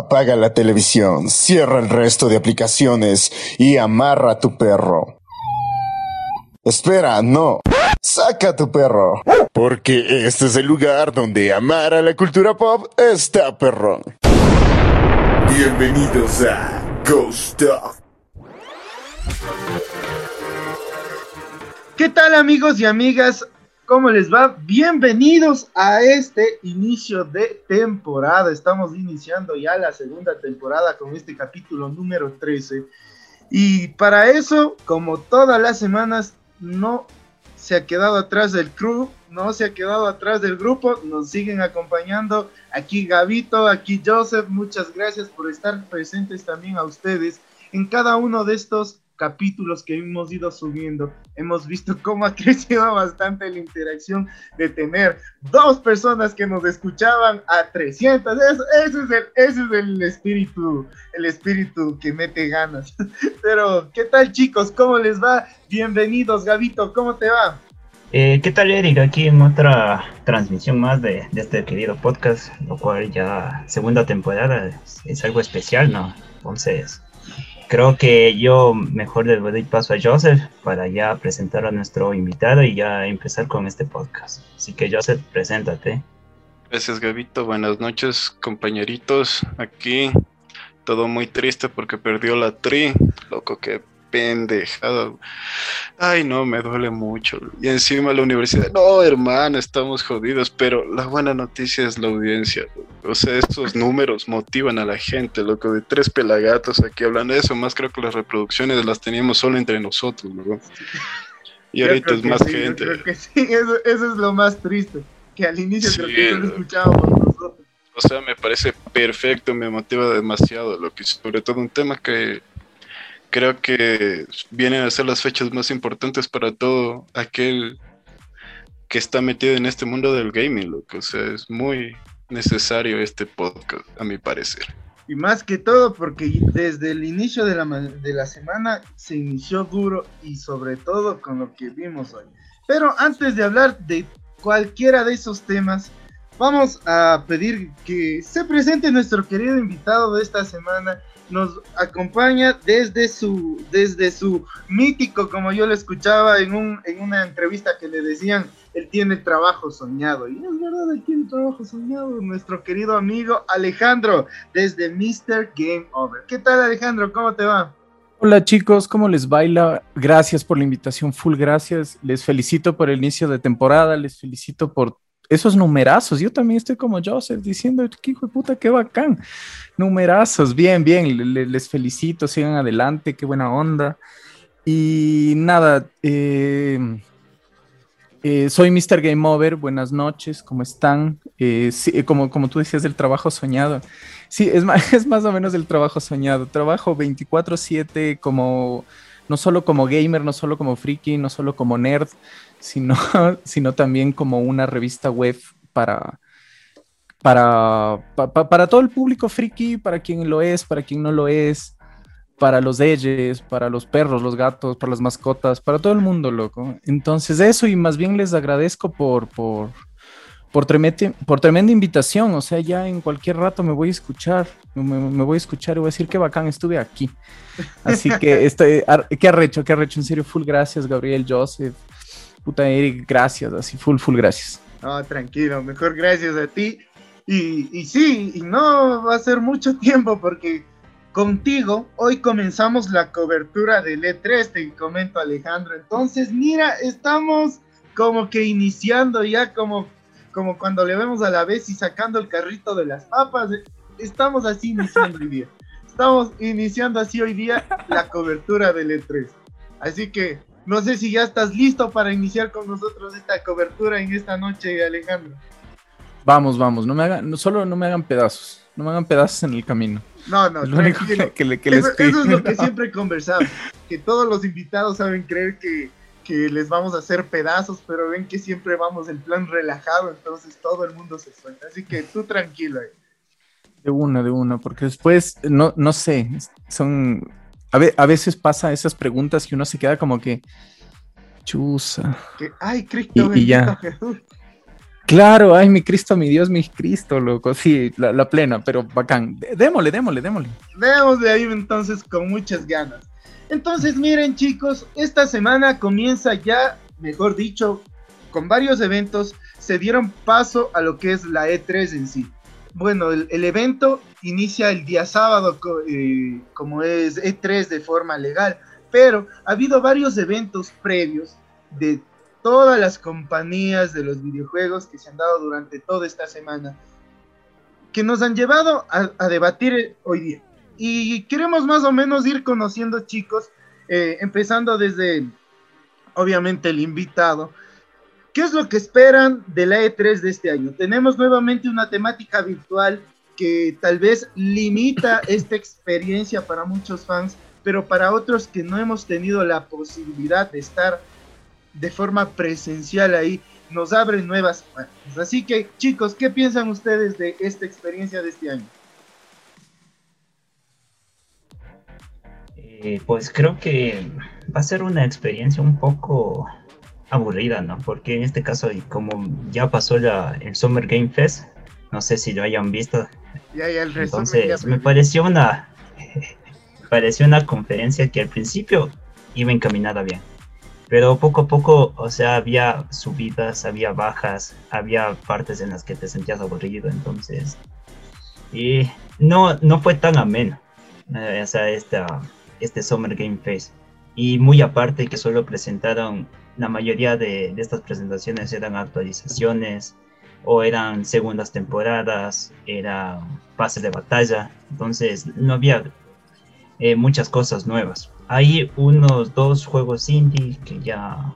Apaga la televisión, cierra el resto de aplicaciones y amarra a tu perro. Espera, no. Saca a tu perro. Porque este es el lugar donde amar a la cultura pop está perrón. Bienvenidos a Ghost Talk. ¿Qué tal amigos y amigas? ¿Cómo les va? Bienvenidos a este inicio de temporada. Estamos iniciando ya la segunda temporada con este capítulo número 13. Y para eso, como todas las semanas, no se ha quedado atrás del crew, no se ha quedado atrás del grupo, nos siguen acompañando aquí Gabito, aquí Joseph, muchas gracias por estar presentes también a ustedes en cada uno de estos capítulos que hemos ido subiendo, hemos visto cómo ha crecido bastante la interacción de tener dos personas que nos escuchaban a 300. Eso, ese, es el, ese es el espíritu, el espíritu que mete ganas. Pero, ¿qué tal chicos? ¿Cómo les va? Bienvenidos, Gabito, ¿cómo te va? Eh, ¿Qué tal, Eric? Aquí en otra transmisión más de, de, este querido podcast, lo cual ya segunda temporada es, es algo especial, ¿no? Entonces, creo que yo mejor le doy paso a Joseph para ya presentar a nuestro invitado y ya empezar con este podcast. Así que Joseph, preséntate. Gracias Gabito, buenas noches compañeritos. Aquí todo muy triste porque perdió la tri, loco que pendejada. Ay, no, me duele mucho. Y encima la universidad, no, hermano, estamos jodidos, pero la buena noticia es la audiencia. O sea, estos números motivan a la gente, loco, de tres pelagatos aquí hablando de eso, más creo que las reproducciones las teníamos solo entre nosotros, ¿no? Y ahorita es más sí, gente. Creo que sí, eso, eso, es lo más triste, que al inicio sí, creo que lo escuchábamos nosotros. O sea, me parece perfecto, me motiva demasiado, lo que sobre todo un tema que creo que vienen a ser las fechas más importantes para todo aquel que está metido en este mundo del gaming, loco. O sea, es muy necesario este podcast, a mi parecer. Y más que todo porque desde el inicio de la, de la semana se inició duro y sobre todo con lo que vimos hoy. Pero antes de hablar de cualquiera de esos temas, vamos a pedir que se presente nuestro querido invitado de esta semana, nos acompaña desde su, desde su mítico, como yo lo escuchaba en, un, en una entrevista que le decían, él tiene trabajo soñado. Y es verdad, él tiene trabajo soñado. Nuestro querido amigo Alejandro, desde Mr. Game Over. ¿Qué tal Alejandro? ¿Cómo te va? Hola chicos, ¿cómo les baila? Gracias por la invitación, full gracias. Les felicito por el inicio de temporada, les felicito por esos numerazos. Yo también estoy como Joseph diciendo, qué hijo de puta, qué bacán. Numerazos, bien, bien, les, felicito, sigan adelante, qué buena onda. Y nada, eh, eh, soy Mr. Game Over, buenas noches, ¿cómo están? Eh, como, como tú decías del trabajo soñado. Sí, es más, es más o menos el trabajo soñado. Trabajo 24/7 como, no solo como gamer, no solo como friki, no solo como nerd, sino, sino también como una revista web para, para, para, para todo el público friki, para quien lo es, para quien no lo es, para los deyes, para los perros, los gatos, para las mascotas, para todo el mundo, loco. Entonces eso y más bien les agradezco por, por, por, tremenda, por tremenda invitación, o sea, ya en cualquier rato me voy a escuchar, me, me voy a escuchar y voy a decir qué bacán estuve aquí. Así que estoy, qué arrecho, qué arrecho, en serio, full gracias, Gabriel, Joseph, puta Eric, gracias, así, full, full gracias. No, tranquilo, mejor gracias a ti. Y, sí, y no va a ser mucho tiempo porque contigo hoy comenzamos la cobertura del E3, te comento Alejandro. Entonces, mira, estamos como que iniciando ya como, como cuando le vemos a la vez y sacando el carrito de las papas. Estamos así iniciando hoy día. Estamos iniciando así hoy día la cobertura del E3. Así que no sé si ya estás listo para iniciar con nosotros esta cobertura en esta noche, Alejandro. Vamos, vamos, no me hagan, no, solo no me hagan pedazos, no me hagan pedazos en el camino. No, no, es lo único que, que, que eso, eso, es lo que siempre conversamos, que todos los invitados saben creer que, que, les vamos a hacer pedazos, pero ven que siempre vamos en plan relajado, entonces todo el mundo se suelta. Así que tú tranquilo ahí. De una, de una, porque después, no, no sé, son... A, ve, a veces pasa esas preguntas que uno se queda como que... Chusa. Que, Ay, Cristo, y, y ya. Jesús. Claro, ay, mi Cristo, mi Dios, mi Cristo, loco. Sí, la, plena, pero bacán. Démosle, démosle, démosle. Démosle ahí entonces con muchas ganas. Entonces, miren, chicos, esta semana comienza ya, mejor dicho, con varios eventos, se dieron paso a lo que es la E3 en sí. Bueno, el, evento inicia el día sábado, eh, como es E3 de forma legal, pero ha habido varios eventos previos de todas las compañías de los videojuegos que se han dado durante toda esta semana, que nos han llevado a, debatir hoy día. Y queremos más o menos ir conociendo, chicos, eh, empezando desde, obviamente, el invitado. ¿Qué es lo que esperan de la E3 de este año? Tenemos nuevamente una temática virtual que tal vez limita esta experiencia para muchos fans, pero para otros que no hemos tenido la posibilidad de estar de forma presencial ahí, nos abre nuevas puertas. Así que chicos, ¿qué piensan ustedes de esta experiencia de este año? Eh, pues creo que va a ser una experiencia un poco aburrida, ¿no? Porque en este caso, como ya pasó la, el Summer Game Fest, no sé si lo hayan visto. Ya, ya, el Entonces, me pareció una, pareció una conferencia que al principio iba encaminada bien pero poco a poco, o sea, había subidas, había bajas, había partes en las que te sentías aburrido, entonces, y no, no fue tan ameno, eh, o sea, esta, este Summer Game Face. Y muy aparte que solo presentaron, la mayoría de, de estas presentaciones eran actualizaciones o eran segundas temporadas, era pases de batalla, entonces no había eh, muchas cosas nuevas. Hay unos dos juegos indie que ya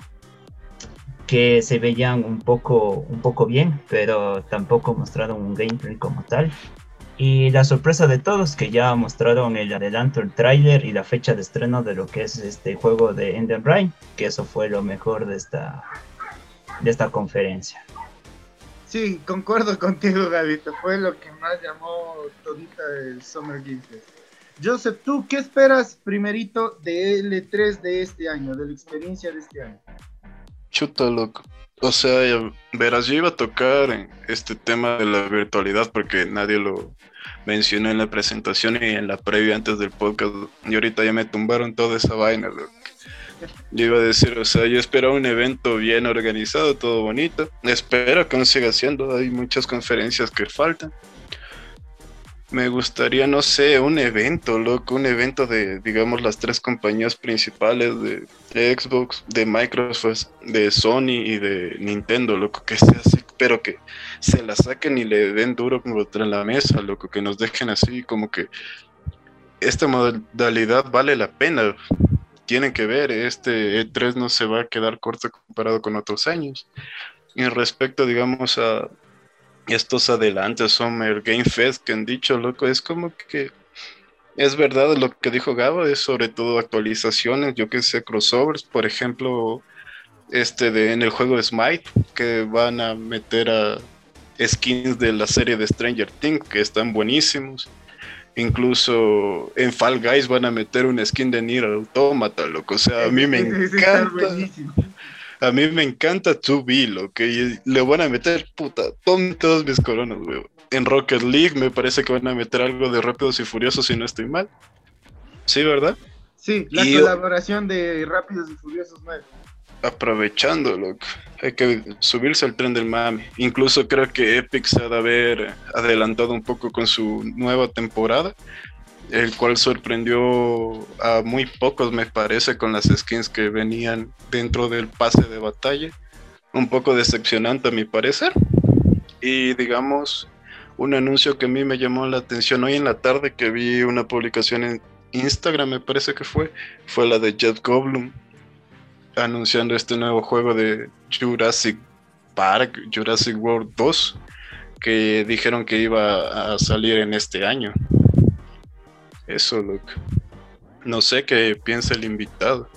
que se veían un poco, un poco bien, pero tampoco mostraron un gameplay como tal. Y la sorpresa de todos que ya mostraron el adelanto, el tráiler y la fecha de estreno de lo que es este juego de Ender Rain, que eso fue lo mejor de esta, de esta conferencia. Sí, concuerdo contigo, Gavito. Fue lo que más llamó todita el Summer Game Fest. Joseph, ¿tú qué esperas primerito de L3 de este año, de la experiencia de este año? Chuta, loco. O sea, verás, yo iba a tocar este tema de la virtualidad porque nadie lo mencionó en la presentación y en la previa antes del podcast. Y ahorita ya me tumbaron toda esa vaina, loco. Yo iba a decir, o sea, yo espero un evento bien organizado, todo bonito. Espero que no siga siendo, hay muchas conferencias que faltan. Me gustaría, no sé, un evento, loco, un evento de, digamos, las tres compañías principales de, Xbox, de Microsoft, de Sony y de Nintendo, loco, que sea así, pero que se la saquen y le den duro contra la mesa, loco, que nos dejen así, como que esta modalidad vale la pena. Tienen que ver, este E3 no se va a quedar corto comparado con otros años. Y respecto, digamos, a, estos adelantos Summer Game Fest que han dicho, loco, es como que es verdad lo que dijo Gabo, es sobre todo actualizaciones, yo que sé, crossovers, por ejemplo, este de en el juego Smite, que van a meter a skins de la serie de Stranger Things, que están buenísimos. Incluso en Fall Guys van a meter un skin de Nier Automata, loco. O sea, a mí me encanta. A mí me encanta 2B, lo que le van a meter, puta, todos mis coronas, weón. En Rocket League me parece que van a meter algo de Rápidos y Furiosos si no estoy mal. Sí, ¿verdad? Sí, la colaboración de Rápidos y Furiosos 9. Aprovechando, loco. Hay que subirse al tren del mami. Incluso creo que Epic se ha de haber adelantado un poco con su nueva temporada el cual sorprendió a muy pocos, me parece, con las skins que venían dentro del pase de batalla. Un poco decepcionante a mi parecer. Y digamos, un anuncio que a mí me llamó la atención hoy en la tarde que vi una publicación en Instagram, me parece que fue, fue la de Jet Goblin anunciando este nuevo juego de Jurassic Park, Jurassic World 2, que dijeron que iba a salir en este año. Eso, loco. No sé qué piensa el invitado.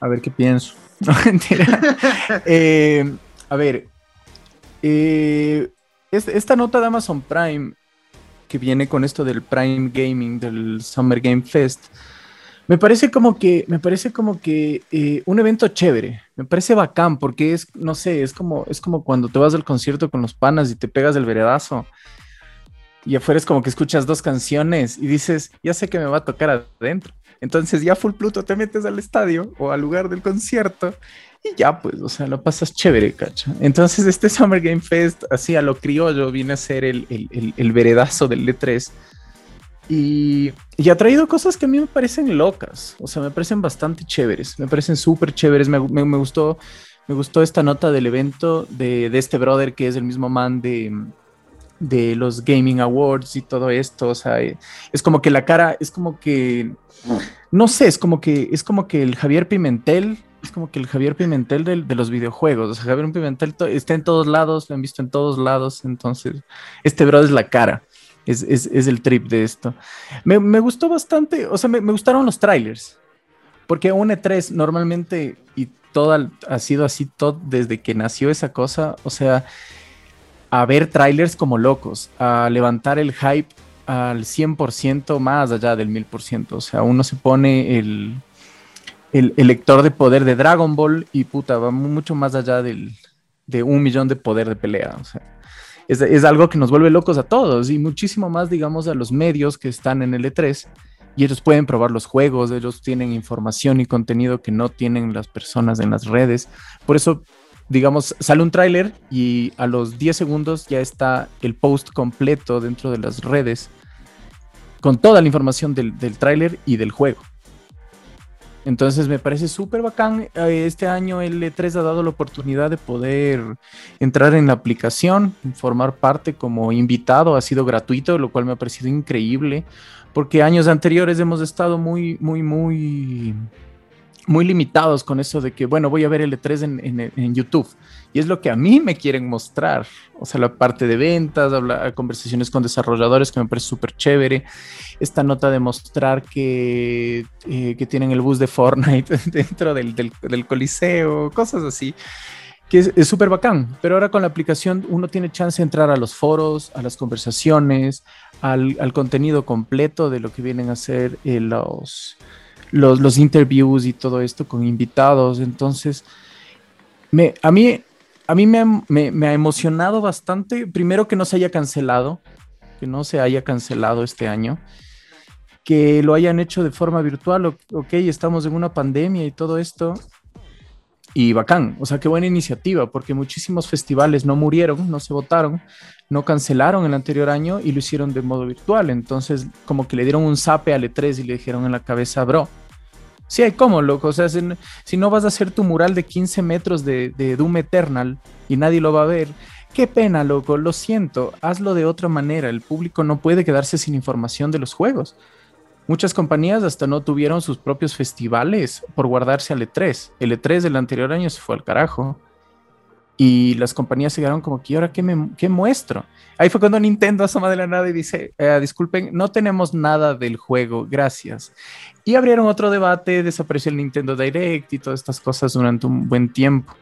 A ver qué pienso. No, mentira. Eh, a ver. Eh, esta nota de Amazon Prime, que viene con esto del Prime Gaming, del Summer Game Fest, me parece como que, me parece como que eh, un evento chévere. me parece bacán porque es, no sé, es como, es como cuando te vas al concierto con los panas y te pegas el veredazo y afuera es como que escuchas dos canciones y dices, ya sé que me va a tocar adentro. Entonces ya full Pluto te metes al estadio o al lugar del concierto y ya pues, o sea, lo pasas chévere, cacha. Entonces este Summer Game Fest, así a lo criollo, viene a ser el, el, el, veredazo del E3. Y, y, ha traído cosas que a mí me parecen locas, o sea, me parecen bastante chéveres, me parecen súper chéveres, me, me, me, gustó, me gustó esta nota del evento de, de este brother que es el mismo man de, de los Gaming Awards y todo esto, o sea, es como que la cara, es como que, no sé, es como que, es como que el Javier Pimentel, es como que el Javier Pimentel de, de los videojuegos, o sea, Javier Pimentel está en todos lados, lo han visto en todos lados, entonces, este bro es la cara. Es, es, es el trip de esto. Me, me, gustó bastante, o sea, me, me gustaron los trailers, porque un E3 normalmente, y todo ha sido así todo desde que nació esa cosa, o sea, a ver trailers como locos, a levantar el hype al 100% más allá del 1000%. O sea, uno se pone el, el, lector de poder de Dragon Ball y puta, va mucho más allá del, de un millón de poder de pelea. O sea, es, algo que nos vuelve locos a todos y muchísimo más, digamos, a los medios que están en el E3 y ellos pueden probar los juegos, ellos tienen información y contenido que no tienen las personas en las redes. Por eso digamos, sale un tráiler y a los 10 segundos ya está el post completo dentro de las redes con toda la información del, tráiler y del juego. Entonces me parece súper bacán. Eh, este año el E3 ha dado la oportunidad de poder entrar en la aplicación, formar parte como invitado. Ha sido gratuito, lo cual me ha parecido increíble, porque años anteriores hemos estado muy, muy, muy muy limitados con eso de que, bueno, voy a ver el E3 en, en, YouTube. Y es lo que a mí me quieren mostrar. O sea, la parte de ventas, hablar, conversaciones con desarrolladores que me parece súper chévere. Esta nota de mostrar que, eh, que tienen el bus de Fortnite dentro del, del, del coliseo, cosas así que es súper bacán, pero ahora con la aplicación uno tiene chance de entrar a los foros, a las conversaciones, al, al contenido completo de lo que vienen a ser eh, los, los, los interviews y todo esto con invitados. Entonces, me, a mí, a mí me, me, me, ha emocionado bastante, primero que no se haya cancelado, que no se haya cancelado este año, que lo hayan hecho de forma virtual, ok, estamos en una pandemia y todo esto. Y bacán, o sea, qué buena iniciativa, porque muchísimos festivales no murieron, no se votaron, no cancelaron el anterior año y lo hicieron de modo virtual. Entonces, como que le dieron un zape al E3 y le dijeron en la cabeza, bro, Sí, hay como, loco. O sea, si, si, no vas a hacer tu mural de 15 metros de, de, Doom Eternal y nadie lo va a ver, qué pena, loco. Lo siento. Hazlo de otra manera. El público no puede quedarse sin información de los juegos. Muchas compañías hasta no tuvieron sus propios festivales por guardarse al E3. El E3 del anterior año se fue al carajo. Y las compañías se quedaron como, ¿y ahora qué, me, qué muestro? Ahí fue cuando Nintendo asoma de la nada y dice, eh, disculpen, no tenemos nada del juego, gracias. Y abrieron otro debate, desapareció el Nintendo Direct y todas estas cosas durante un buen tiempo.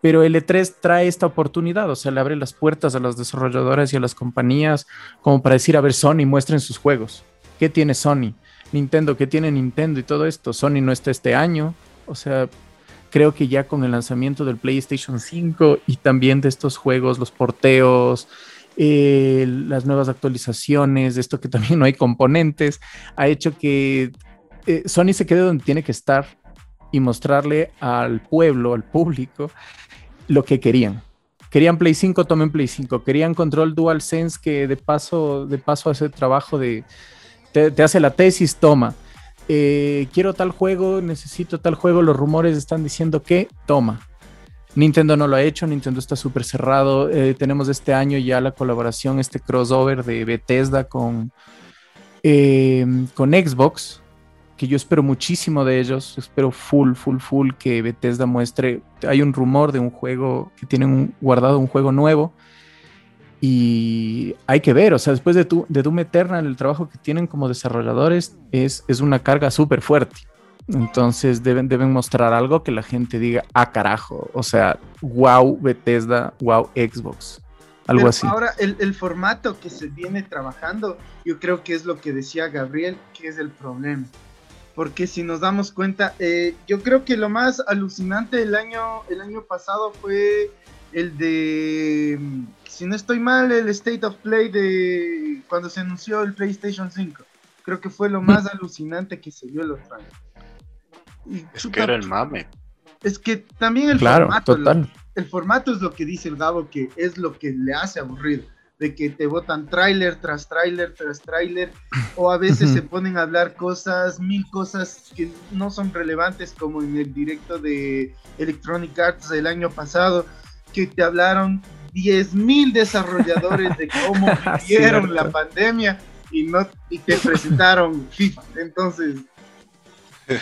Pero el E3 trae esta oportunidad, o sea, le abre las puertas a las desarrolladoras y a las compañías como para decir, a ver, Sony, muestren sus juegos. ¿Qué tiene Sony? Nintendo, ¿qué tiene Nintendo y todo esto? Sony no está este año, o sea, creo que ya con el lanzamiento del PlayStation 5 y también de estos juegos, los porteos, eh, las nuevas actualizaciones, esto que también no hay componentes, ha hecho que eh, Sony se quede donde tiene que estar y mostrarle al pueblo, al público, lo que querían. Querían Play 5, tomen Play 5. Querían Control DualSense que de paso, de paso hace trabajo de... Te, hace la tesis, toma eh, quiero tal juego, necesito tal juego, los rumores están diciendo que toma. Nintendo no lo ha hecho, Nintendo está súper cerrado. Eh, tenemos este año ya la colaboración, este crossover de Bethesda con, eh, con Xbox, que yo espero muchísimo de ellos. Espero full, full, full que Bethesda muestre. Hay un rumor de un juego que tienen guardado un juego nuevo y hay que ver, o sea, después de, tu, de Doom Eternal, el trabajo que tienen como desarrolladores es, es una carga súper fuerte. Entonces deben, deben mostrar algo que la gente diga, ah, carajo, o sea, wow Bethesda, wow Xbox, algo Pero así. Ahora, el, el, formato que se viene trabajando, yo creo que es lo que decía Gabriel, que es el problema. porque si nos damos cuenta, eh, yo creo que lo más alucinante del año, el año pasado fue el de, si no estoy mal, el State of Play de cuando se anunció el PlayStation 5. Creo que fue lo más alucinante que se vio en los trailers. Y, es que era el mame. Es que también el claro, formato, total. el formato es lo que dice el Gabo, que es lo que le hace aburrido de que te botan tráiler tras tráiler tras tráiler, o a veces se ponen a hablar cosas, mil cosas que no son relevantes, como en el directo de Electronic Arts del año pasado, que te hablaron 10.000 desarrolladores de cómo vivieron la pandemia y, no, y te presentaron FIFA. Entonces...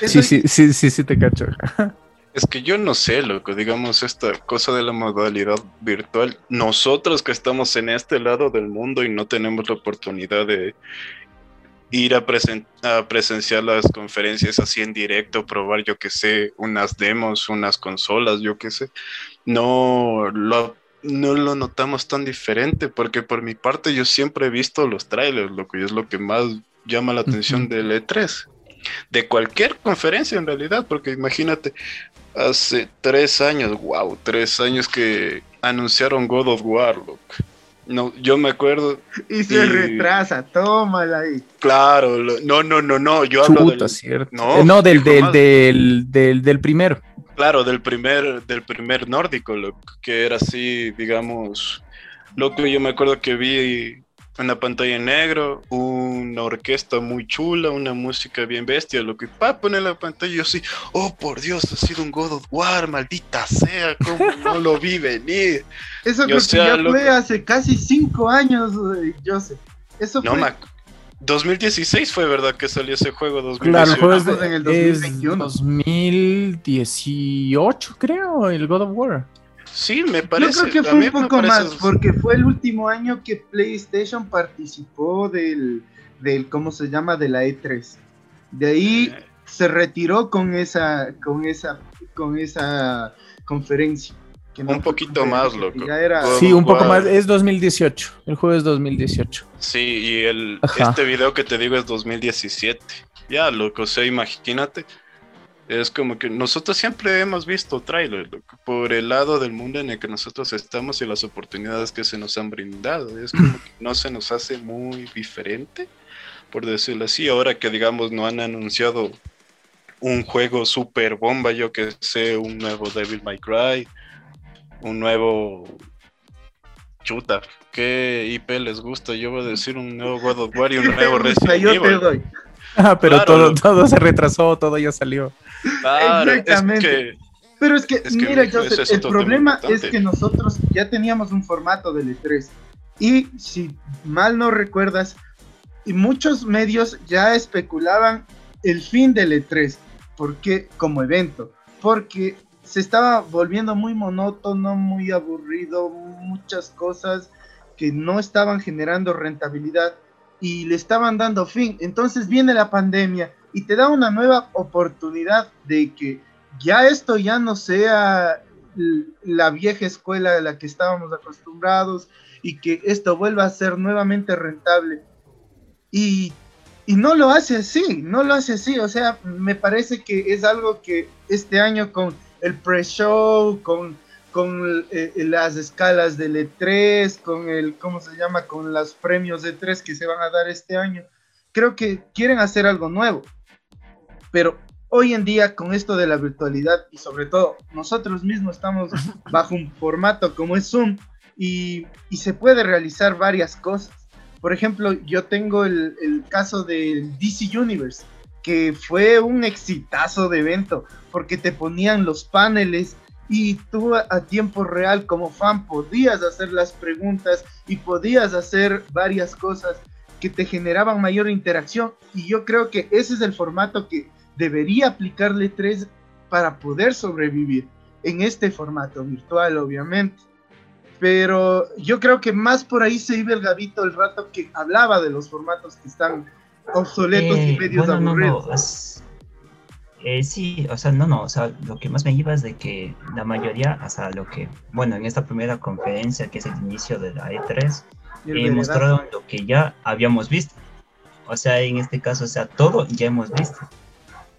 Sí, sí, sí, sí, sí, te cacho. Es que yo no sé, loco, digamos, esta cosa de la modalidad virtual, nosotros que estamos en este lado del mundo y no tenemos la oportunidad de ir a, a presenciar las conferencias así en directo, probar, yo que sé, unas demos, unas consolas, yo que sé, no lo, no lo notamos tan diferente, porque por mi parte yo siempre he visto los trailers, lo que es lo que más llama la atención del E3 de cualquier conferencia en realidad, porque imagínate, hace tres años, wow, tres años que anunciaron God of War, look. No, yo me acuerdo. Y se retrasa, tómala ahí. Claro, no, no, no, no, yo hablo del... Cierto. No, eh, no del, del, del, del, del, primero. Claro, del primer, del primer nórdico, lo que era así, digamos, lo que yo me acuerdo que vi una pantalla en negro, una orquesta muy chula, una música bien bestia, lo que pa pone en la pantalla yo así, oh por Dios, ha sido un God of War, maldita sea, cómo no lo vi venir. Eso creo que ya fue hace casi cinco años, Joseph. Eso no, fue... 2016 fue verdad que salió ese juego, 2018. Claro, el juego es, de, en el 2021. 2018 creo, el God of War. Sí, me parece. Yo creo que fue un poco más, porque fue el último año que PlayStation participó del, del, ¿cómo se llama? De la E3. De ahí eh. se retiró con esa, con esa, con esa conferencia. Un poquito más, loco. Sí, un poco más. Es 2018. El juego es 2018. Sí, y el, este video que te digo es 2017. Ya, loco, o sea, imagínate es como que nosotros siempre hemos visto trailers por el lado del mundo en el que nosotros estamos y las oportunidades que se nos han brindado. Es como que no se nos hace muy diferente, por decirlo así. Ahora que digamos no han anunciado un juego super bomba, yo que sé, un nuevo Devil May Cry, un nuevo chuta, ¿qué IP les gusta? Yo voy a decir un nuevo God of War y un nuevo Resident Evil. Ah, pero todo, todo se retrasó, todo ya salió. Exactamente. Pero es que, mira, el problema es que nosotros ya teníamos un formato del E3. Y si mal no recuerdas, y muchos medios ya especulaban el fin del E3 porque como evento, porque se estaba volviendo muy monótono, muy aburrido, muchas cosas que no estaban generando rentabilidad y le estaban dando fin. Entonces viene la pandemia y te da una nueva oportunidad de que ya esto ya no sea la vieja escuela de la que estábamos acostumbrados y que esto vuelva a ser nuevamente rentable. Y, y no lo hace así, no lo hace así. O sea, me parece que es algo que este año con el pre-show, con, con eh, las escalas del E3, con el, ¿cómo se llama? Con los premios E3 que se van a dar este año, creo que quieren hacer algo nuevo pero hoy en día con esto de la virtualidad y sobre todo nosotros mismos estamos bajo un formato como es Zoom y, se puede realizar varias cosas. Por ejemplo, yo tengo el, el caso del DC Universe, que fue un exitazo de evento, porque te ponían los paneles y tú a tiempo real como fan podías hacer las preguntas y podías hacer varias cosas que te generaban mayor interacción. Y yo creo que ese es el formato que debería aplicarle tres para poder sobrevivir en este formato virtual, obviamente. Pero yo creo que más por ahí se iba el gavito el rato que hablaba de los formatos que están obsoletos y eh, medios aburridos. Eh, sí, o sea, no, no, o sea, lo que más me iba es de que la mayoría, o sea, lo que, bueno, en esta primera conferencia, que es el inicio de la E3, eh, mostraron lo que ya habíamos visto. O sea, en este caso, o sea, todo ya hemos visto.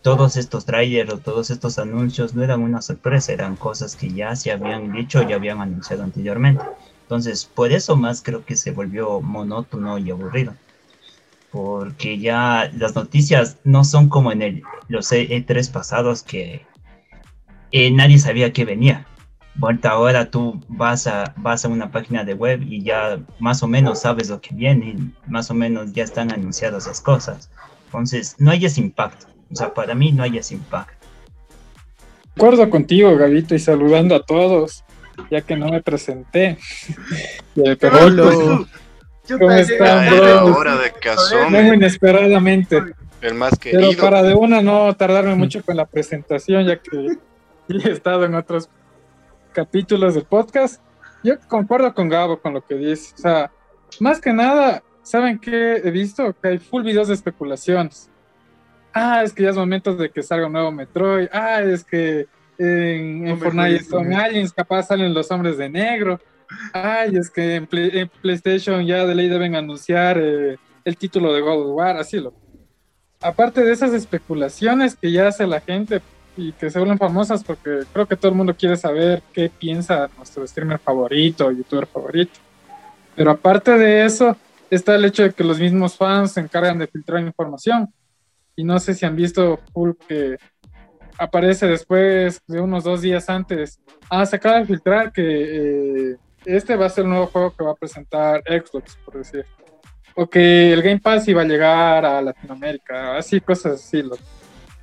todos estos trailers o todos estos anuncios no eran una sorpresa, eran cosas que ya se habían dicho, ya habían anunciado anteriormente. Entonces, por eso más creo que se volvió monótono y aburrido. Porque ya las noticias no son como en el, los E3 pasados que eh, nadie sabía que venía. Vuelta ahora tú vas a, vas a una página de web y ya más o menos sabes lo que viene, y más o menos ya están anunciadas las cosas. Entonces, no hay ese impacto. O sea, para mí no hay ese impacto. acuerdo contigo, Gavito, y saludando a todos, ya que no me presenté. Pero, ¿Cómo están, bro? hora de que asome. Vengo inesperadamente. El más querido. Pero para de una no tardarme mucho con la presentación, ya que he estado en otros capítulos del podcast. Yo concuerdo con Gabo con lo que dice. O sea, más que nada, ¿saben qué he visto? Que hay full videos de especulaciones. Ah, es que ya es momento de que salga un nuevo Metroid. Ah, es que en, en Fortnite Fortnite. son aliens, capaz salen los hombres de negro. Ay, es que en, Play- en PlayStation ya de ley deben anunciar eh, el título de God of War, así lo. Aparte de esas especulaciones que ya hace la gente y que se vuelven famosas porque creo que todo el mundo quiere saber qué piensa nuestro streamer favorito, youtuber favorito. Pero aparte de eso, está el hecho de que los mismos fans se encargan de filtrar información. Y no sé si han visto full que aparece después de unos dos días antes. Ah, se acaba de filtrar que eh, este va a ser el nuevo juego que va a presentar Xbox, por decir. O que el Game Pass iba a llegar a Latinoamérica, así, cosas así. loco.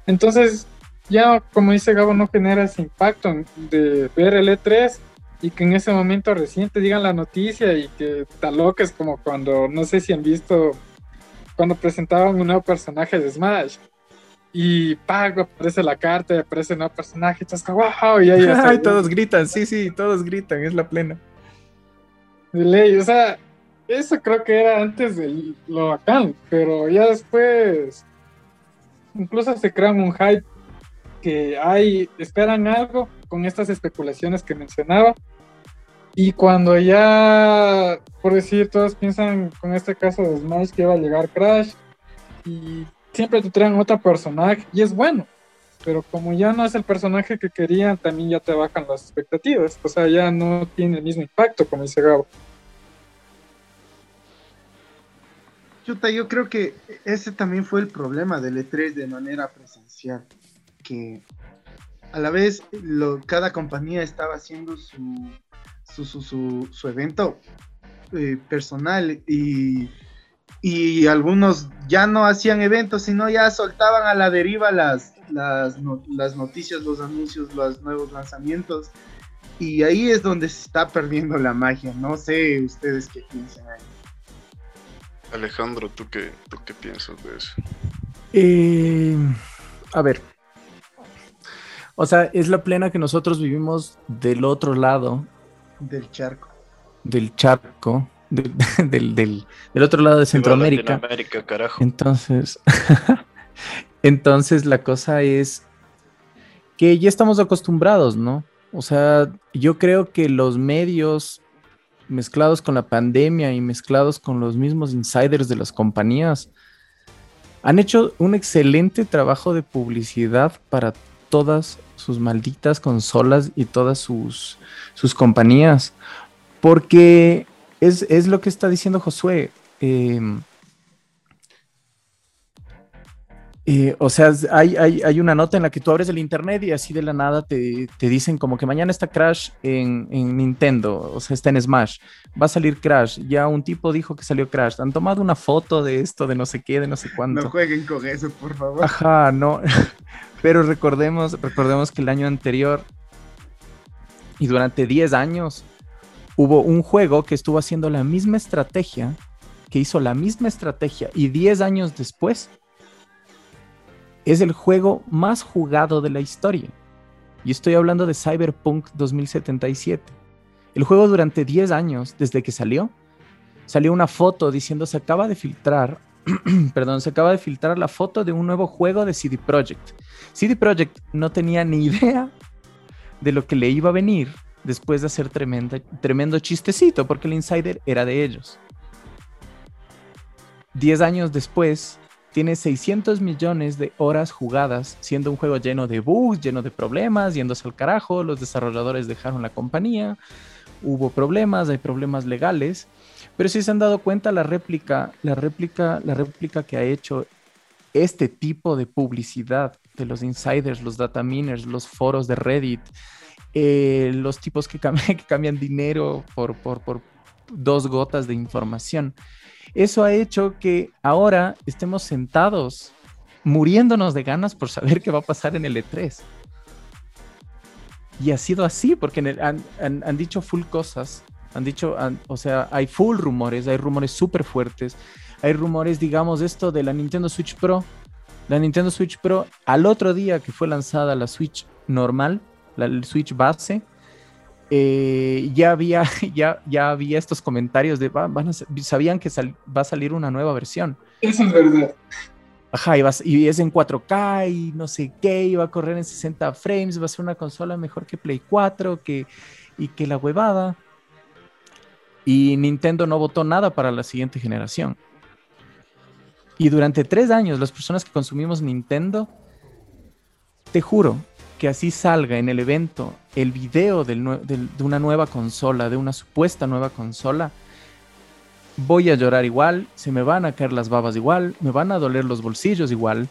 Entonces, ya como dice Gabo, no genera ese impacto de ver el E3 y que en ese momento reciente digan la noticia y que tal loco es como cuando, no sé si han visto, cuando presentaban un nuevo personaje de Smash. Y pago, aparece la carta, aparece el nuevo personaje, y estás como, wow, y ahí Ay, todos gritan, sí, sí, todos gritan, es la plena. De ley, o sea, eso creo que era antes de lo bacán, pero ya después incluso se crean un hype que hay, esperan algo con estas especulaciones que mencionaba. Y cuando ya, por decir, todos piensan con este caso de Smash que iba a llegar Crash y siempre te traen otro personaje y es bueno. Pero como ya no es el personaje que querían, también ya te bajan las expectativas. O sea, ya no tiene el mismo impacto, como dice Gabo. Yo creo que ese también fue el problema del E3 de manera presencial, que a la vez cada compañía estaba haciendo su, su, su, su- evento eh, personal y, y algunos ya no hacían eventos, sino ya soltaban a la deriva las, las, las noticias, los anuncios, los nuevos lanzamientos. Y ahí es donde se está perdiendo la magia. No sé ustedes qué piensan ahí. Alejandro, ¿tú qué, ¿tú qué piensas de eso? Eh, a ver. O sea, es la plena que nosotros vivimos del otro lado Del charco. del charco, del, del, del- del otro lado de Centroamérica. Carajo. Entonces, entonces la cosa es que ya estamos acostumbrados, ¿no? O sea, yo creo que los medios mezclados con la pandemia y mezclados con los mismos insiders de las compañías han hecho un excelente trabajo de publicidad para todas sus malditas consolas y todas sus, sus compañías. Porque es, es lo que está diciendo Josué. em, eh, o sea, hay, hay, hay una nota en la que tú abres el internet y así de la nada te, te dicen como que mañana está Crash en, en Nintendo, o sea, está en Smash, va a salir Crash, ya un tipo dijo que salió Crash, han tomado una foto de esto, de no sé qué, de no sé cuánto. No jueguen con eso, por favor. Ajá, no. Pero recordemos, recordemos que el año anterior y durante 10 años hubo un juego que estuvo haciendo la misma estrategia, que hizo la misma estrategia y 10 años después es el juego más jugado de la historia. Y estoy hablando de Cyberpunk 2077. El juego durante 10 años, desde que salió, salió una foto diciendo se acaba de filtrar perdón, se acaba de filtrar la foto de un nuevo juego de CD Projekt. CD Projekt no tenía ni idea de lo que le iba a venir después de hacer tremenda, tremendo chistecito, porque el insider era de ellos. Diez años después, tiene 600 millones de horas jugadas, siendo un juego lleno de bugs, lleno de problemas, yéndose al carajo, los desarrolladores dejaron la compañía, hubo problemas, hay problemas legales, pero si se han dado cuenta la réplica, la réplica, la réplica que ha hecho este tipo de publicidad de los insiders, los data miners, los foros de Reddit, eh, los tipos que, que cambian dinero por, por, por dos gotas de información. Eso ha hecho que ahora estemos sentados muriéndonos de ganas por saber qué va a pasar en el E3. Y ha sido así, porque han, han, dicho full cosas, han dicho, o sea, hay full rumores, hay rumores súper fuertes, hay rumores, digamos, esto de la Nintendo Switch Pro. La Nintendo Switch Pro, al otro día que fue lanzada la Switch normal, la Switch base, eh, ya, había, ya, ya había estos comentarios de, van sabían que va a salir una nueva versión. Eso es verdad. Ajá, y, y, es en 4K y no sé qué, y va a correr en 60 frames, va a ser una consola mejor que Play 4 que, y que la huevada. Y Nintendo no votó nada para la siguiente generación. Y durante tres años, las personas que consumimos Nintendo, te juro, que así salga en el evento el video de una nueva consola, de una supuesta nueva consola, voy a llorar igual, se me van a caer las babas igual, me van a doler los bolsillos igual.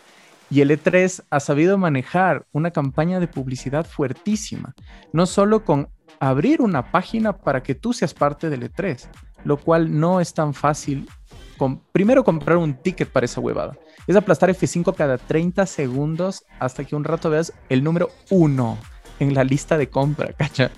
Y el E3 ha sabido manejar una campaña de publicidad fuertísima, no solo con abrir una página para que tú seas parte del E3, lo cual no es tan fácil. Primero comprar un ticket para esa huevada es aplastar F5 cada 30 segundos hasta que un rato veas el número 1 en la lista de compra, ¿cacha?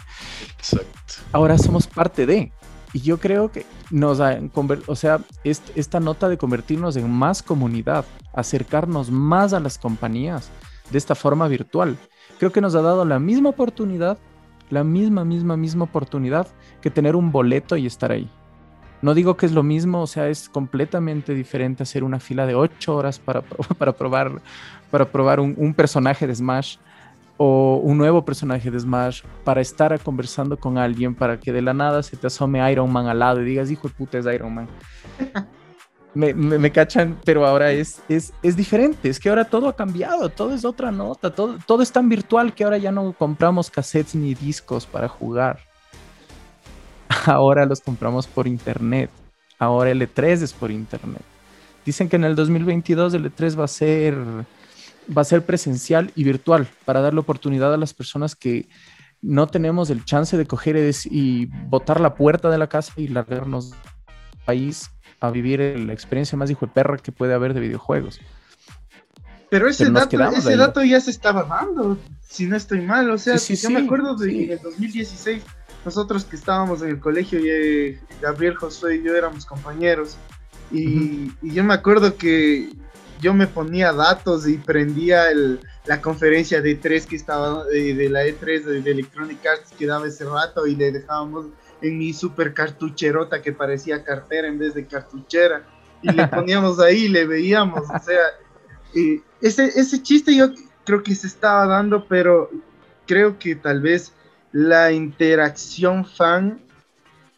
Exacto. Ahora somos parte de. Y yo creo que nos ha, o sea, esta nota de convertirnos en más comunidad, acercarnos más a las compañías de esta forma virtual, creo que nos ha dado la misma oportunidad, la misma, misma, misma oportunidad que tener un boleto y estar ahí. No digo que es lo mismo, o sea, es completamente diferente hacer una fila de ocho horas para, para probar, para probar un, personaje de Smash o un nuevo personaje de Smash para estar conversando con alguien para que de la nada se te asome Iron Man al lado y digas, hijo de puta, es Iron Man. me, me, cachan, pero ahora es, es, es, diferente, es que ahora todo ha cambiado, todo es otra nota, todo, todo es tan virtual que ahora ya no compramos cassettes ni discos para jugar. ahora los compramos por internet. Ahora el E3 es por internet. Dicen que en el 2022 el E3 va a ser va a ser presencial y virtual para dar la oportunidad a las personas que no tenemos el chance de coger y botar la puerta de la casa y largarnos al país a vivir la experiencia más hijo de perra que puede haber de videojuegos. Pero ese, dato, ese dato ya se estaba dando, si no estoy mal. O sea, yo me acuerdo de el 2016 nosotros que estábamos en el colegio, y, eh, Gabriel, Josué y yo éramos compañeros, y, yo me acuerdo que yo me ponía datos y prendía el, la conferencia de E3 que estaba, de, la E3 de, Electronic Arts que daba ese rato y le dejábamos en mi super cartucherota que parecía cartera en vez de cartuchera. Y le poníamos ahí y le veíamos, o sea, ese, ese chiste yo creo que se estaba dando, pero creo que tal vez la interacción fan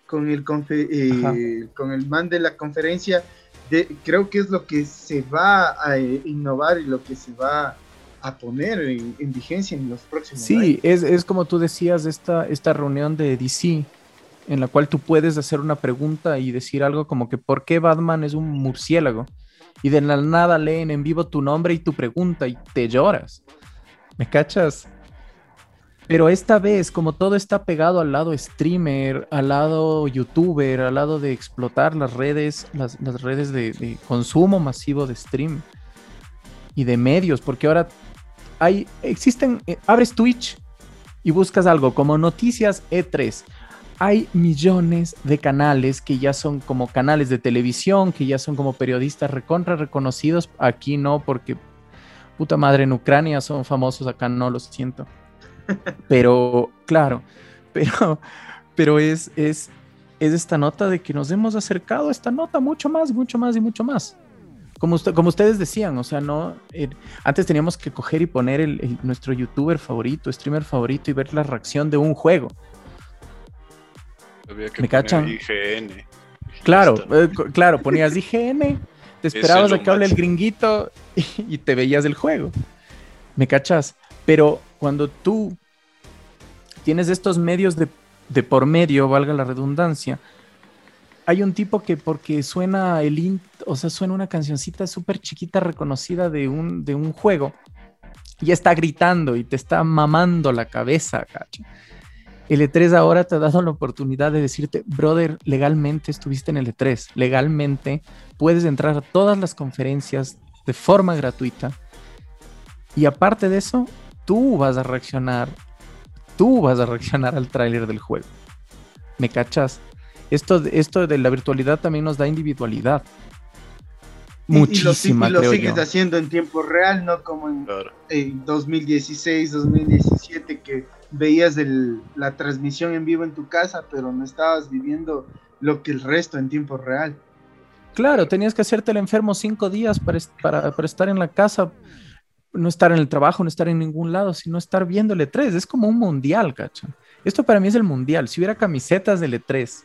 con el, eh, con el man de la conferencia, de, creo que es lo que se va a eh, innovar y lo que se va a poner en, vigencia en los próximos sí, años. Sí, es, es, como tú decías, esta, esta reunión de DC, en la cual tú puedes hacer una pregunta y decir algo como que ¿por qué Batman es un murciélago? Y de la nada leen en vivo tu nombre y tu pregunta y te lloras. ¿Me cachas? Pero esta vez, como todo está pegado al lado streamer, al lado youtuber, al lado de explotar las redes, las, redes de, consumo masivo de stream y de medios, porque ahora hay, existen, eh, abres Twitch y buscas algo como noticias E3. Hay millones de canales que ya son como canales de televisión, que ya son como periodistas recontra reconocidos. Aquí no, porque puta madre en Ucrania son famosos, acá no, lo siento. Pero, claro, pero, pero es, es, es esta nota de que nos hemos acercado a esta nota mucho más, mucho más y mucho más. Como, como ustedes decían, o sea, no, eh, antes teníamos que coger y poner el, nuestro youtuber favorito, streamer favorito y ver la reacción de un juego. ¿Me cachan? IGN. Claro, eh, claro, ponías IGN te esperabas a que hable el gringuito y, y te veías el juego. ¿Me cachas? Pero cuando tú tienes estos medios de, de por medio, valga la redundancia, hay un tipo que porque suena el o sea, suena una cancioncita súper chiquita reconocida de un, de un juego, y está gritando y te está mamando la cabeza, cacho. El E3 ahora te ha dado la oportunidad de decirte, brother, legalmente estuviste en el E3, legalmente puedes entrar a todas las conferencias de forma gratuita. Y aparte de eso, tú vas a reaccionar, tú vas a reaccionar al tráiler del juego. ¿Me cachas? Esto, esto de la virtualidad también nos da individualidad. Y- y lo- Muchísima, y lo, creo sigues yo. haciendo en tiempo real, no como en, Claro. en 2016, 2017, que veías el- la transmisión en vivo en tu casa, pero no estabas viviendo lo que el resto en tiempo real. Claro, tenías que hacerte el enfermo cinco días para, para estar en la casa, no estar en el trabajo, no estar en ningún lado, sino estar viendo el E3. Es como un mundial, cacho. Esto para mí es el mundial. Si hubiera camisetas del E3,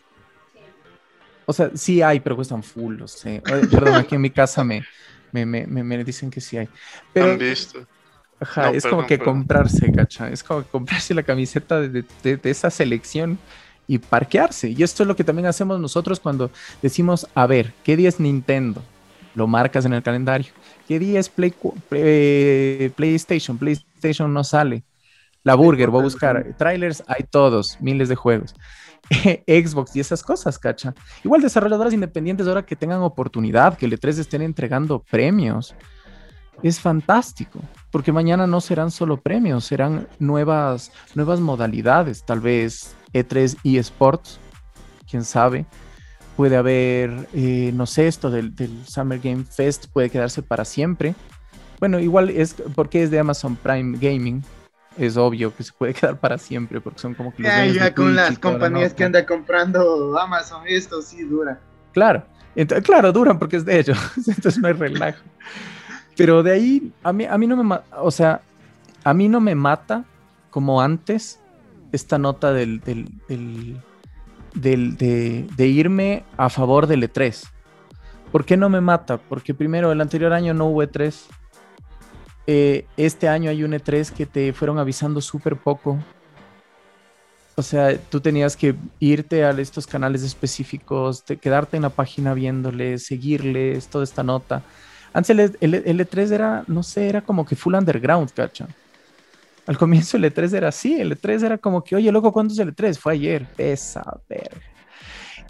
o sea, sí hay, pero cuestan full, Perdón, aquí en mi casa me, me, me, me- dicen que sí hay. Pero, ¿Han visto? Ajá, No, es como que perdón. comprarse, comprarse, cacha. Es como que comprarse la camiseta de, de- de esa selección y parquearse. Y esto es lo que también hacemos nosotros cuando decimos, a ver, ¿qué día es Nintendo? Lo marcas en el calendario. ¿Qué día es Play, eh, PlayStation? PlayStation no sale. La Burger, voy a buscar. Trailers, hay todos, miles de juegos. Xbox y esas cosas, cacha. Igual desarrolladoras independientes ahora que tengan oportunidad, que el E3 estén entregando premios. Es fantástico, porque mañana no serán solo premios, serán nuevas, nuevas modalidades, tal vez E3 eSports, quién sabe. Puede haber, eh, no sé, esto del, del Summer Game Fest puede quedarse para siempre. Bueno, igual es porque es de Amazon Prime Gaming, es obvio que se puede quedar para siempre, porque son como que los Ya, ya con las la compañías que anda comprando Amazon, esto sí dura. Claro, ent- claro, duran porque es de ellos, entonces no hay relajo. Pero de ahí, a mí, a mí no me, o sea, a mí no me mata como antes esta nota del, del, del- de, irme a favor del E3. ¿Por qué no me mata? Porque primero, el anterior año no hubo E3. Eh, este año hay un E3 que te fueron avisando súper poco. O sea, tú tenías que irte a estos canales específicos, te- quedarte en la página viéndoles, seguirles, toda esta nota. Antes el, E- el- el E3 era, no sé, era como que full underground, cacha. Al comienzo el E3 era así, el E3 era como que, oye, loco, ¿cuándo es el E3? Fue ayer, esa verga.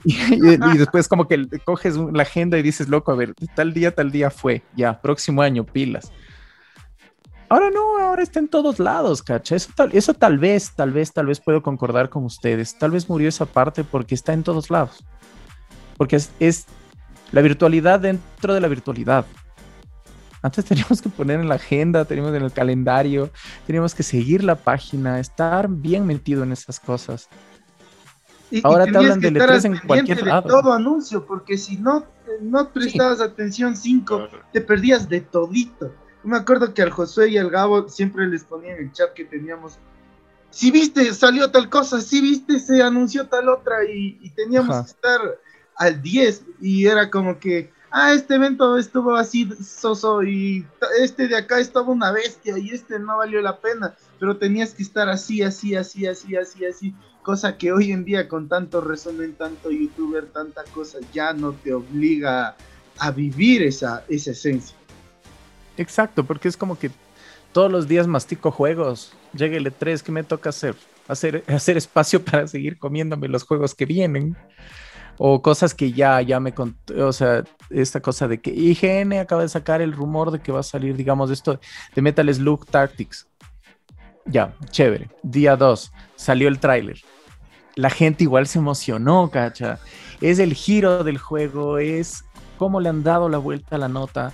Y, después como que coges la agenda y dices, loco, a ver, tal día, tal día fue, ya, próximo año, pilas. Ahora no, ahora está en todos lados, cacha. Eso tal, eso tal vez, tal vez, tal vez puedo concordar con ustedes. Tal vez murió esa parte porque está en todos lados. Porque es la virtualidad dentro de la virtualidad. Antes teníamos que poner en la agenda, teníamos en el calendario, teníamos que seguir la página, estar bien metido en esas cosas. Y, Ahora y te tenías hablan que del estar E3 al en pendiente cualquier de lado. todo anuncio, porque si no, no prestabas atención 5, Claro. te perdías de todito. Me acuerdo que al Josué y al Gabo siempre les ponía en el chat que teníamos. Si viste, salió tal cosa, si viste, se anunció tal otra, y, y teníamos Ajá. que estar al 10, y era como que, ah, este evento estuvo así soso, y este de acá estaba una bestia, y este no valió la pena, pero tenías que estar así, así, así, así, así, así, cosa que hoy en día con tanto resumen, tanto youtuber, tanta cosa, ya no te obliga a vivir esa, esencia. Exacto, porque es como que todos los días mastico juegos. Llega el E3, ¿qué me toca? Hacer, hacer espacio para seguir comiéndome los juegos que vienen. O cosas que ya, ya me contó, o sea, esta cosa de que IGN acaba de sacar el rumor de que va a salir, digamos, esto de Metal Slug Tactics. Ya, chévere. Día 2, salió el tráiler. La gente igual se emocionó, cacha. Es el giro del juego, es cómo le han dado la vuelta a la nota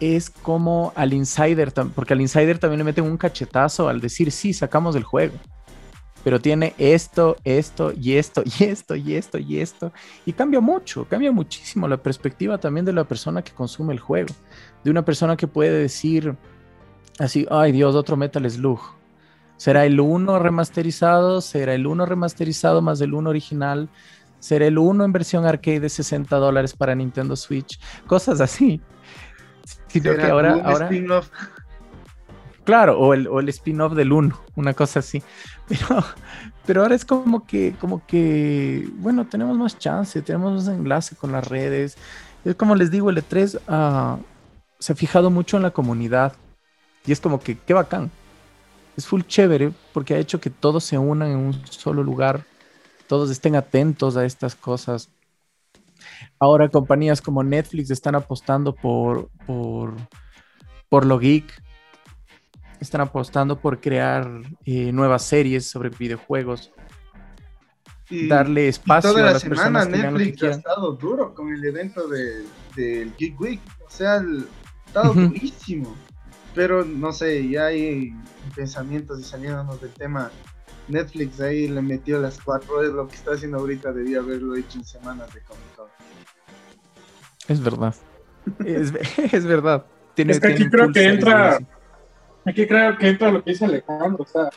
es como al insider, porque al insider también le meten un cachetazo al decir, sí, sacamos del juego, pero tiene esto, esto y esto y esto y esto y esto, y cambia mucho, cambia muchísimo la perspectiva también de la persona que consume el juego, de una persona que puede decir así, ay Dios, otro Metal Slug. ¿Será el 1 remasterizado? ¿Será el 1 remasterizado más el 1 original? ser el 1 en versión arcade de 60 dólares para Nintendo Switch, cosas así. Sino que Será ahora, ahora claro, o el, o el spin-off del 1, una cosa así. Pero, pero ahora es como que, como que, bueno, tenemos más chance, tenemos más enlace con las redes. Es como les digo, el E3 ah, se ha fijado mucho en la comunidad. Y es como que, qué bacán. Es full chévere porque ha hecho que todos se unan en un solo lugar, todos estén atentos a estas cosas. Ahora compañías como Netflix están apostando por, por, por lo geek, están apostando por crear eh, nuevas series sobre videojuegos, Y- darle y espacio toda a la las semana personas que vean lo que Netflix ha estado duro con el evento de- del Geek Week. O sea, el- ha estado durísimo. Pero no sé, ya hay pensamientos y saliéndonos del tema. Netflix ahí le metió las cuatro horas. Lo que está haciendo ahorita debía haberlo hecho en semanas de Comic Con. Es verdad. Es, es verdad. Tiene, Es que aquí creo que entra-. Aquí creo que entra lo que dice Alejandro, o sea,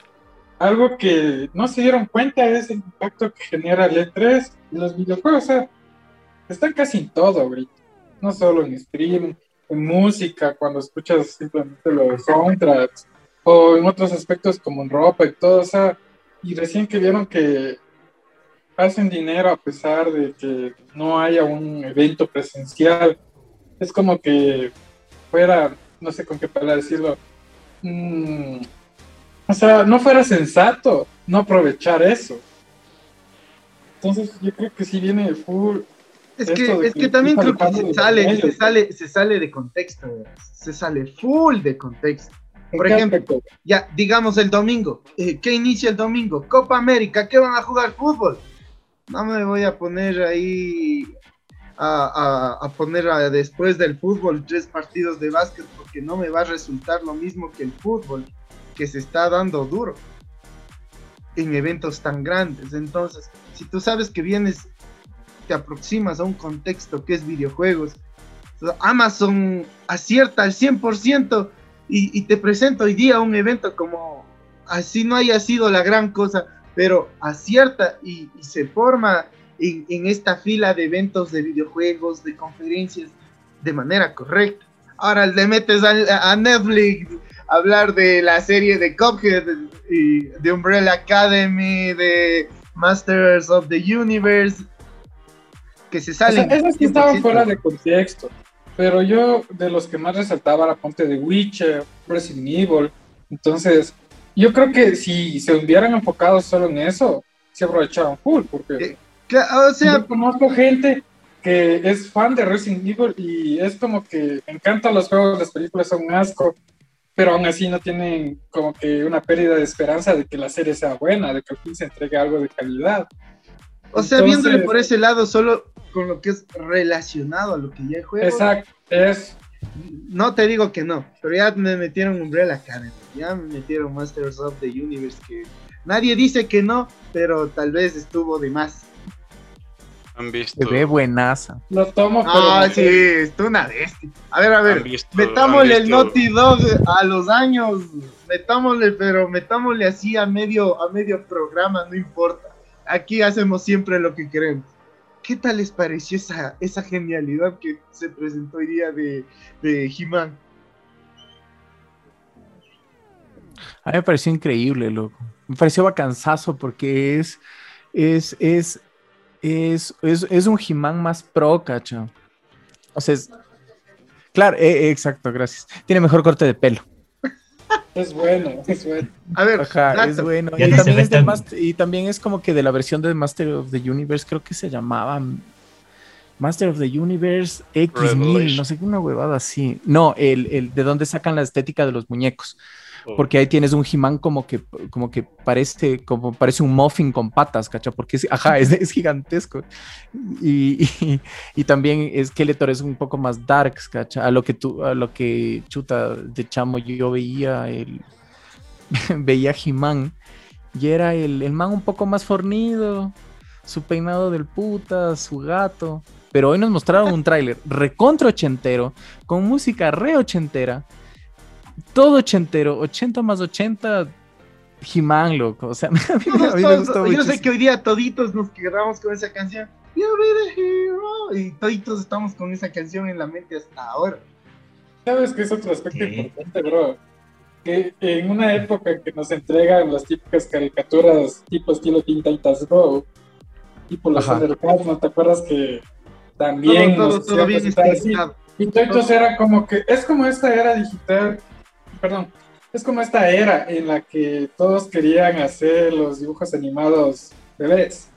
algo que no se dieron cuenta es el impacto que genera el E3 y los videojuegos, o sea, están casi en todo ahorita, no solo en streaming, en música, cuando escuchas simplemente los soundtracks, o en otros aspectos como en ropa y todo, o sea, y recién que vieron que hacen dinero a pesar de que no haya un evento presencial, es como que fuera, no sé con qué palabra decirlo, mm, o sea, no fuera sensato no aprovechar eso. Entonces yo creo que si viene full, Es que, es que que también creo que se sale, se sale, se sale de contexto, ¿verdad? se sale full de contexto. ¿en Por ejemplo, aspecto? Ya, digamos el domingo. eh, ¿Qué inicia el domingo? Copa América, ¿qué van a jugar fútbol? No me voy a poner ahí a, a- a poner a- después del fútbol tres partidos de básquet porque no me va a resultar lo mismo que el fútbol que se está dando duro en eventos tan grandes. Entonces, si tú sabes que vienes, te aproximas a un contexto que es videojuegos, Amazon acierta al 100% y, y te presento hoy día un evento como así no haya sido la gran cosa, pero acierta y, y se forma en, en esta fila de eventos de videojuegos, de conferencias, de manera correcta. Ahora le metes a, Netflix a hablar de la serie de Cuphead y de Umbrella Academy, de Masters of the Universe, que se O sea, salen. esos sí estaban 100%. fuera de contexto. Pero yo, de los que más resaltaba la ponte de Witcher, Resident Evil. Entonces, yo creo que si se hubieran enfocado solo en eso, se aprovechaban full. Porque O sea, yo conozco gente que es fan de Resident Evil y es como que me encantan los juegos, las películas son un asco, pero aún así no tienen como que una pérdida de esperanza de que la serie sea buena, de que al fin se entregue algo de calidad. O sea, Entonces- viéndole por ese lado, solo con lo que es relacionado a lo que ya juego, Exacto, es no te digo que no, pero ya me metieron Umbrella Academy, ya me metieron Masters of the Universe, que nadie dice que no, pero tal vez estuvo de más. Han visto. Se ve buenaza. lo tomo, pero Ah, no sí, sé. es una bestia. A ver, a ver, visto- metámosle el Naughty Dog a los años, metámosle, pero metámosle así a medio, a medio programa, no importa. Aquí hacemos siempre lo que queremos. ¿Qué tal les pareció esa, esa genialidad que se presentó hoy día de, de He-Man? A mí me pareció increíble, loco. Me pareció bacanzazo porque es, es, es, es, es, es un He-Man más pro, cacho. O sea, es... Claro, eh, eh, exacto, gracias. Tiene mejor corte de pelo. Es bueno, es bueno. A ver, Ajá, es bueno. Y también, es Master- y también es como que de la versión de Master of the Universe, creo que se llamaba Master of the Universe X1000, Revelation. no sé qué una huevada así. No, el, el de dónde sacan la estética de los muñecos. Porque ahí tienes un He-Man como que, como que parece, como parece un muffin con patas, ¿cacha? Porque es, ajá, es, es gigantesco. Y, y, y también Skeletor es un poco más darks, ¿cacha? A lo que tú, a lo que chuta de chamo yo, yo veía el veía He-Man y era el, el man un poco más fornido, su peinado del puta, su gato. Pero hoy nos mostraron un tráiler recontra ochentero, con música re ochentera, todo ochentero, 80 más 80, He-Man, loco. O sea, a mí, a mí me gustó yo sé que hoy día toditos nos quedamos con esa canción, You'll be the hero. Y toditos estamos con esa canción en la mente hasta ahora. ¿Sabes qué es otro aspecto importante, bro? Que en una época en que nos entregan las típicas caricaturas tipo estilo Teen Titans Go, tipo los. Thundercats, ¿no te acuerdas que también todo, nos todo, todo bien así? Y Toitos era como que, es como esta era digital, perdón, es como esta era en la que todos querían hacer los dibujos animados bebés.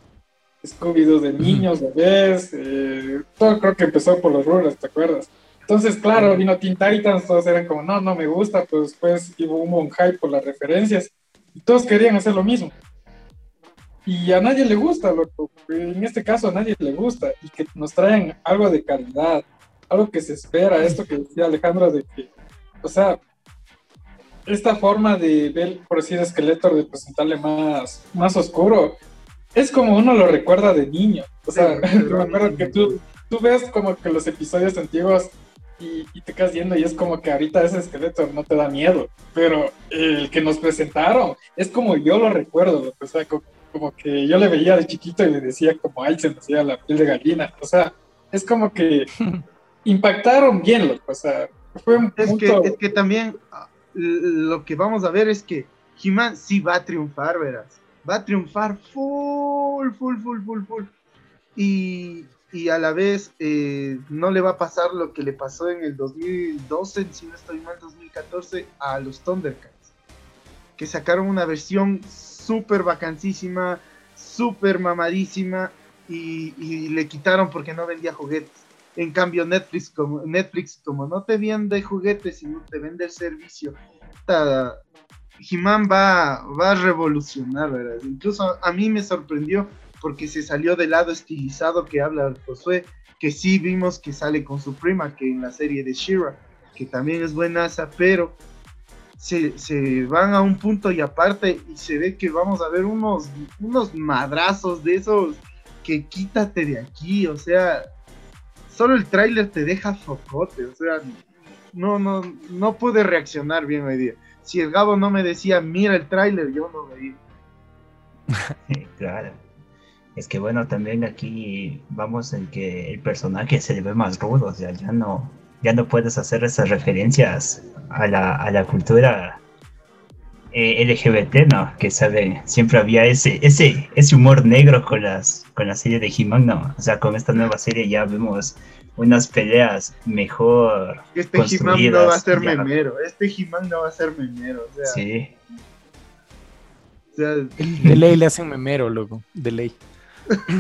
Scooby-Doo de niños, bebés, eh, todo creo que empezó por los Rugrats, ¿te acuerdas? Entonces, claro, vino Teen Titans, todos eran como, no, no me gusta, pero después hubo un, hype por las referencias y todos querían hacer lo mismo. Y a nadie le gusta, loco. En este caso a nadie le gusta. Y que nos traen algo de calidad, algo que se espera, esto que decía Alejandro de que, o sea, esta forma de ver, por decir, Skeletor, de presentarle más, más oscuro, es como uno lo recuerda de niño. O sea, Sí, me acuerdo que tú, tú ves como que los episodios antiguos y, y te quedas viendo y es como que ahorita ese Skeletor no te da miedo, pero el que nos presentaron es como yo lo recuerdo, o sea, co- como, que yo le veía de chiquito y le decía como, ay, se me hacía la piel de gallina, o sea, es como que impactaron bien, loco, o sea, fue un Es que, es que también lo que vamos a ver es que He-Man sí va a triunfar, verás. Va a triunfar full, full, full, full, full. Y, y a la vez eh, no le va a pasar lo que le pasó en el 2012, si no estoy mal, 2014, a los Thundercats. Que sacaron una versión súper vacancísima, súper mamadísima y, y le quitaron porque no vendía juguetes. En cambio, Netflix como, Netflix, como no te vende juguetes, sino te vende el servicio, He-Man va, va a revolucionar, ¿verdad? Incluso a mí me sorprendió porque se salió del lado estilizado que habla Josué, que sí vimos que sale con su prima, que en la serie de Shira, que también es buenaza, pero se, se van a un punto y aparte y se ve que vamos a ver unos, unos madrazos de esos que quítate de aquí, o sea, solo el tráiler te deja focote, o sea, no, no, no pude reaccionar bien hoy día. Si el Gabo no me decía, mira el tráiler, yo no veía. Claro. Es que bueno, también aquí vamos en que el personaje se le ve más rudo, o sea, ya no, ya no puedes hacer esas referencias a la, a la cultura eh, LGBT, ¿no? Que saben, siempre había ese, ese, ese humor negro con las, con la serie de He-Man, ¿no? O sea, con esta nueva serie ya vemos unas peleas mejor. Este He-Man no va a ser ya. memero, este He-Man no va a ser memero, o sea, Sí, o sea, De ley le hacen memero, loco. De ley.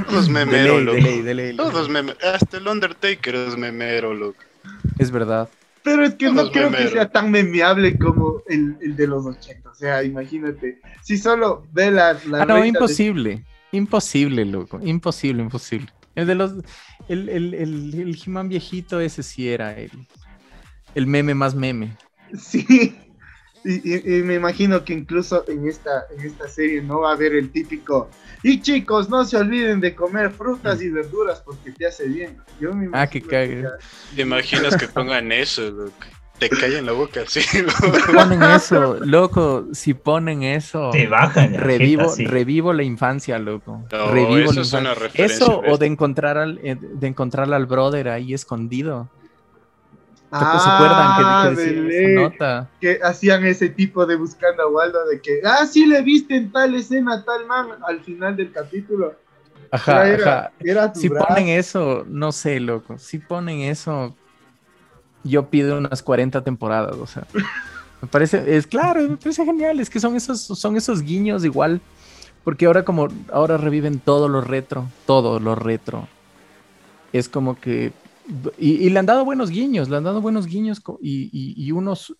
Todos De memero, ley, loco. de ley, de ley. Todos memero. Hasta el Undertaker es memero, loco. Es verdad. Pero es que no creo que sea tan memeable como el, el de los 80, o sea, imagínate, si solo ve la, la Ah, no, de- imposible. Imposible, loco. Imposible, imposible. El de los. El, el, el, el He-Man viejito, ese sí era el, el meme más meme. Sí. Y, y- y me imagino que incluso en esta, en esta serie no va a haber el típico. Y chicos, no se olviden de comer frutas y verduras porque te hace bien. Yo me Ah, que imagino cague. ya- ¿Te imaginas que pongan eso, loco? Te callan la boca así, loco. Ponen eso, loco. Si ponen eso, te bajan. revivo, jeta, sí. revivo la infancia, loco. No, revivo eso la es una infancia. referencia. Eso o de encontrar al eh, de encontrar al brother ahí escondido. ¿Te ¿Se Ah, acuerdan que, que de decía ley, esa nota? que hacían ese tipo de buscando a Waldo de que, ah, sí le viste en tal escena, tal man, al final del capítulo. Ajá, era, ajá. era Si brazo. ponen eso, no sé, loco. Si ponen eso, yo pido unas 40 temporadas, o sea. Me parece, es claro, me parece genial. Es que son esos, son esos guiños igual. Porque ahora como, ahora reviven todo lo retro, todo lo retro. Es como que, y, y le han dado buenos guiños, le han dado buenos guiños y, y- y unos,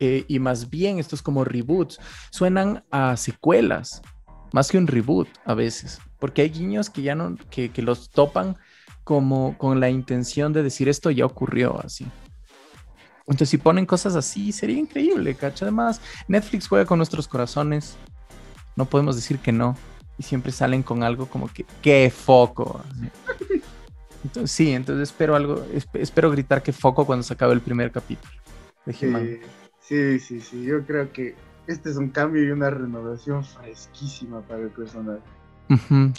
eh, y más bien estos como reboots, suenan a secuelas, más que un reboot a veces, porque hay guiños que ya no, que, que los topan como con la intención de decir esto ya ocurrió así. Entonces, si ponen cosas así, sería increíble, ¿cacho? Además, Netflix juega con nuestros corazones. No podemos decir que no. Y siempre salen con algo como que, ¡qué foco! así. Entonces, sí, entonces espero algo, esp- espero gritar que foco cuando se acabe el primer capítulo de He-Man. Sí, sí, sí, sí, yo creo que este es un cambio y una renovación fresquísima para el personaje.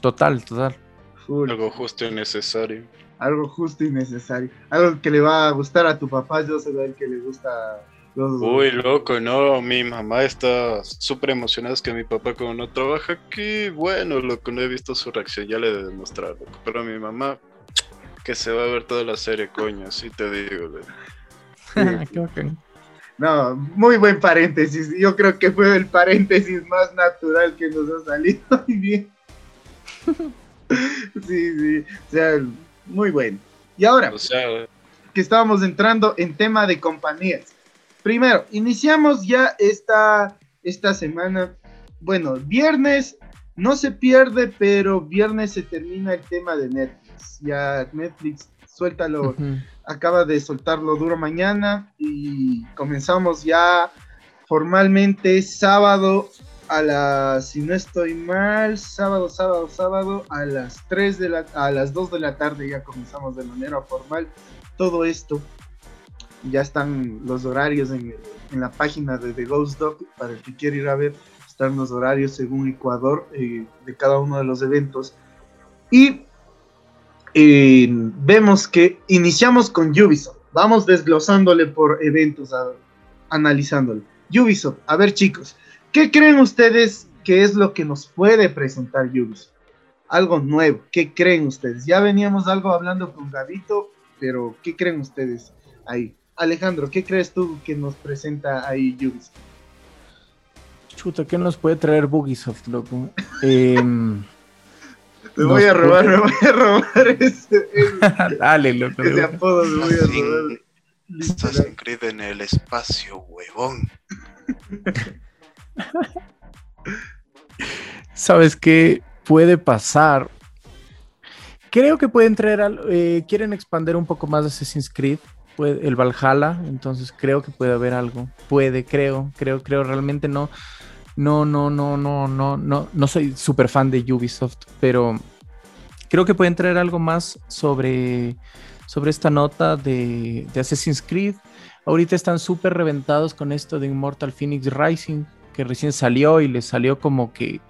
Total, total. Full. Algo justo y necesario. Algo justo y necesario. Algo que le va a gustar a tu papá, yo sé el que le gusta los... Uy, loco, no, mi mamá está súper emocionada, es que mi papá como no trabaja aquí, bueno, loco, no he visto su reacción, ya le he de demostrar, loco, pero mi mamá, que se va a ver toda la serie, coño, así te digo, loco. Qué bacán. No, muy buen paréntesis. Yo creo que fue el paréntesis más natural que nos ha salido hoy bien. Sí, sí, o sea, muy bueno. Y ahora, O sea, que estábamos entrando en tema de compañías. Primero, iniciamos ya esta, esta semana. Bueno, viernes no se pierde, pero viernes se termina el tema de Netflix. Ya Netflix, suéltalo, Ujú. acaba de soltarlo duro mañana y comenzamos ya formalmente sábado a las, si no estoy mal, sábado, sábado, sábado a las 3 de la, a las 2 de la tarde ya comenzamos de manera formal todo esto. Ya están los horarios en, en la página de The Ghost Dog para el que quiera ir a ver. Están los horarios según Ecuador eh, de cada uno de los eventos. Y eh, vemos que iniciamos con Ubisoft. Vamos desglosándole por eventos, a- analizándole. Ubisoft, a ver chicos, ¿qué creen ustedes que es lo que nos puede presentar Ubisoft? Algo nuevo, ¿qué creen ustedes? Ya veníamos algo hablando con Gabito, pero ¿qué creen ustedes ahí? Alejandro, ¿qué crees tú que nos presenta ahí Ubisoft? Chuta, ¿qué nos puede traer Bugisoft, loco? Em, Te Nos voy a robar, me voy a robar ese, ese- Dale, loco. ese apodo, me voy a robar. Assassin's Creed en el espacio, huevón. ¿Sabes qué puede pasar? Creo que pueden traer, al- eh, quieren expandir un poco más de Assassin's Creed, puede- el Valhalla, entonces creo que puede haber algo. Puede, creo, creo, creo, realmente no, no, no, no, no, no, no, no soy súper fan de Ubisoft, pero creo que pueden traer algo más sobre, sobre esta nota de, de Assassin's Creed. Ahorita están súper reventados con esto de Immortal Phoenix Rising, que recién salió y les salió como que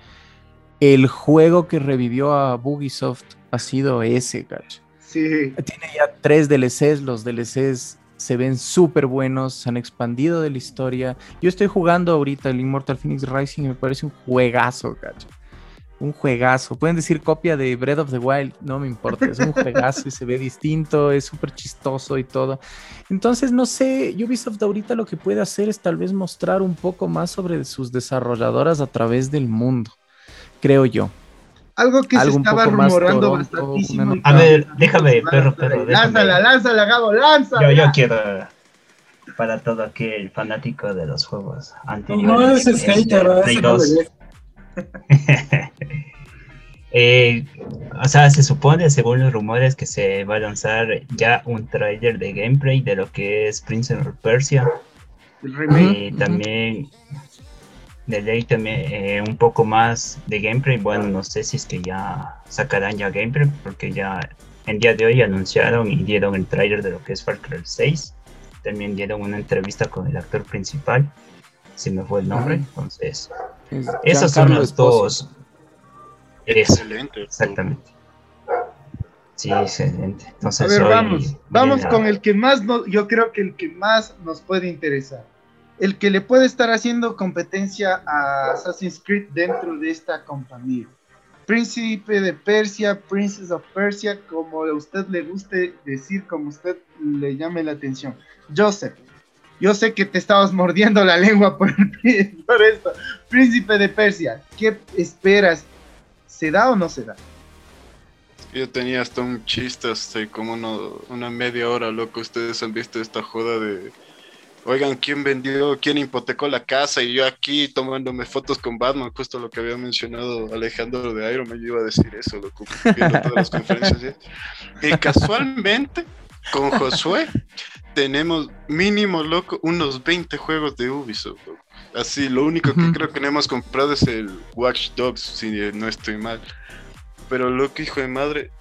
el juego que revivió a Bugisoft ha sido ese, gacho. Sí, Tiene ya tres DLCs, los DLCs se ven súper buenos, se han expandido de la historia. Yo estoy jugando ahorita el Immortal Phoenix Rising y me parece un juegazo, gacho. Un juegazo. Pueden decir copia de Breath of the Wild, no me importa. Es un juegazo y se ve distinto, es súper chistoso y todo. Entonces, no sé, Ubisoft ahorita lo que puede hacer es tal vez mostrar un poco más sobre sus desarrolladoras a través del mundo, creo yo. Algo que Algo se estaba rumorando bastantísimo. A ver, déjame, perro, perro. Lánzala, lánzala, Gabo, lánzala. Yo, yo quiero para todo aquel fanático de los juegos anteriores. No, ese es este, hater, ¿verdad? Play Ese no 2. le llega. Eh, o sea, se supone, según los rumores, que se va a lanzar ya un trailer de gameplay de lo que es Prince of Persia. El remake. Y también de ley también eh, un poco más de gameplay. Bueno, no sé si es que ya sacarán ya gameplay, porque ya en día de hoy anunciaron y dieron el trailer de lo que es Far Cry 6. También dieron una entrevista con el actor principal, si me fue el nombre. Ajá. Entonces, Es esos son los Esposo. dos. Eso, Excelente. exactamente. Sí, excelente. Entonces, A ver, hoy vamos, vamos con la- el que más, no- yo creo que el que más nos puede interesar. El que le puede estar haciendo competencia a Assassin's Creed dentro de esta compañía. Príncipe de Persia, Princess of Persia, como a usted le guste decir, como usted le llame la atención. Joseph, yo sé que te estabas mordiendo la lengua por, por esto. Príncipe de Persia, ¿qué esperas? ¿Se da o no se da? Yo tenía hasta un chiste, hasta como uno- una media hora, loco. Ustedes han visto esta joda de. Oigan, ¿quién vendió, quién hipotecó la casa? Y yo aquí tomándome fotos con Batman, justo lo que había mencionado Alejandro de Iron Man, yo iba a decir eso, loco, viendo todas las conferencias. Y casualmente, con Josué, tenemos mínimo, loco, unos 20 juegos de Ubisoft, loco. Así, lo único que creo que no hemos comprado es el Watch Dogs, si no estoy mal. Pero loco, hijo de madre,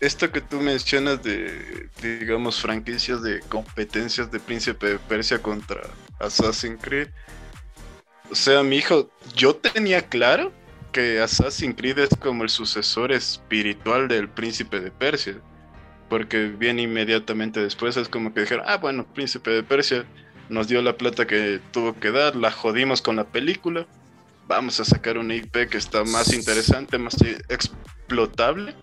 esto que tú mencionas de, digamos, franquicias de competencias de Príncipe de Persia contra Assassin's Creed. O sea, mi hijo, yo tenía claro que Assassin's Creed es como el sucesor espiritual del príncipe de Persia. Porque viene inmediatamente después, es como que dijeron, ah, bueno, príncipe de Persia nos dio la plata que tuvo que dar, la jodimos con la película, vamos a sacar una IP que está más interesante, más explotable.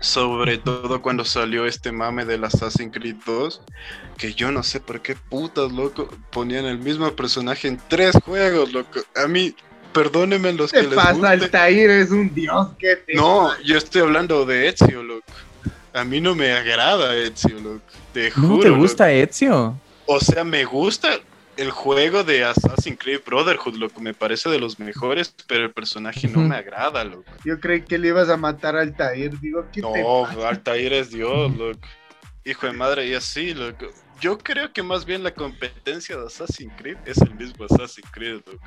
Sobre todo cuando salió este mame del Assassin's Creed 2, que yo no sé por qué putas, loco, ponían el mismo personaje en tres juegos, loco. A mí, perdónenme los ¿Qué que les pasa? guste. Altair es un dios que te... No, yo estoy hablando de Ezio, loco. A mí no me agrada Ezio, loco. Te juro. ¿No te loco. gusta Ezio? O sea, me gusta el juego de Assassin's Creed Brotherhood, loco. Me parece de los mejores, pero el personaje no me agrada, loco. Yo creí que le ibas a matar a Altair. Digo, ¿qué te No, pasa? Altair es Dios, loco. Hijo de madre, y así, loco. Yo creo que más bien la competencia de Assassin's Creed es el mismo Assassin's Creed, loco.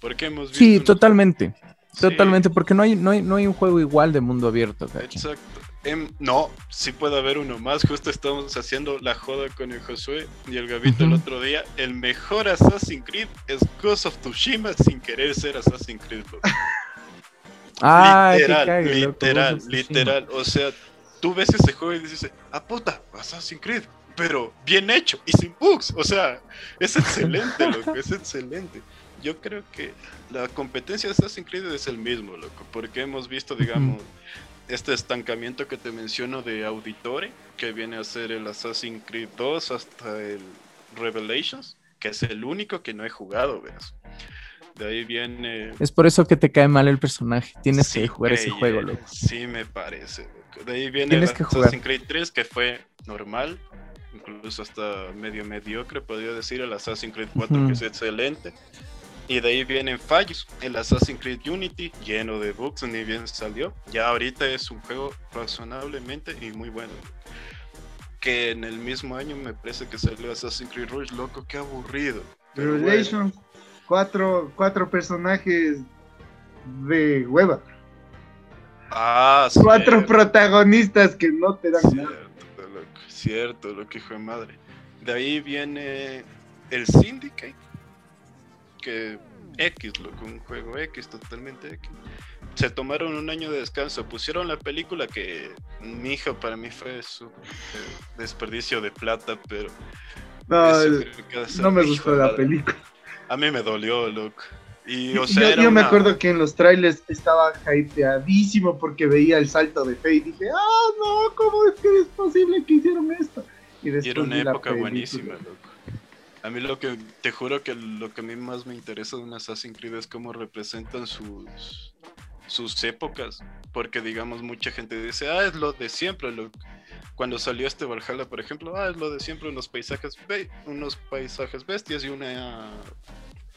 Porque hemos visto. Sí, unos- totalmente. Sí, Totalmente, porque no hay, no, hay, no hay un juego igual de mundo abierto, ¿cachai? Exacto. Em, no, sí puede haber uno más. Justo estamos haciendo la joda con el Josué y el Gabito el otro día. El mejor Assassin's Creed es Ghost of Tsushima sin querer ser Assassin's Creed. qué literal, cague, literal, literal. O sea, tú ves ese juego y dices, ah puta, Assassin's Creed, pero bien hecho y sin bugs. O sea, es excelente, loco, es excelente. Yo creo que la competencia de Assassin's Creed es el mismo, loco, porque hemos visto, digamos, este estancamiento que te menciono de Auditore, que viene a ser el Assassin's Creed 2 hasta el Revelations, que es el único que no he jugado, veas. De ahí viene Es por eso que te cae mal el personaje. Tienes Sí, que jugar ese juego, loco. Sí, me parece. De ahí viene el Assassin's jugar. Creed 3, que fue normal, incluso hasta medio mediocre, podría decir. El Assassin's Creed 4, Ujú. que es excelente. Y de ahí vienen fallos. El Assassin's Creed Unity, lleno de bugs, ni bien salió. Ya ahorita es un juego razonablemente y muy bueno. Que en el mismo año me parece que salió Assassin's Creed Rouge, loco, qué aburrido. Pero bueno. Cuatro, cuatro personajes de hueva. Ah, Cuatro cierto. protagonistas que no te dan nada. Cierto, loco, cierto, lo que hijo de madre. De ahí viene el Syndicate, que X, loco, un juego X, totalmente X. Se tomaron un año de descanso, pusieron la película que mi hija para mí fue su eh, desperdicio de plata, pero No, el- no me gustó la película. A mí me dolió, loco. Y, Yo, o sea, era yo me acuerdo que en los trailers estaba hypeadísimo porque veía el salto de fe y dije, ah, no, ¿cómo es que es posible que hicieron esto? Y era una época película. buenísima, loco. A mí lo que, te juro que lo que a mí más me interesa de un Assassin's Creed es cómo representan sus, sus épocas. Porque, digamos, mucha gente dice, ah, es lo de siempre. Lo... Cuando salió este Valhalla, por ejemplo, ah, es lo de siempre, unos paisajes, be- unos paisajes bestias y una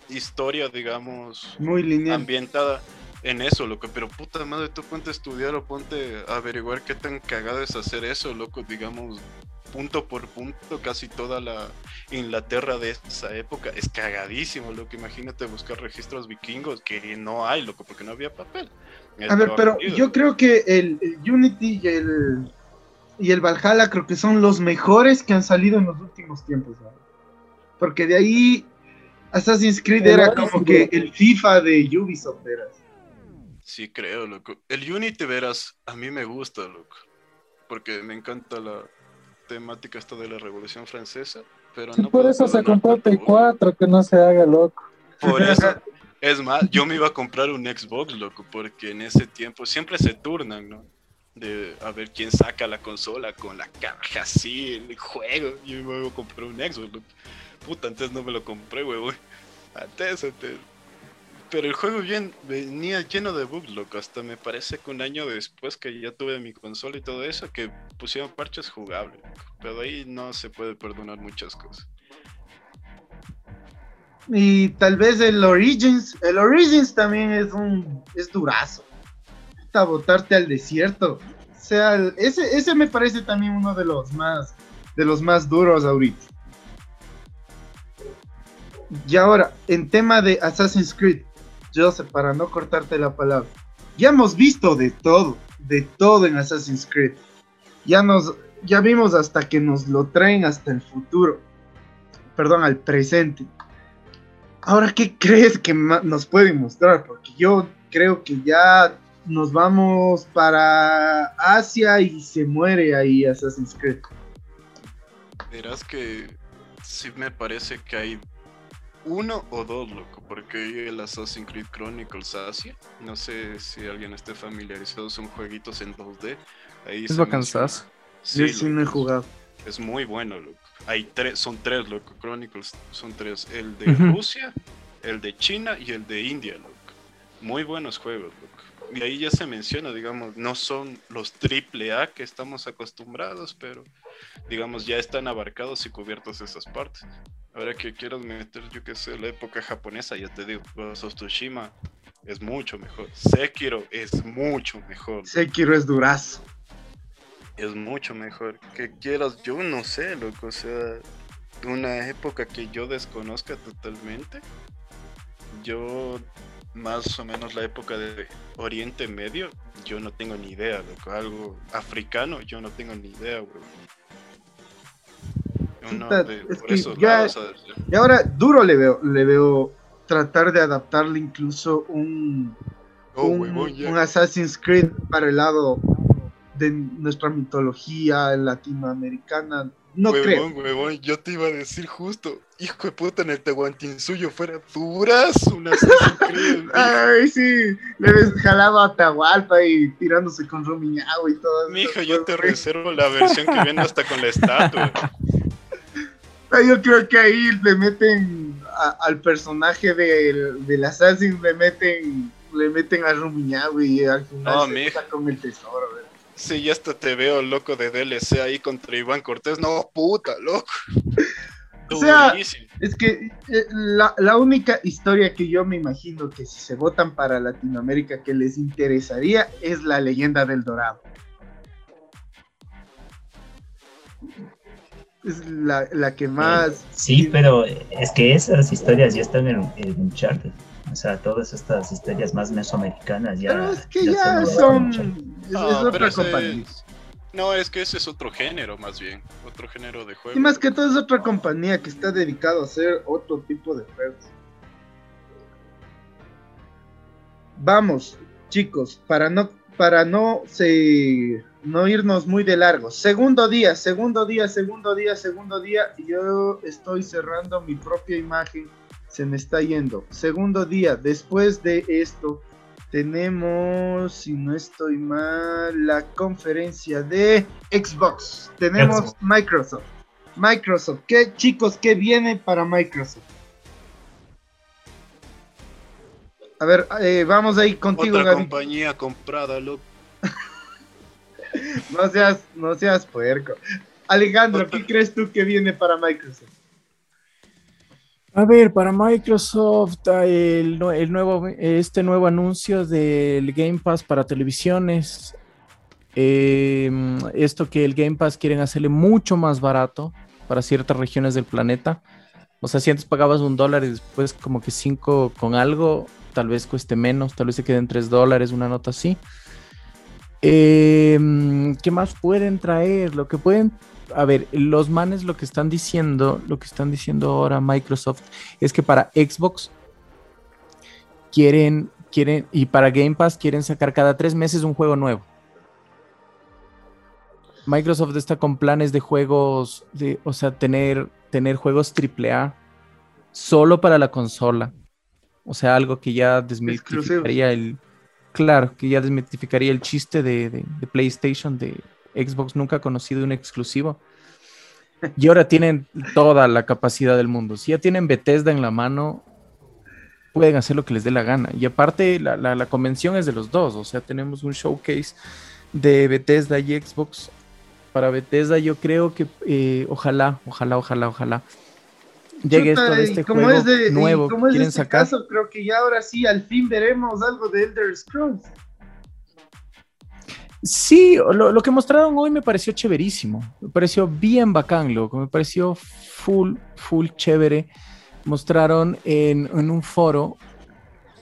historia, digamos, Muy lineal. ambientada en eso, loco. Pero puta madre, tú ponte a estudiar o ponte a averiguar qué tan cagado es hacer eso, loco. Digamos, punto por punto, casi toda la Inglaterra de esa época es cagadísimo, loco. Imagínate buscar registros vikingos que no hay, loco, porque no había papel. A ver, pero yo creo que el, el Unity y el, y el Valhalla creo que son los mejores que han salido en los últimos tiempos. Porque de ahí Assassin's Creed El era Odyssey, como que el FIFA de Ubisoft. Era. Sí, creo, loco. El Unity, verás, a mí me gusta, loco. Porque me encanta la temática esta de la Revolución Francesa. Pero Sí, no por eso se compró Play bugs. 4, que no se haga loco. Por eso, es más, yo me iba a comprar un Xbox, loco, porque en ese tiempo siempre se turnan, ¿no? De a ver quién saca la consola con la caja así, el juego. Yo me iba a comprar un Xbox, loco. Puta, antes no me lo compré, huevón. Antes, antes. Pero el juego bien venía lleno de bugs, loco. Hasta me parece que un año después que ya tuve mi consola y todo eso, que pusieron parches jugables. Pero ahí no se puede perdonar muchas cosas. Y tal vez el Origins. El Origins también es un. es durazo. Hasta botarte al desierto. O sea, ese, ese me parece también uno de los más. de los más duros ahorita. Y ahora, en tema de Assassin's Creed, Joseph, para no cortarte la palabra, ya hemos visto de todo, de todo en Assassin's Creed. Ya nos, ya vimos hasta que nos lo traen hasta el futuro, perdón, al presente. Ahora, ¿qué crees que nos pueden mostrar? Porque yo creo que ya nos vamos para Asia y se muere ahí Assassin's Creed. Verás que sí me parece que hay uno o dos, loco, porque el Assassin's Creed Chronicles Asia, no sé si alguien esté familiarizado, son jueguitos en 2D. Ahí Es. Yo menciona- sí loco, no he jugado. Es muy bueno, loco. Hay tres, son tres, loco. Chronicles son tres. El de. Rusia, el de China y el de India, loco. Muy buenos juegos, loco. Y ahí ya se menciona, digamos, no son los triple A que estamos acostumbrados, pero digamos ya están abarcados y cubiertos esas partes. Ahora que quieras meter, yo que sé, la época japonesa, ya te digo, Ghost of Tsushima es mucho mejor. Sekiro es mucho mejor. Sekiro es durazo. Es mucho mejor. Que quieras, yo no sé, loco. O sea, de una época que yo desconozca totalmente. Yo, más o menos la época de Oriente Medio, yo no tengo ni idea, loco. Algo africano, yo no tengo ni idea, bro. Uno Puta, de- es por que esos ya- lados, ¿sabes? Y ahora duro le veo, le veo tratar de adaptarle incluso un, Oh, un, Assassin's Creed para el lado de nuestra mitología latinoamericana. No creo. huevón, huevón, yo te iba a decir justo, hijo de puta, en el Tehuantinsuyo fuera duras una Creed, Ay, sí, le jalado a Atahualpa y tirándose con Rumiñao y todo. Mijo, yo te reservo la versión que viene hasta con la estatua. Yo creo que ahí le meten a- al personaje del, del Assassin, le meten, le meten a Rumiñao y al final No, se queda con el tesoro. ¿verdad? Sí, ya hasta te veo loco de DLC ahí contra Iván Cortés. No, puta, loco. O sea. Es que eh, la, la única historia que yo me imagino que si se votan para Latinoamérica que les interesaría es la leyenda del Dorado. Es la, la que más... Sí, pero es que esas historias ya están en, en Uncharted. O sea, todas estas historias más mesoamericanas ya. Pero es que ya son... Uncharted. Es, Ah, es pero otra ese compañía. es- No, es que ese es otro género, más bien. Otro género de juego. Y más que todo es otra compañía que está dedicado a hacer otro tipo de juegos. Vamos, chicos, para no, para no se no irnos muy de largo. Segundo día, segundo día, segundo día, segundo día. Yo estoy cerrando mi propia imagen. Se me está yendo. Segundo día, después de esto, tenemos, si no estoy mal, la conferencia de Xbox. Tenemos Xbox. Microsoft. Microsoft, ¿qué chicos, qué viene para Microsoft? A ver, eh, vamos ahí contigo, Otra Gaby. compañía comprada, loco. No seas, no seas puerco. Alejandro, ¿qué crees tú que viene para Microsoft? A ver, para Microsoft, el, nue- el nuevo, este nuevo anuncio del Game Pass para televisiones. eh, esto que el Game Pass quieren hacerle mucho más barato para ciertas regiones del planeta. O sea, si antes pagabas un dólar y después como que cinco con algo, tal vez cueste menos, tal vez se queden tres dólares, una nota así. Eh, ¿Qué más pueden traer? Lo que pueden a ver, los manes lo que están diciendo, lo que están diciendo ahora Microsoft es que para Xbox quieren, quieren, y para Game Pass quieren sacar cada tres meses un juego nuevo. Microsoft está con planes de juegos, de, o sea, tener, tener juegos AAA solo para la consola. O sea, algo que ya desmitificaría el. Claro, que ya desmitificaría el chiste de, de- de PlayStation, de Xbox nunca ha conocido un exclusivo. Y ahora tienen toda la capacidad del mundo. Si ya tienen Bethesda en la mano, pueden hacer lo que les dé la gana. Y aparte, la, la- la convención es de los dos. O sea, tenemos un showcase de Bethesda y Xbox. Para Bethesda, yo creo que eh, ojalá, ojalá, ojalá, ojalá llegue Chuta, esto de este como juego es de, nuevo como que es de quieren este sacar. caso, creo que ya ahora sí, al fin veremos algo de Elder Scrolls. Sí, lo, que mostraron hoy me pareció chéverísimo. Me pareció bien bacán, loco. Me pareció full, full chévere. Mostraron en, en un foro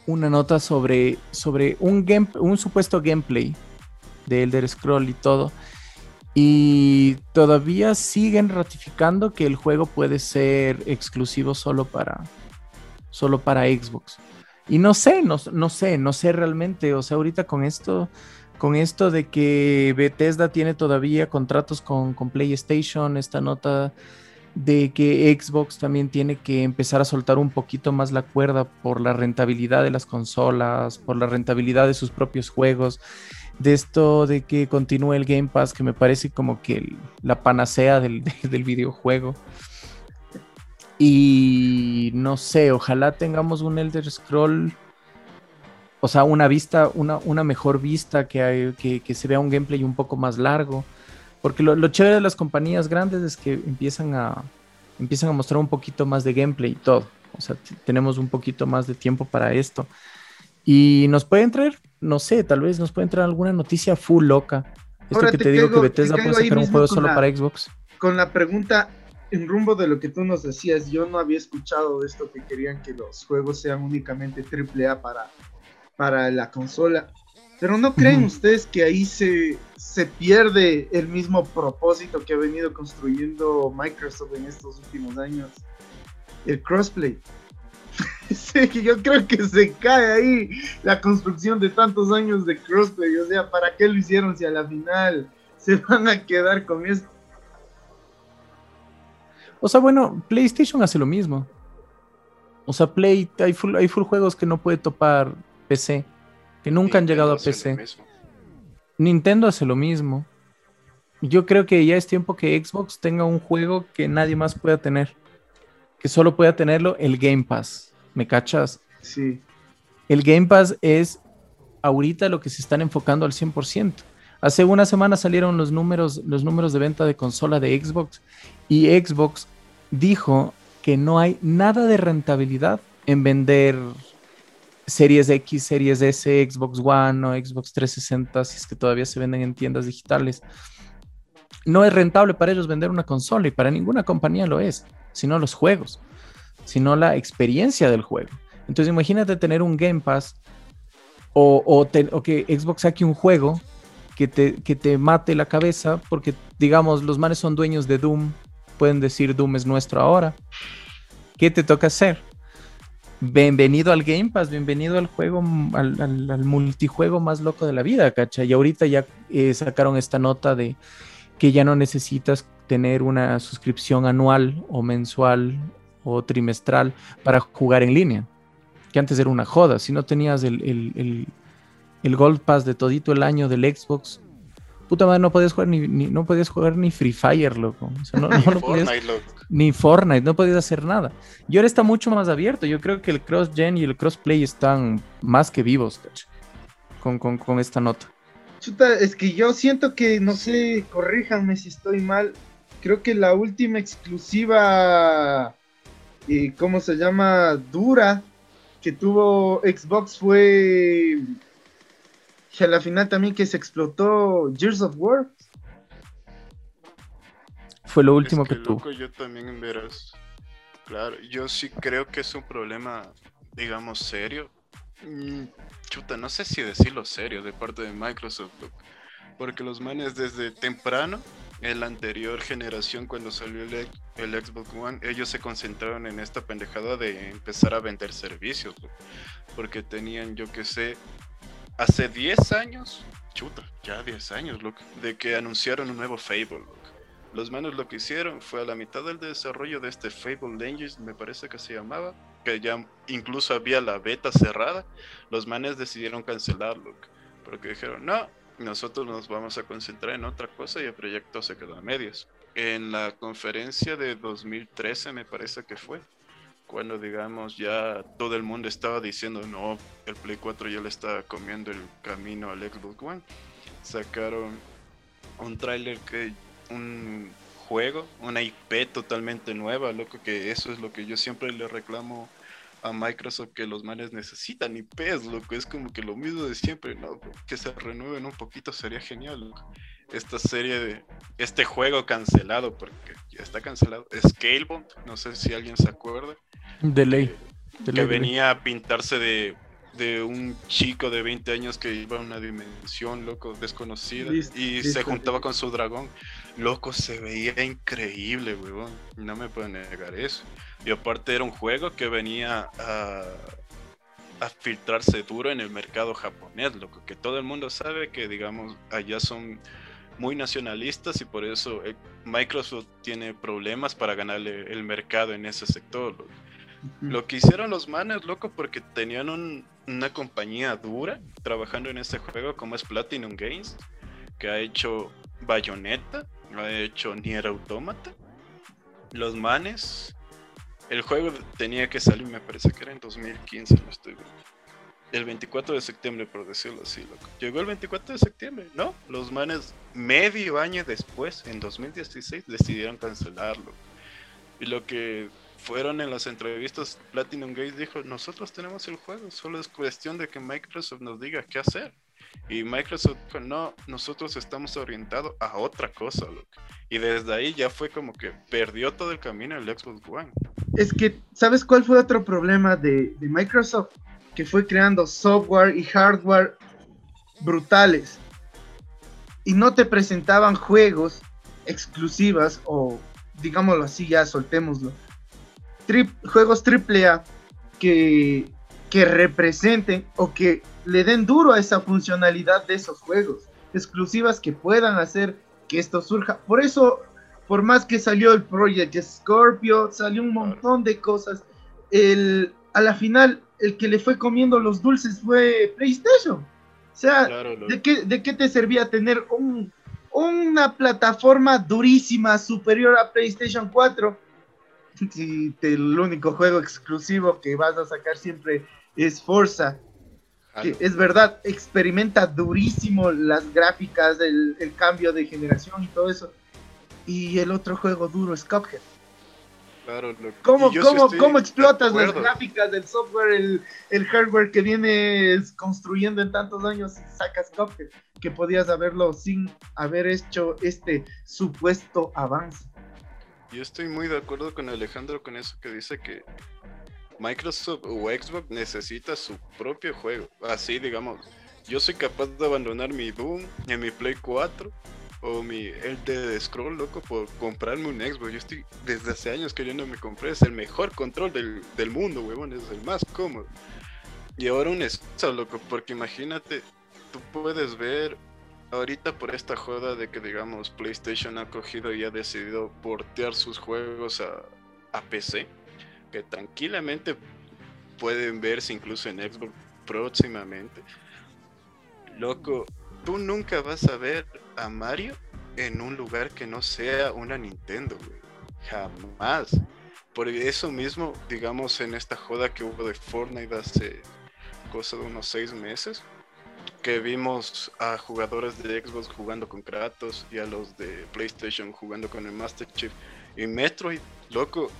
una nota sobre, sobre un, game, un supuesto gameplay de Elder Scroll y todo. Y todavía siguen ratificando que el juego puede ser exclusivo solo para, solo para Xbox. Y no sé, no, no sé, no sé realmente. O sea, ahorita con esto, con esto de que Bethesda tiene todavía contratos con, PlayStation, esta nota de que Xbox también tiene que empezar a soltar un poquito más la cuerda por la rentabilidad de las consolas, por la rentabilidad de sus propios juegos, de esto de que continúe el Game Pass, que me parece como que la panacea del videojuego. Y no sé, ojalá tengamos un Elder Scroll, o sea, una vista, una, una mejor vista, que, que, que se vea un gameplay un poco más largo porque lo, chévere de las compañías grandes es que empiezan a, empiezan a mostrar un poquito más de gameplay y todo. O sea, tenemos un poquito más de tiempo para esto. Y nos pueden traer, no sé, tal vez nos pueden traer alguna noticia full loca. Esto que te, digo que Bethesda puede sacar un juego solo para Xbox. Con la pregunta en rumbo de lo que tú nos decías, yo no había escuchado de esto que querían que los juegos sean únicamente AAA para, para la consola. Pero ¿no creen ustedes que ahí se, se pierde el mismo propósito que ha venido construyendo Microsoft en estos últimos años? El crossplay. sí, yo creo que se cae ahí la construcción de tantos años de crossplay. O sea, ¿para qué lo hicieron si a la final se van a quedar con esto? O sea, bueno, PlayStation hace lo mismo. O sea, Play, hay full, hay full juegos que no puede topar PC que nunca han llegado a PC. Nintendo hace lo mismo. Yo creo que ya es tiempo que Xbox tenga un juego que nadie más pueda tener. Que solo pueda tenerlo el Game Pass. ¿Me cachas? Sí. El Game Pass es ahorita lo que se están enfocando al 100%. Hace una semana salieron los números, los números de venta de consola de Xbox y Xbox dijo que no hay nada de rentabilidad en vender Series X, Series S, Xbox One o Xbox 360, si es que todavía se venden en tiendas digitales. No es rentable para ellos vender una consola y para ninguna compañía lo es, sino los juegos, sino la experiencia del juego. Entonces imagínate tener un Game Pass o, que Xbox saque un juego que te, que te mate la cabeza porque, digamos, los manes son dueños de Doom, pueden decir Doom es nuestro ahora. ¿Qué te toca hacer? Bienvenido al Game Pass, bienvenido al juego, al, multijuego más loco de la vida, ¿cacha? Y ahorita ya eh, sacaron esta nota de que ya no necesitas tener una suscripción anual o mensual o trimestral para jugar en línea. Que antes era una joda. Si no tenías el, el, el Gold Pass de todito el año del Xbox, puta madre, no podías jugar ni, no podías jugar ni Free Fire, loco. no, no, Fortnite, Ni Fortnite, no podías hacer nada. Y ahora está mucho más abierto. Yo creo que el cross-gen y el cross-play están más que vivos, con, con, esta nota. Chuta, es que yo siento que, no sé, corríjanme si estoy mal. Creo que la última exclusiva, eh, ¿cómo se llama? Dura, que tuvo Xbox fue a la final también que se explotó Gears of War. Fue lo último que, tuvo. Yo también. Claro, yo sí creo que es un problema, digamos, serio. Mm, chuta, no sé si decirlo serio de parte de Microsoft, porque los manes desde temprano, en la anterior generación cuando salió el, el, Xbox One, ellos se concentraron en esta pendejada de empezar a vender servicios, porque tenían, yo que sé, hace 10 años, chuta, ya 10 años, loco, de que anunciaron un nuevo Fable, Los manos lo que hicieron fue a la mitad del desarrollo de este Fable Legends, me parece que se llamaba, que ya incluso había la beta cerrada, los manes decidieron cancelarlo, porque dijeron, no, nosotros nos vamos a concentrar en otra cosa y el proyecto se quedó a medias. En la conferencia de 2013 me parece que fue, cuando digamos ya todo el mundo estaba diciendo no, el Play 4 ya le está comiendo el camino al Xbox One, sacaron un tráiler que un juego, una IP totalmente nueva, loco, que eso es lo que yo siempre le reclamo a Microsoft que los manes necesitan IPs, loco, es como que lo mismo de siempre, no, que se renueven un poquito sería genial, loco. Esta serie de este juego cancelado porque ya está cancelado, Scalebound, no sé si alguien se acuerda de ley. que venía a pintarse de, un chico de 20 años que iba a una dimensión, loco, desconocida. y se juntaba con su dragón. Loco, se veía increíble, weón. No me puedo negar eso. Y aparte era un juego que venía a, a filtrarse duro en el mercado japonés, lo que todo el mundo sabe que, digamos, allá son muy nacionalistas y por eso eh, Microsoft tiene problemas para ganarle el mercado en ese sector. Lo que hicieron los manes, loco, porque tenían una compañía dura trabajando en este juego como es Platinum Games, que ha hecho Bayonetta, ha hecho Nier Automata. Los manes, el juego tenía que salir, me parece que era en 2015, no estoy viendo. El 24 de septiembre, por decirlo así, loco. Llegó el 24 de septiembre, ¿no? Los manes, medio año después, en 2016, decidieron cancelarlo. Y lo que fueron en las entrevistas, Platinum Games dijo, nosotros tenemos el juego, solo es cuestión de que Microsoft nos diga qué hacer. Y Microsoft dijo, no, nosotros estamos orientados a otra cosa, loco. Y desde ahí ya fue como que perdió todo el camino el Xbox One. Es que, ¿sabes cuál fue otro problema de, de Microsoft? Que fue creando software y hardware brutales. Y no te presentaban juegos exclusivas o digámoslo así, ya soltémoslo, juegos AAA que, que representen o que le den duro a esa funcionalidad de esos juegos, exclusivas que puedan hacer que esto surja. Por eso, por más que salió el Project Scorpio, salió un montón de cosas, el, a la final el que le fue comiendo los dulces fue PlayStation. O sea, ¿de, qué, ¿de qué te servía tener un, una plataforma durísima superior a PlayStation 4 si el único juego exclusivo que vas a sacar siempre es Forza. es verdad, experimenta durísimo las gráficas, el, cambio de generación y todo eso. Y el otro juego duro es Cuphead. Claro, ¿Cómo, cómo, explotas las gráficas del software, el, el, hardware que vienes construyendo en tantos años y sacas Cuphead? Que podías haberlo sin haber hecho este supuesto avance. Yo estoy muy de acuerdo con Alejandro con eso que dice que Microsoft o Xbox necesita su propio juego. Así, digamos, yo soy capaz de abandonar mi Doom en mi Play 4 o mi de Scroll, loco, por comprarme un Xbox. Yo estoy desde hace años que yo no me compré. Es el mejor control del, del mundo, huevón. Es el más cómodo. Y ahora un excusa, loco, porque imagínate, tú puedes ver ahorita por esta joda de que digamos PlayStation ha cogido y ha decidido portear sus juegos a, a PC, que tranquilamente pueden verse incluso en Xbox próximamente. Loco, tú nunca vas a ver a Mario en un lugar que no sea una Nintendo, Jamás. Por eso mismo, digamos, en esta joda que hubo de Fortnite hace cosa de unos seis meses, que vimos a jugadores de Xbox jugando con Kratos y a los de PlayStation jugando con el Master Chief y Metroid, loco,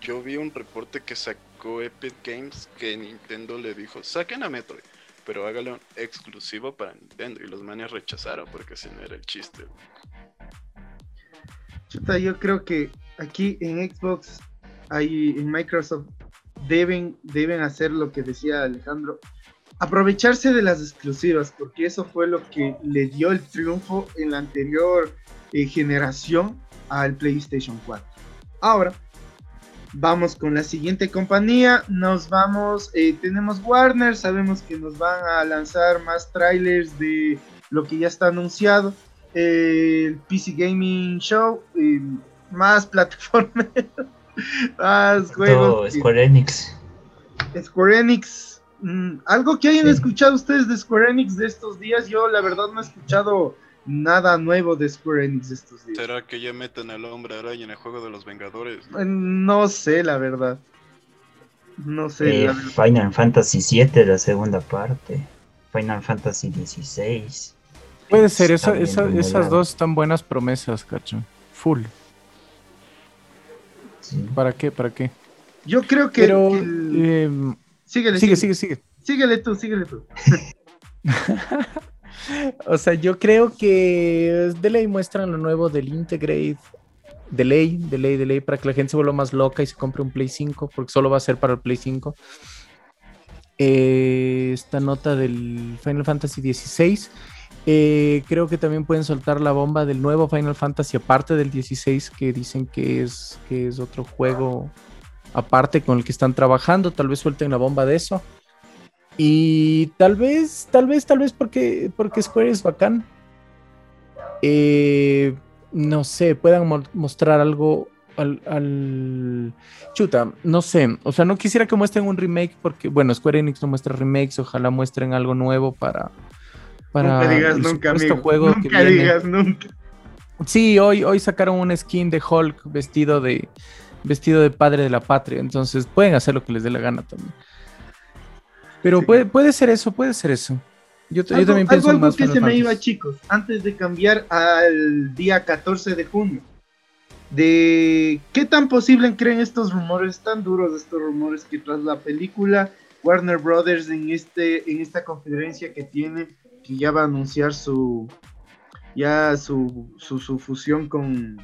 yo vi un reporte que sacó Epic Games que Nintendo le dijo, saquen a Metroid, pero hágalo exclusivo para Nintendo y los manes rechazaron porque si no era el chiste. Chuta, yo creo que aquí en Xbox, ahí en Microsoft, deben, deben hacer lo que decía Alejandro, aprovecharse de las exclusivas, porque eso fue lo que le dio el triunfo en la anterior eh, generación al PlayStation 4. Ahora, vamos con la siguiente compañía. Nos vamos, eh, tenemos Warner, sabemos que nos van a lanzar más trailers de lo que ya está anunciado. el PC Gaming Show, más plataformas, más juegos. Square Enix. Square Enix Mm, algo que hayan escuchado ustedes de Square Enix de estos días, yo la verdad no he escuchado nada nuevo de Square Enix de estos días. ¿Será que ya meten al hombre araña en el juego de los Vengadores? Eh, no sé, la verdad. No sé. Eh, Final Fantasy VII, la segunda parte. Final Fantasy XVI. Puede ser, esas dos están buenas promesas, cacho. Full. ¿Para qué? ¿Para qué? Yo creo que. Em, Síguele, sigue, sigue, sigue. Síguele tú, síguele tú. o sea, yo creo que de ley muestran lo nuevo del Integrate. De ley, de ley, de ley, para que la gente se vuelva más loca y se compre un Play 5, porque solo va a ser para el Play 5. Eh, esta nota del Final Fantasy XVI. Eh, creo que también pueden soltar la bomba del nuevo Final Fantasy, aparte del 16, que dicen que es, que es otro juego aparte con el que están trabajando, tal vez suelten la bomba de eso. Y tal vez, tal vez, tal vez porque, porque Square es bacán. Eh, no sé, puedan mostrar algo al, al, Chuta, no sé. O sea, no quisiera que muestren un remake porque, bueno, Square Enix no muestra remakes. Ojalá muestren algo nuevo para. para nunca digas nunca, amigo. Juego nunca digas nunca. Sí, hoy, hoy sacaron un skin de Hulk vestido de vestido de padre de la patria. Entonces pueden hacer lo que les dé la gana también. Pero puede, puede ser eso, puede ser eso. Yo, también pienso algo que se me iba, chicos, antes de cambiar al día 14 de junio. De qué tan posible creen estos rumores, tan duros estos rumores, que tras la película Warner Brothers en, este, en esta conferencia que tiene, que ya va a anunciar su, ya su, su, fusión con,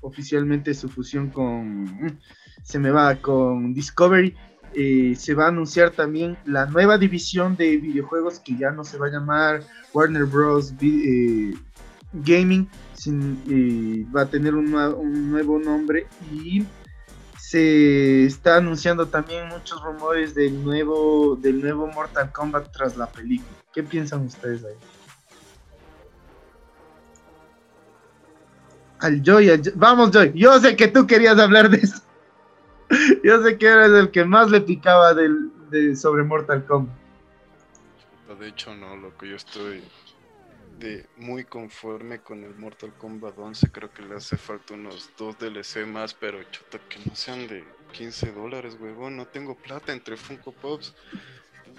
oficialmente su fusión con, mm, se me va, con Discovery, eh, se va a anunciar también la nueva división de videojuegos que ya no se va a llamar Warner Bros. Eh, Gaming, eh, va a tener un, un, nuevo nombre y se está anunciando también muchos rumores del nuevo, del nuevo Mortal Kombat tras la película. ¿Qué piensan ustedes ahí? Al Joy, vamos Joy, yo sé que tú querías hablar de eso. Yo sé que eres el que más le picaba del, de, sobre Mortal Kombat. De hecho, no, lo que yo estoy de muy conforme con el Mortal Kombat 11. Creo que le hace falta unos dos DLC más, pero chuta, que no sean de 15 dólares, huevón. No tengo plata entre Funko Pops,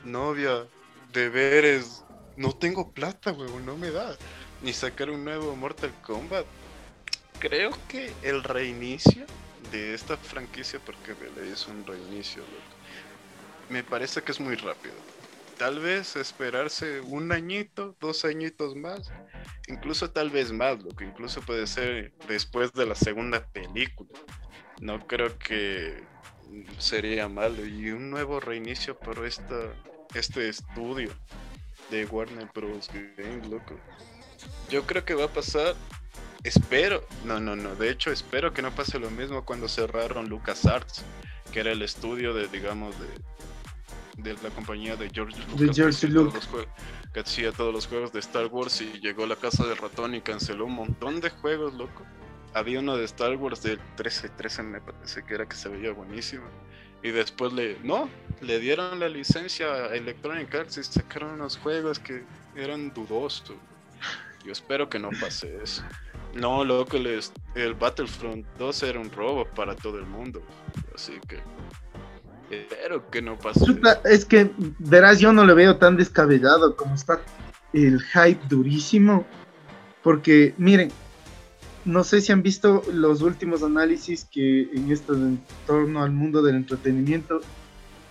novia, deberes. No tengo plata, huevón, no me da. Ni sacar un nuevo Mortal Kombat. Creo que el reinicio de esta franquicia, porque le es un reinicio, me parece que es muy rápido. Tal vez esperarse un añito, dos añitos más, incluso tal vez más, lo que incluso puede ser después de la segunda película. No creo que sería malo. Y un nuevo reinicio para esta, este estudio de Warner Bros. Games, loco. Yo creo que va a pasar espero, no, no, no, de hecho espero que no pase lo mismo cuando cerraron LucasArts, que era el estudio de, digamos, de, de la compañía de George Lucas, que, hacía todos los juegos de Star Wars y llegó la casa del ratón y canceló un montón de juegos, loco. Había uno de Star Wars del 13, 13 me parece que era que se veía buenísimo. Y después le, no, le dieron la licencia a Electronic Arts y sacaron unos juegos que eran dudosos. Yo espero que no pase eso. No, loco, el Battlefront 2 era un robo para todo el mundo. Así que espero que no pase. Es que, verás, yo no lo veo tan descabellado como está el hype durísimo. Porque, miren, no sé si han visto los últimos análisis que en esto en torno al mundo del entretenimiento,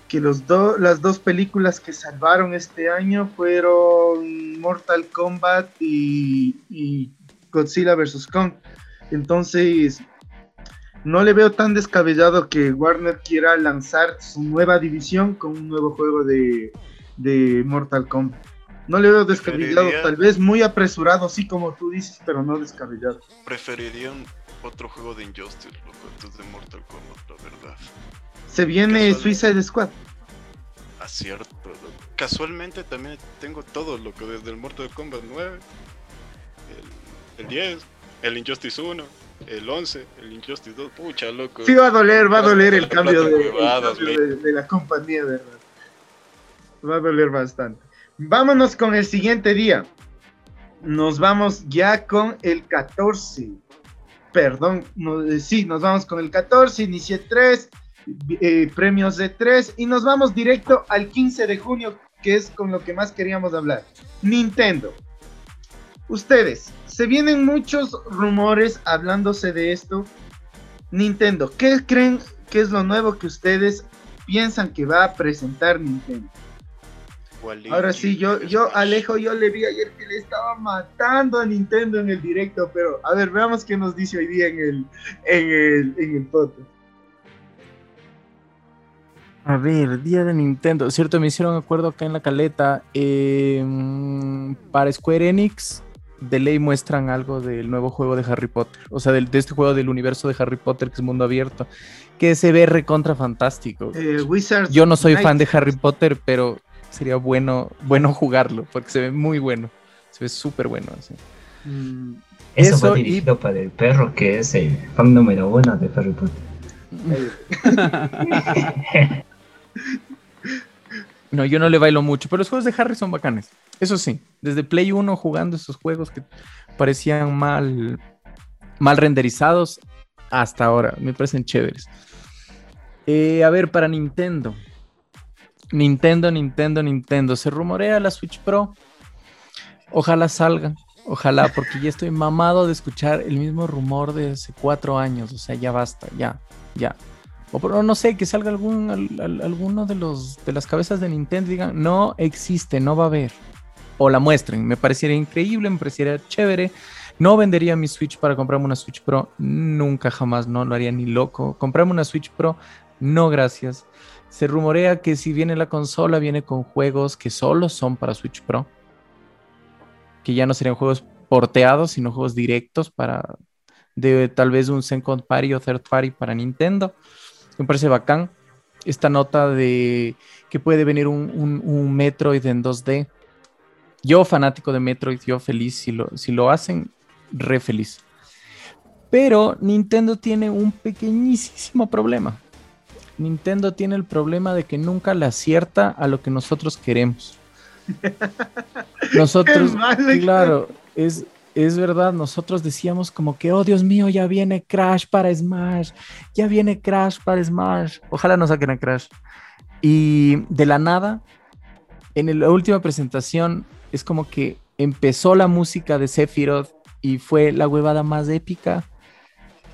que los las dos películas que salvaron este año fueron Mortal Kombat y Godzilla vs. Kong. Entonces, no le veo tan descabellado que Warner quiera lanzar su nueva división con un nuevo juego de, Mortal Kombat. No le veo descabellado, tal vez muy apresurado, sí, como tú dices, pero no descabellado. Preferirían otro juego de Injustice, loco, antes de Mortal Kombat, la verdad. Se viene Suicide Squad. Acierto, Casualmente también tengo todo, lo que desde el Mortal Kombat 9, el 10, el Injustice 1, el 11, el Injustice 2, pucha, loco. Sí, va a doler, va a doler el cambio, de, la compañía, verdad. Va a doler bastante. Vámonos con el siguiente día. Nos vamos ya con el 14. Perdón, eh, sí, nos vamos con el 14, inicie 3, eh, premios de 3 y nos vamos directo al 15 de junio, que es con lo que más queríamos hablar. Nintendo. Ustedes, se vienen muchos rumores hablándose de esto. Nintendo, ¿qué creen que es lo nuevo que ustedes piensan que va a presentar Nintendo? Ahora sí, yo, yo Alejo, yo le vi ayer que le estaba matando a Nintendo en el directo, pero a ver, veamos qué nos dice hoy día en el, en el, en el podcast. A ver, día de Nintendo, cierto, me hicieron acuerdo acá en la caleta. Em, para Square Enix, de ley muestran algo del nuevo juego de Harry Potter, o sea, de este juego del universo de Harry Potter que es mundo abierto, que se ve recontra fantástico. Eh, Yo no soy fan de Harry Potter, pero sería bueno, bueno jugarlo, porque se ve muy bueno. Se ve súper bueno. Así. Mm, Eso, Eso fue y- dirigido para el perro, que es el fan número uno de Harry Potter. No, yo no le bailo mucho, pero los juegos de Harry son bacanes. Eso sí, desde Play 1 jugando esos juegos que parecían mal, mal renderizados hasta ahora, me parecen chéveres. Eh, a ver, para Nintendo. Nintendo, Nintendo, Nintendo. Se rumorea la Switch Pro. Ojalá salga. Ojalá, porque ya estoy mamado de escuchar el mismo rumor de hace cuatro años. O sea, ya basta, ya, ya. O no sé, que salga alguno de los de las cabezas de Nintendo y digan, no existe, no va a haber. O la muestren. Me parecería increíble, me parecería chévere. No vendería mi Switch para comprarme una Switch Pro. Nunca jamás, no lo haría ni loco. Comprarme una Switch Pro, no gracias. Se rumorea que si viene la consola, viene con juegos que solo son para Switch Pro. Que ya no serían juegos porteados, sino juegos directos para de tal vez un second party o third party para Nintendo. Me parece bacán. Esta nota de que puede venir un, un- un Metroid en 2D. Yo, fanático de Metroid, yo feliz. Si lo, si lo hacen, re feliz. Pero Nintendo tiene un pequeñísimo problema. Nintendo tiene el problema de que nunca le acierta a lo que nosotros queremos. Nosotros, claro, es, es verdad, nosotros decíamos como que, oh Dios mío, ya viene Crash para Smash, ya viene Crash para Smash. Ojalá no saquen a Crash. Y de la nada, en la última presentación, es como que empezó la música de Sephiroth y fue la huevada más épica.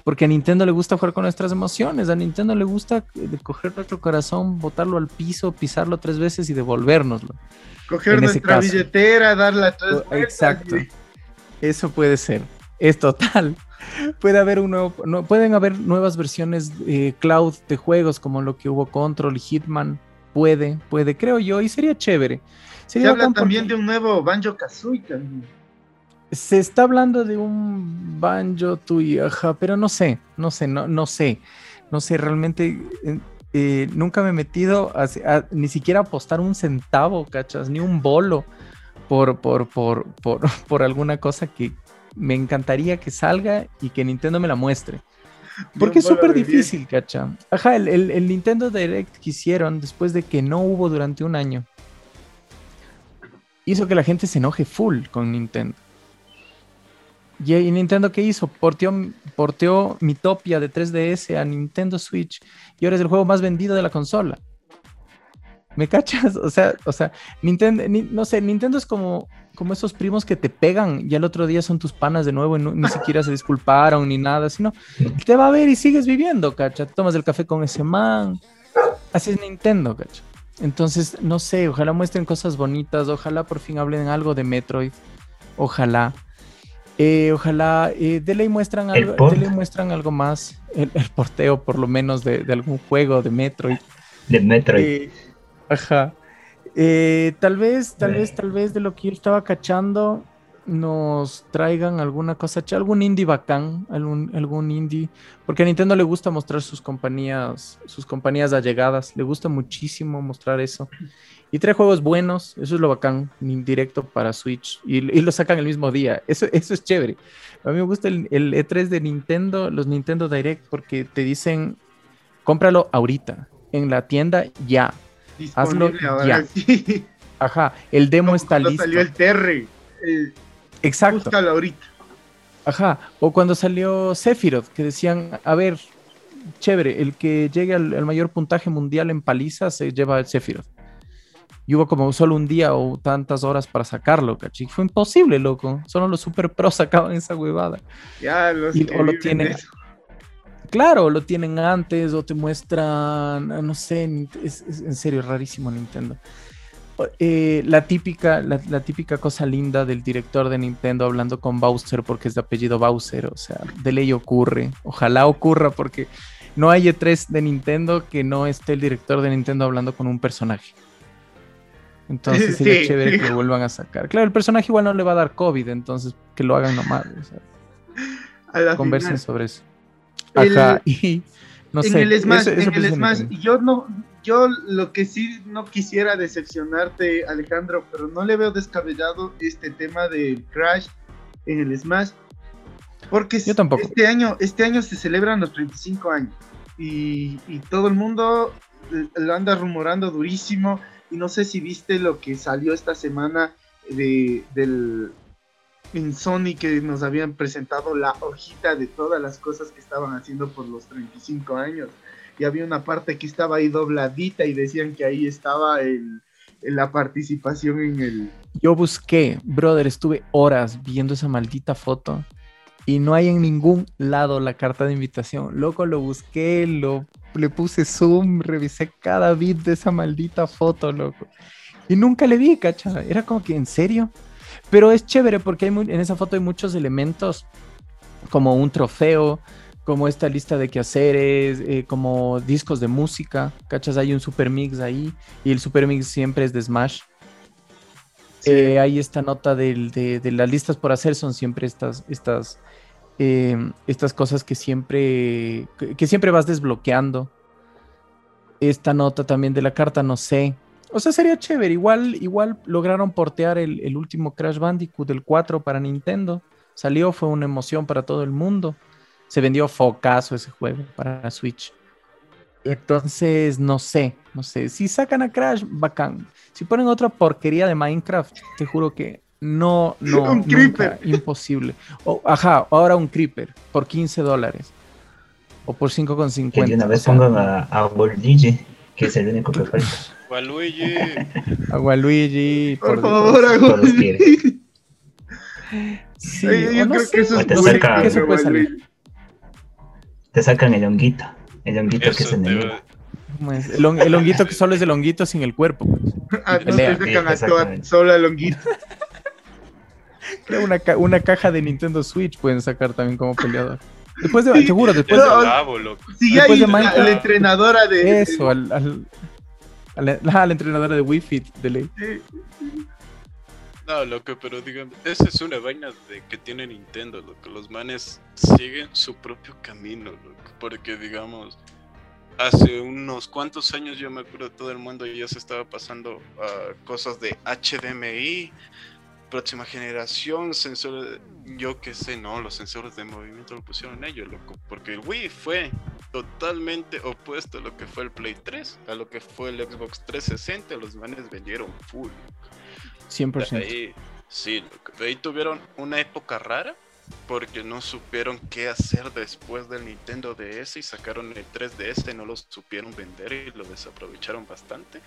Porque a Nintendo le gusta jugar con nuestras emociones, a Nintendo le gusta coger nuestro corazón, botarlo al piso, pisarlo tres veces y devolvérnoslo. Coger En nuestra billetera, darla tres Exacto. y- Eso puede ser. Es total. Puede haber un nuevo, no, pueden haber nuevas versiones eh, cloud de juegos como lo que hubo Control y Hitman. Puede, puede, creo yo, y sería chévere. Se habla también porque de un nuevo Banjo Kazooie también. Se está hablando de un banjo ajá, pero no sé, no sé, no, no sé. No sé, realmente eh, eh, nunca me he metido a, a- ni siquiera a apostar un centavo, cachas, ni un bolo por, por, por, por, por alguna cosa que me encantaría que salga y que Nintendo me la muestre. Porque es súper difícil, cacha. Ajá, el, el- el Nintendo Direct que hicieron después de que no hubo durante un año, hizo que la gente se enoje full con Nintendo. Y, y Nintendo, ¿qué hizo? Porteó, porteó Mitopia de 3DS a Nintendo Switch y ahora es el juego más vendido de la consola. ¿Me cachas? O sea, o sea, Nintendo, ni- no sé, Nintendo es como, como esos primos que te pegan y al otro día son tus panas de nuevo y no- ni siquiera se disculparon ni nada, sino te va a ver y sigues viviendo, cacha. Tomas el café con ese man. Así es Nintendo, cacha. Entonces, no sé, ojalá muestren cosas bonitas, ojalá por fin hablen algo de Metroid. Ojalá. Eh, ojalá eh, de ley muestran algo, de ley muestran algo más. El, el porteo, por lo menos, de, de algún juego de Metroid. De Metroid. Eh, ajá. Eh, tal vez, tal vez, tal vez de lo que yo estaba cachando, nos traigan alguna cosa, algún indie bacán, algún, algún indie, porque a Nintendo le gusta mostrar sus compañías, sus compañías allegadas, le gusta muchísimo mostrar eso. Y trae juegos buenos, eso es lo bacán, directo para Switch, y, y lo sacan el mismo día, eso, eso es chévere. A mí me gusta el, el E3 de Nintendo, los Nintendo Direct, porque te dicen, cómpralo ahorita, en la tienda ya. Hazlo Disponible ahora ya. sí. Ajá, el demo Como está cuando listo. salió el Terry. Eh, Exacto. búscalo ahorita. Ajá. O cuando salió Sephiroth, que decían, a ver, chévere, el que llegue al, al mayor puntaje mundial en paliza se lleva el Sephiroth. Y hubo como solo un día o tantas horas para sacarlo, ¿cachai? Fue imposible, loco. Solo los super pros sacaban esa huevada. Ya los Y- que o lo tienen- eso. Claro, lo tienen antes o te muestran, ah, no sé, es, es- en serio, rarísimo Nintendo. Eh, la, típica, la, la típica cosa linda del director de Nintendo hablando con Bowser porque es de apellido Bowser, o sea, de ley ocurre, ojalá ocurra porque no hay E3 de Nintendo que no esté el director de Nintendo hablando con un personaje. Entonces sería Sí. chévere que lo vuelvan a sacar. Claro, el personaje igual no le va a dar COVID, entonces que lo hagan nomás. o sea conversen final. sobre eso. El- Ajá, y No en sé. el Smash, en el Smash, yo no, yo lo que sí no quisiera decepcionarte, Alejandro, pero no le veo descabellado este tema del Crash en el Smash, porque Yo tampoco. este año, este año se celebran los 35 años y, y todo el mundo lo anda rumorando durísimo y no sé si viste lo que salió esta semana de, del en Sony que nos habían presentado la hojita de todas las cosas que estaban haciendo por los 35 años. Y había una parte que estaba ahí dobladita y decían que ahí estaba el, la participación en el... Yo busqué, brother, estuve horas viendo esa maldita foto y no hay en ningún lado la carta de invitación. Loco, lo busqué, lo, le puse zoom, revisé cada bit de esa maldita foto, loco. Y nunca le vi, cacha. Era como que, ¿en serio? Pero es chévere porque hay en esa foto hay muchos elementos, como un trofeo, como esta lista de quehaceres, eh, como discos de música, cachas, hay un super mix ahí y el super mix siempre es de Smash. Eh, hay esta nota del- de, de las listas por hacer, son siempre estas, estas, eh, estas cosas que siempre, que siempre vas desbloqueando. Esta nota también de la carta, no sé. O sea, sería chévere. Igual, igual lograron portear el, el último Crash Bandicoot del 4 para Nintendo. Salió, fue una emoción para todo el mundo. Se vendió focazo ese juego para Switch. Entonces, no sé, no sé. Si sacan a Crash, bacán. Si ponen otra porquería de Minecraft, te juro que no, no, Un nunca, creeper. imposible. O, ajá, ahora un creeper por 15 dólares. O por 5,50. Que de una vez pongan a, a que es el único que falta. Waluigi. Agualuigi. Por Dios. favor, quieren. Sí, Ay, yo no creo sé, que eso es te muy saca- eso puede salir. Waluigi. Te sacan el honguito. El honguito que es enemigo. El, hon- el honguito que solo es el honguito sin el cuerpo. pues. Ah, no te sacan a toda sola longuito. Creo una, ca- una caja de Nintendo Switch pueden sacar también como peleador. Después de, Sí. seguro, después Es de, No, el loco. Sí, Después ahí de la entrenadora de... eso, al, al, a la, a la entrenadora de Wii Fit de ley. No, loco, pero digan, esa es una vaina de que tiene Nintendo, loco. Los manes siguen su propio camino, loco. Porque, digamos, hace unos cuantos años yo me acuerdo todo el mundo ya se estaba pasando a cosas de HDMI, próxima generación, sensores, yo qué sé, no, los sensores de movimiento lo pusieron ellos, loco. Porque el Wii fue totalmente opuesto a lo que fue el Play 3, a lo que fue el Xbox 360, los manes vendieron full. De 100%. ahí, sí, de ahí tuvieron una época rara porque no supieron qué hacer después del Nintendo DS y sacaron el 3DS, no lo supieron vender y lo desaprovecharon bastante.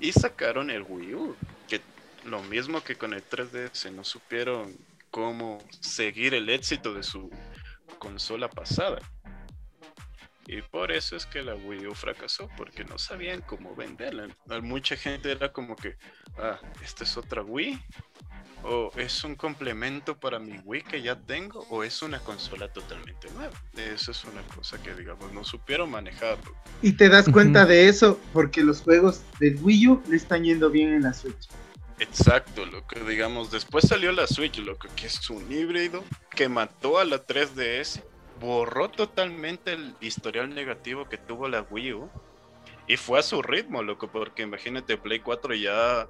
Y sacaron el Wii U, que lo mismo que con el 3DS, no supieron cómo seguir el éxito de su consola pasada. Y por eso es que la Wii U fracasó, porque no sabían cómo venderla. Mucha gente era como que, ah, esta es otra Wii, o es un complemento para mi Wii que ya tengo, o es una consola totalmente nueva. Eso es una cosa que, digamos, no supieron manejarlo. Y te das cuenta de eso porque los juegos del Wii U le están yendo bien en la Switch. Exacto, lo que digamos, después salió la Switch, lo que, que es un híbrido que mató a la 3DS, borró totalmente el historial negativo que tuvo la Wii U y fue a su ritmo, loco, porque imagínate, Play 4 ya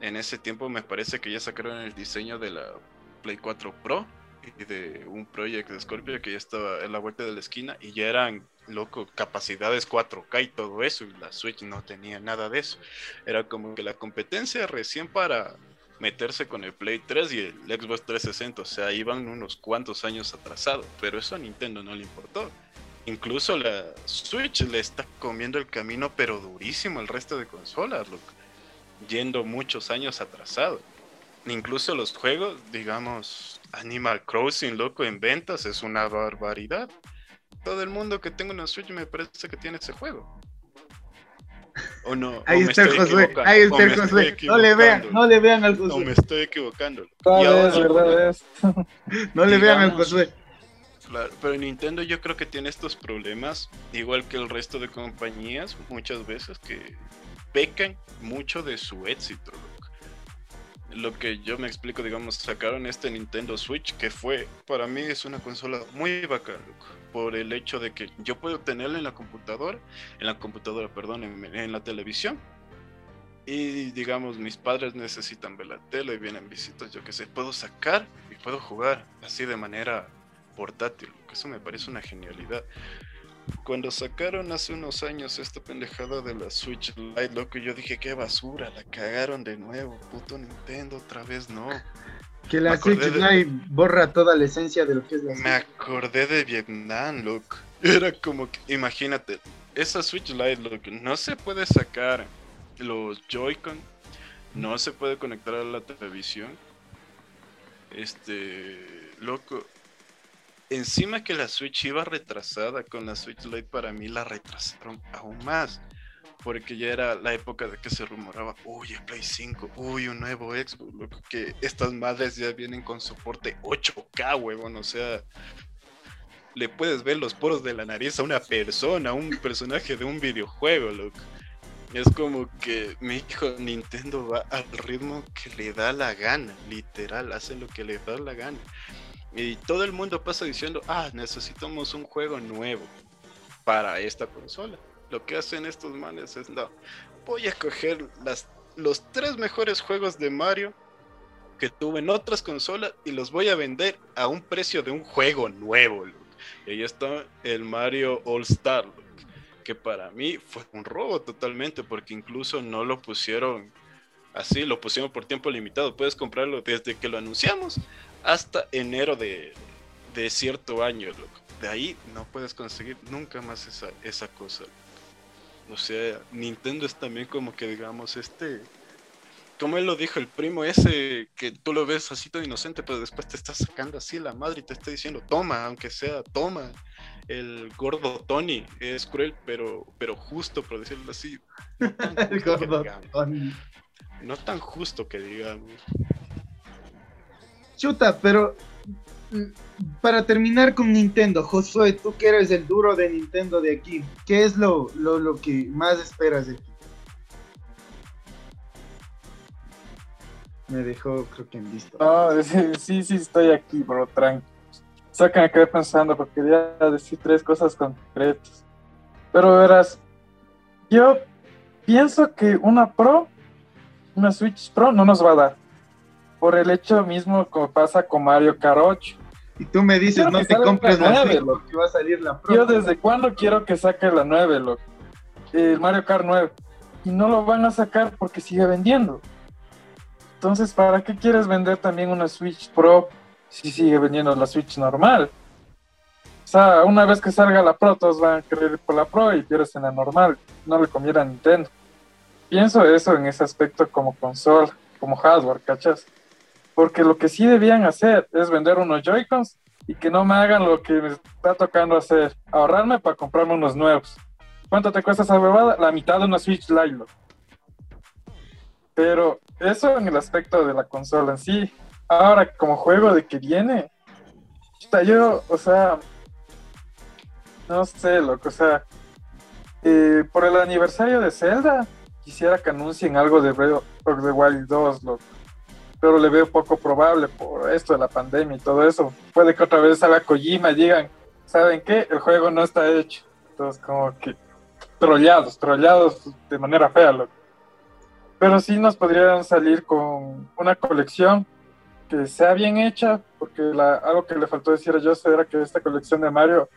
en ese tiempo me parece que ya sacaron el diseño de la Play 4 Pro y de un Project Scorpio que ya estaba en la vuelta de la esquina y ya eran, loco, capacidades 4K y todo eso, y la Switch no tenía nada de eso. Era como que la competencia recién para meterse con el Play 3 y el Xbox 360, o sea, iban unos cuantos años atrasados, pero eso a Nintendo no le importó. Incluso la Switch le está comiendo el camino, pero durísimo al resto de consolas, yendo muchos años atrasado. Incluso los juegos, digamos, Animal Crossing, loco, en ventas es una barbaridad. Todo el mundo que tenga una Switch me parece que tiene ese juego. ¿O no? Ahí ¿O está el Josué, ahí ¿O está el Josué. No le vean, no le vean al No, me Josué. estoy equivocando. Y Verdad es, verdad es. No le vean al Josué. Claro, pero Nintendo yo creo que tiene estos problemas, igual que el resto de compañías, muchas veces que pecan mucho de su éxito. Lo que yo me explico, digamos, sacaron este Nintendo Switch, que fue, para mí es una consola muy bacana, loco. Por el hecho de que yo puedo tenerla en la computadora, en la computadora, perdón, en, en la televisión. Y digamos, mis padres necesitan ver la tele y vienen visitas, yo qué sé, puedo sacar y puedo jugar así de manera portátil, que eso me parece una genialidad. Cuando sacaron hace unos años esta pendejada de la Switch Lite, loco, yo dije, qué basura, la cagaron de nuevo, puto Nintendo, otra vez no. Que la Me Switch de- Lite borra toda la esencia de lo que es la Me Switch. acordé de Vietnam, loco. Era como que, imagínate, esa Switch Lite, loco, no se puede sacar los Joy-Con, no se puede conectar a la televisión. Este, loco. Encima que la Switch iba retrasada con la Switch Lite, para mí la retrasaron aún más. Porque ya era la época de que se rumoraba, uy, Play 5, uy, un nuevo Xbox, loco, que estas madres ya vienen con soporte 8K, huevón, o sea, le puedes ver los poros de la nariz a una persona, a un personaje de un videojuego, loco. Es como que mi hijo Nintendo va al ritmo que le da la gana, literal, hace lo que le da la gana. Y todo el mundo pasa diciendo, ah, necesitamos un juego nuevo para esta consola. Lo que hacen estos manes es, no, voy a coger las, los tres mejores juegos de Mario que tuve en otras consolas y los voy a vender a un precio de un juego nuevo. loco. Y ahí está el Mario All Star, que para mí fue un robo totalmente porque incluso no lo pusieron así, lo pusieron por tiempo limitado. Puedes comprarlo desde que lo anunciamos hasta enero de, de cierto año. De ahí no puedes conseguir nunca más esa, esa cosa. O sea, Nintendo es también como que digamos este como él lo dijo, el primo ese que tú lo ves así todo inocente, pero después te está sacando así la madre y te está diciendo, toma, aunque sea, toma. El gordo Tony es cruel, pero, pero justo, por decirlo así. No El gordo. Tony. No tan justo que digamos. Chuta, pero para terminar con Nintendo, Josué, tú que eres el duro de Nintendo de aquí, ¿qué es lo, lo, lo que más esperas de ti? Me dejó, creo que en visto. No, sí, sí, estoy aquí, bro, tranqui. Me quedé pensando porque quería decir tres cosas concretas. Pero verás, yo pienso que una Pro, una Switch Pro, no nos va a dar. Por el hecho mismo como pasa con Mario Kart 8. Y tú me dices, Quiero no que te compres la la nueve, Switch loco. porque va a salir la Pro. Yo desde cuándo quiero que saque la 9, loco. El Mario Kart 9. Y no lo van a sacar porque sigue vendiendo. Entonces, ¿para qué quieres vender también una Switch Pro si sigue vendiendo la Switch normal? O sea, una vez que salga la Pro, todos van a querer ir por la Pro y pierdes en la normal. No le conviene a Nintendo. Pienso eso en ese aspecto como consola, como hardware, ¿cachas? Porque lo que sí debían hacer es vender unos Joy-Cons y que no me hagan lo que me está tocando hacer, ahorrarme para comprarme unos nuevos. ¿Cuánto te cuesta esa huevada? La mitad de una Switch Lite. loco. Pero eso en el aspecto de la consola en sí. Ahora, como juego de que viene, yo, o sea, no sé, loco, o sea, eh, por el aniversario de Zelda, quisiera que anuncien algo de Breath of the Wild 2, loco. Pero le veo poco probable por esto de la pandemia y todo eso. Puede que otra vez salga Kojima digan, ¿saben qué? El juego no está hecho. Entonces, como que trollados, trollados de manera fea, loco. Pero sí nos podrían salir con una colección que sea bien hecha, porque la- algo que le faltó decir a Joseph era que esta colección de Mario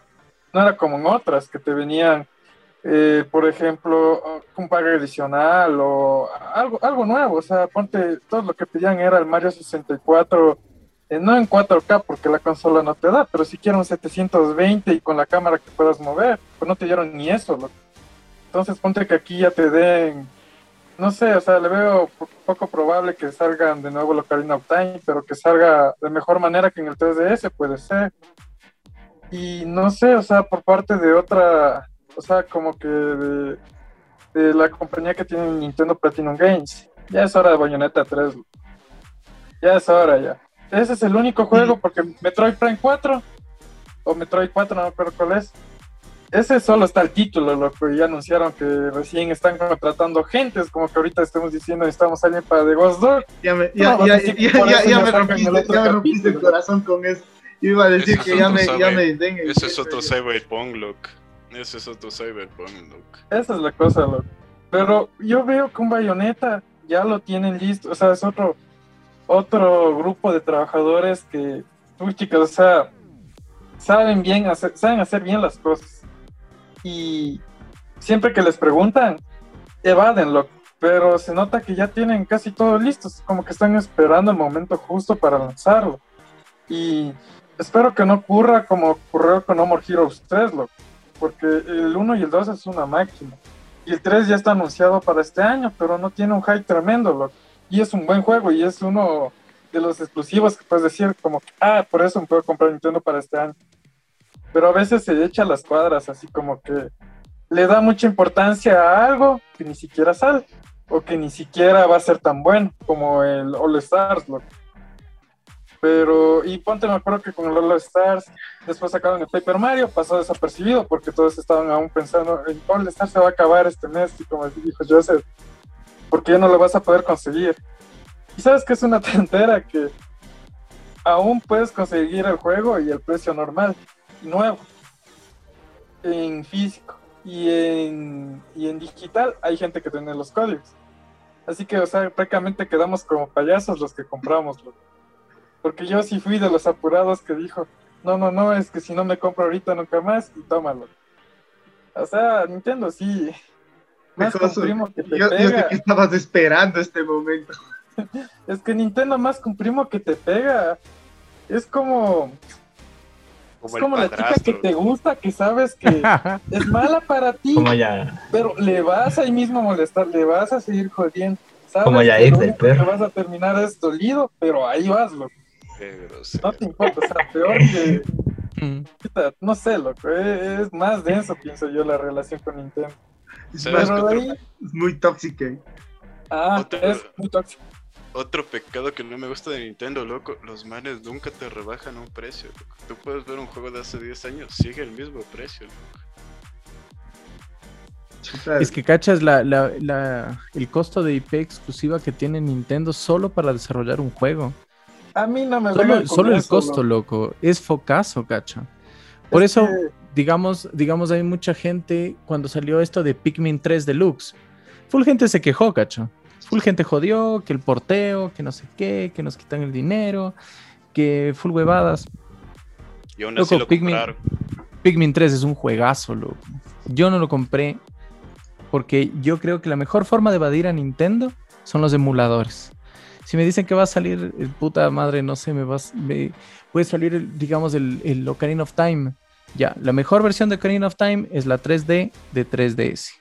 no era como en otras, que te venían, eh, por ejemplo, un pago adicional o algo, algo nuevo. O sea, ponte, todo lo que pedían era el Mario 64, eh, no en 4K porque la consola no te da, pero si quieren un 720 y con la cámara que puedas mover, pues no te dieron ni eso. Entonces ponte que aquí ya te den no sé, o sea, le veo po- poco probable que salgan de nuevo Ocarina of Time, pero que salga de mejor manera que en el 3DS puede ser. Y no sé, o sea, por parte de otra, o sea, como que de, de la compañía que tiene Nintendo Platinum Games. Ya es hora de Bayonetta 3. Ya es hora, ya. Ese es el único juego porque Metroid Prime 4 o Metroid 4, no me acuerdo cuál es. Ese solo está el título, loco, y ya anunciaron que recién están contratando gente, es como que ahorita estamos diciendo necesitamos a alguien para The Ghost Dog. Ya me, ya, No, ya, sí, ya, por ya, eso ya me me sacan rompiste, el ya me rompiste el corazón con eso. Iba a decir Ese que es ya otro me, ya me den el Ese es otro Cyberpunk, loco. Ese es otro Cyberpunk, loco. Esa es la cosa, loco. Pero yo veo que un bayoneta ya lo tienen listo. O sea, es otro, otro grupo de trabajadores que, uy, chicos, o sea, saben bien hacer, saben hacer bien las cosas. Y siempre que les preguntan, evaden, loco. Pero se nota que ya tienen casi todo listo. Como que están esperando el momento justo para lanzarlo. Y espero que no ocurra como ocurrió con No More Heroes 3, loco. Porque el 1 y el 2 es una máquina. Y el 3 ya está anunciado para este año, pero no tiene un hype tremendo, loco. Y es un buen juego y es uno de los exclusivos que puedes decir como, ah, por eso me puedo comprar Nintendo para este año. Pero a veces se echa las cuadras, así como que le da mucha importancia a algo que ni siquiera sale, o que ni siquiera va a ser tan bueno como el All Stars, loco. Pero, y ponte, me acuerdo que con el All Stars, después sacaron el Paper Mario, pasó desapercibido porque todos estaban aún pensando, el All Stars se va a acabar este mes, y como dijo Joseph, porque ya no lo vas a poder conseguir. Y sabes que es una tontera que aún puedes conseguir el juego y el precio normal, nuevo, en físico. Y en, y en digital hay gente que tiene los códigos. Así que, o sea, prácticamente quedamos como payasos los que compramos. loco. Porque yo sí fui de los apurados que dijo, no, no, no, es que si no me compro ahorita nunca más, y tómalo. O sea, Nintendo sí. Más Pecoso. comprimo que te Yo, yo sé pega. que estabas esperando este momento. Es que Nintendo más comprimo que te pega. Es como, Como es como la chica que te gusta, que sabes que es mala para ti, Como ya, pero le vas ahí mismo a molestar, le vas a seguir jodiendo. Sabes Como ya que ir del único que perro. vas a terminar es dolido, pero ahí vas, loco. Qué grosero. No te importa, o sea, peor que, Mm. no sé, loco, es, es más denso, pienso yo, la relación con Nintendo. Es, ¿Sabes más, Pero ahí, es muy tóxica. ah, Otro- es muy tóxico. Otro pecado que no me gusta de Nintendo, loco. Los manes nunca te rebajan un precio, loco. Tú puedes ver un juego de hace 10 años, sigue el mismo precio, loco. Es que cachas la, la- la- el costo de IP exclusiva que tiene Nintendo solo para desarrollar un juego. A mí no me Solo, solo el costo, loco. loco. Es focazo, cacha. Por Es eso, que- digamos, digamos, hay mucha gente cuando salió esto de Pikmin 3 Deluxe. Full gente se quejó, cacha. Full gente jodió, que el porteo, que no sé qué, que nos quitan el dinero, que full huevadas. Y aún Loco, así lo Pikmin-. Pikmin 3 es un juegazo, loco. Yo no lo compré porque yo creo que la mejor forma de evadir a Nintendo son los emuladores. Si me dicen que va a salir, el puta madre, no sé, me vas, me- puede salir, el- digamos, el, el Ocarina of Time. Ya, la mejor versión de Ocarina of Time es la 3D de 3DS.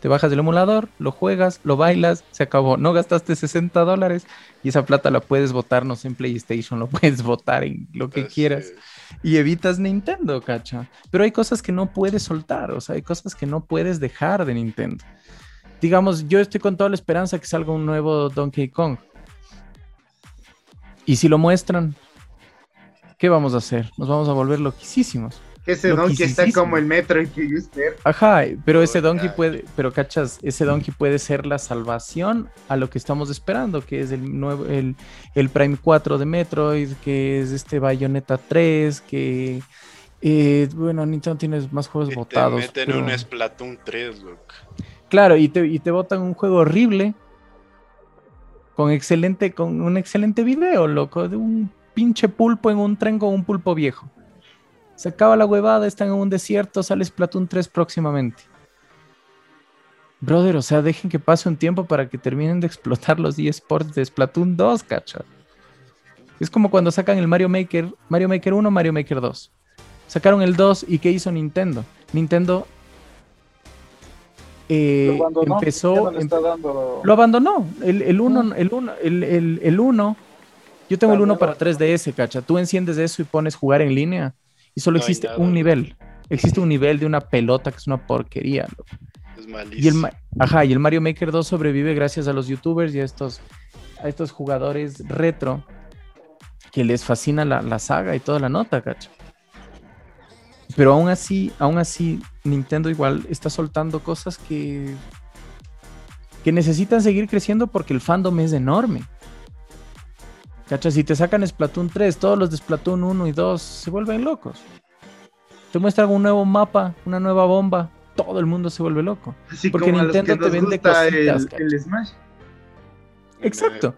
Te bajas del emulador, lo juegas, lo bailas, se acabó. No gastaste 60 dólares y esa plata la puedes votar, no sé, en PlayStation, lo puedes votar en lo que Así quieras es. y evitas Nintendo, cacha. Pero hay cosas que no puedes soltar, o sea, hay cosas que no puedes dejar de Nintendo. Digamos, yo estoy con toda la esperanza que salga un nuevo Donkey Kong. Y si lo muestran, ¿qué vamos a hacer? Nos vamos a volver loquísimos. Que ese donkey está como el metro que usted. Ajá, pero ese Oh, Donkey ya. puede, pero cachas, ese Donkey puede ser la salvación a lo que estamos esperando, que es el nuevo, el, el Prime 4 de Metroid, que es este Bayonetta 3, que eh, bueno, Nintendo tiene más juegos Y te votados. meten pero- un Splatoon 3, loco. Claro, y te, y te botan un juego horrible con excelente, con un excelente video, loco, de un pinche pulpo en un tren con un pulpo viejo. Se acaba la huevada, están en un desierto, sale Splatoon 3 próximamente. Brother, o sea, dejen que pase un tiempo para que terminen de explotar los eSports de Splatoon 2, cacha. Es como cuando sacan el Mario Maker, Mario Maker 1, Mario Maker 2. Sacaron el 2 y ¿qué hizo Nintendo? Nintendo eh, Lo abandonó, empezó, no em- dando- lo abandonó. El, el uno, el uno, el, el, el uno. Yo tengo el uno para 3DS, cacha. Tú enciendes eso y pones jugar en línea y solo No existe nada, un nivel. Existe un nivel de una pelota que es una porquería. loco. Es Y el, malísimo. Ma- ajá, y el Mario Maker 2 sobrevive gracias a los youtubers y a estos, a estos jugadores retro que les fascina la, la saga y toda la nota, cacha. Pero aún así, aún así, Nintendo igual está soltando cosas que, que necesitan seguir creciendo porque el fandom es enorme. ¿Cachas? Si te sacan Splatoon 3, todos los de Splatoon 1 y 2 se vuelven locos. Te muestran un nuevo mapa, una nueva bomba, todo el mundo se vuelve loco. Así Porque como a los Nintendo que te nos vende gusta cositas, el, el Smash. Exacto.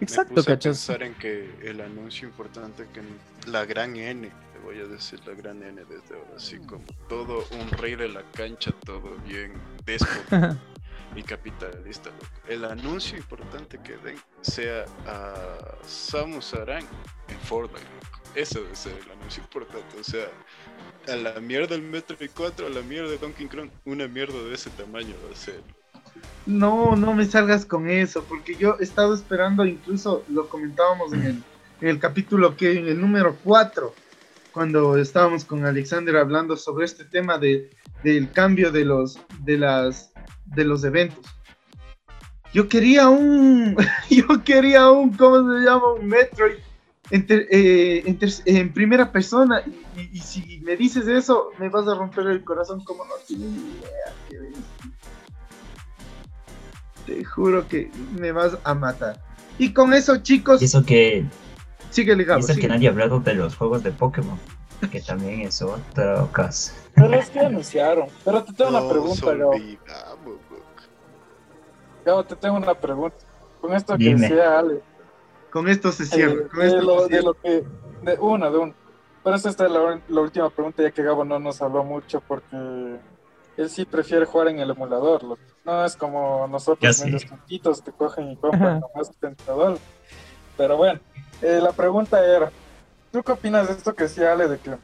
Me Exacto, puse a ¿cachas? pensar en que el anuncio importante que la gran N, voy a decir la gran N desde ahora, así como todo un rey de la cancha, todo bien déspota y capitalista. El anuncio importante que den sea a Samus Aran en Fortnite. Ese debe ser el anuncio importante. O sea, a la mierda del Metroid 4, a la mierda de Donkey Kong, una mierda de ese tamaño va a ser. No, no me salgas con eso, porque yo he estado esperando, incluso lo comentábamos en el, en el capítulo que en el número 4, cuando estábamos con Alexander hablando sobre este tema de, del cambio de los, de, las, de los eventos. Yo quería un, yo quería un, ¿cómo se llama? Un Metroid en, ter- eh, primera persona. Y, si me dices eso, me vas a romper el corazón como no tienes idea. Te juro que me vas a matar. Y con eso, chicos, eso que, síguele, y Gabo, eso que nadie ha hablado de los juegos de Pokémon, que también es otro caso. Pero es que anunciaron. Pero te tengo una pregunta, Gabo. Gabo, te tengo una pregunta. Con esto que Dime. decía Ale. Con esto se eh, cierra. con de, esto lo, se de cierra. lo que. De una, de una. Pero esa está la, la última pregunta, ya que Gabo no nos habló mucho porque él sí prefiere jugar en el emulador. No es como nosotros, medios tontitos que cogen y compran nomás 30 dólares. Pero bueno, eh, la pregunta era: ¿tú qué opinas de esto que decía Ale de que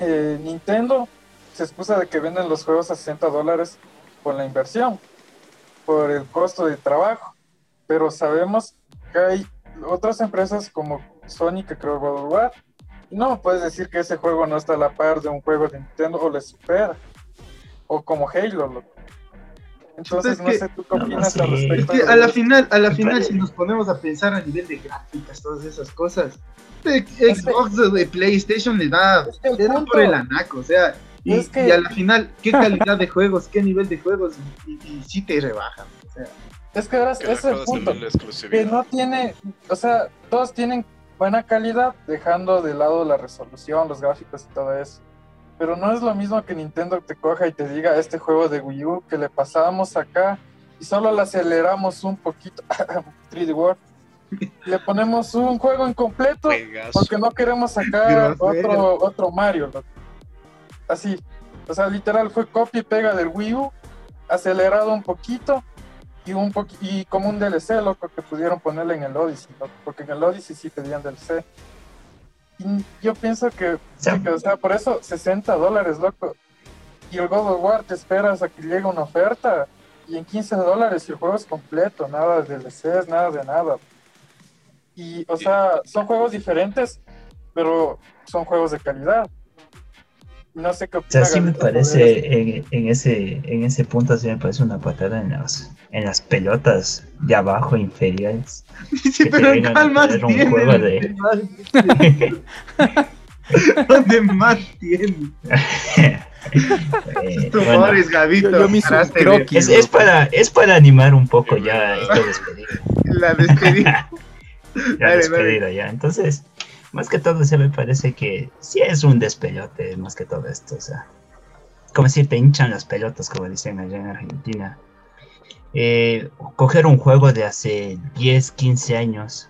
eh, Nintendo se excusa de que venden los juegos a 60 dólares por la inversión, por el costo de trabajo? Pero sabemos que hay otras empresas como Sony que creo God of War, y no puedes decir que ese juego no está a la par de un juego de Nintendo o le supera, o como Halo. Entonces, Es no que- sé tú qué No, opinas sí. al Es respecto. que a la final, a la final, si nos ponemos a pensar a nivel de gráficas, todas esas cosas, de Xbox o de PlayStation le da, Es que el le da por el anaco, o sea, y, Es que- y a la final, qué calidad de juegos, qué nivel de juegos, y, y, sí te rebajan, o sea, Es que ahora es el punto. que no tiene, o sea, todos tienen buena calidad, dejando de lado la resolución, los gráficos y todo eso. Pero no es lo mismo que Nintendo te coja y te diga este juego de Wii U que le pasamos acá y solo le aceleramos un poquito, 3D World, le ponemos un juego incompleto Juegazo. porque no queremos sacar otro, otro Mario. Así, o sea, literal fue copia y pega del Wii U, acelerado un poquito y un poqui- y como un DLC, loco, que pudieron ponerle en el Odyssey, loco, porque en el Odyssey sí pedían DLC. Y yo pienso que, sea, sí, que, o sea, por eso 60 dólares, loco. Y el God of War te esperas a que llegue una oferta y en 15 dólares el juego es completo, nada de DLCs, nada de nada. Y, o sea, son juegos diferentes, pero son juegos de calidad. No sé qué O sea, sí me parece, en, en ese, en ese punto sí me parece una patada en las, en las pelotas de abajo inferiores. sí, Que pero vengan a ¿cuál más poner un tiene? juego de- ¿Dónde más tiene? Eh, Tus bueno, Gavito, Yo- yo me hice un paraste de- croquis. es, es para, es para animar un poco ya esta despedida. la despedida. la Dale, despedida ya. Entonces, más que todo, se me parece que sí es un despelote, más que todo esto. O sea, como si te hinchan las pelotas, como dicen allá en Argentina. Eh, coger un juego de hace 10, 15 años,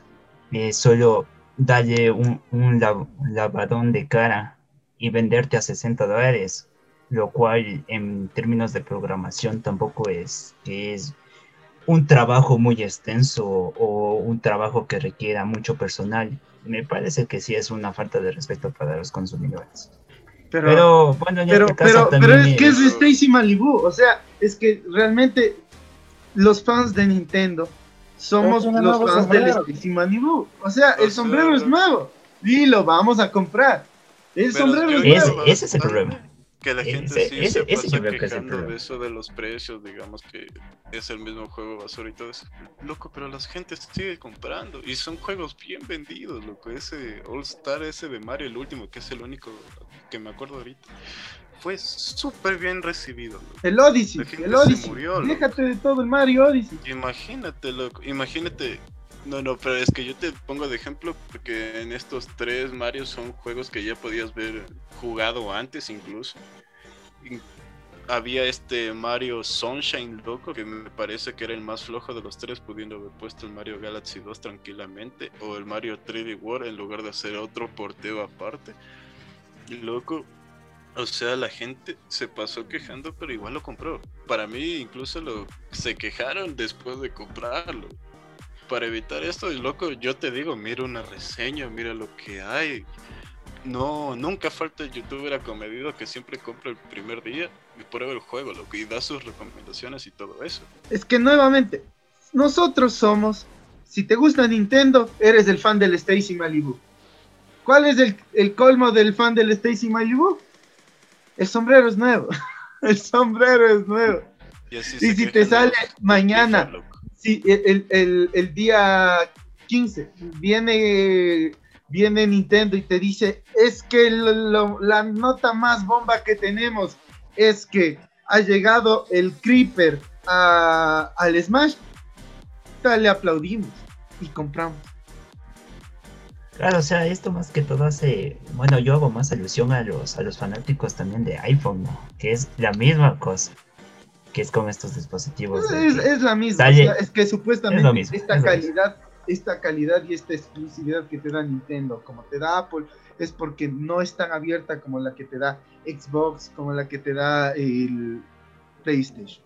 eh, solo darle un, un lav- lavadón de cara y venderte a 60 dólares, lo cual en términos de programación tampoco es que es un trabajo muy extenso o un trabajo que requiera mucho personal. Me parece que sí es una falta de respeto para los consumidores. Pero, Pero bueno, en pero, este caso pero, pero también es que es es- Stacy Malibu, o sea, es que realmente los fans de Nintendo somos los fans del sombrero. Stacy Malibu. O sea, O el sombrero sea, es nuevo y lo vamos a comprar. El sombrero es Ese- nuevo. ese es el problema. Que la gente Ese- sí ese- se ese pasa quejando de eso de los precios, digamos que es el mismo juego basura y todo eso. Loco, pero la gente sigue comprando y son juegos bien vendidos, loco. Ese All Star, ese de Mario, el último, que es el único que me acuerdo ahorita, fue súper bien recibido, loco. El Odyssey, el se Odyssey. murió. Déjate de todo el Mario Odyssey. Imagínate, loco, imagínate No, no, pero es que yo te pongo de ejemplo porque en estos tres Mario son juegos que ya podías ver jugado antes incluso. Y había este Mario Sunshine loco que me parece que era el más flojo de los tres, pudiendo haber puesto el Mario Galaxy 2 tranquilamente o el Mario 3D World en lugar de hacer otro porteo aparte. Loco, o sea, la gente se pasó quejando, pero igual lo compró. Para mí, incluso lo se quejaron después de comprarlo. Para evitar esto, loco, yo te digo, mira una reseña, mira lo que hay. No, nunca falta el youtuber acomedido que siempre compra el primer día y prueba el juego, loco, y da sus recomendaciones y todo eso. Es que nuevamente, nosotros somos, si te gusta Nintendo, eres el fan del Stacy Malibu. ¿Cuál es el, el colmo del fan del Stacy Malibu? El sombrero es nuevo. el sombrero es nuevo. Y, si te sale los mañana, sí, el, el- el- el día 15, viene, viene Nintendo y te dice, es que lo- lo- la nota más bomba que tenemos es que ha llegado el Creeper a- al Smash, le aplaudimos y compramos. Claro, o sea, esto más que todo hace, bueno, yo hago más alusión a los, a los fanáticos también de iPhone, ¿no? Que es la misma cosa que es con estos dispositivos. Es, la misma, Sale- o sea, es que supuestamente es lo mismo, esta es calidad, esta calidad y esta exclusividad que te da Nintendo, como te da Apple, es porque no es tan abierta como la que te da Xbox, como la que te da el PlayStation.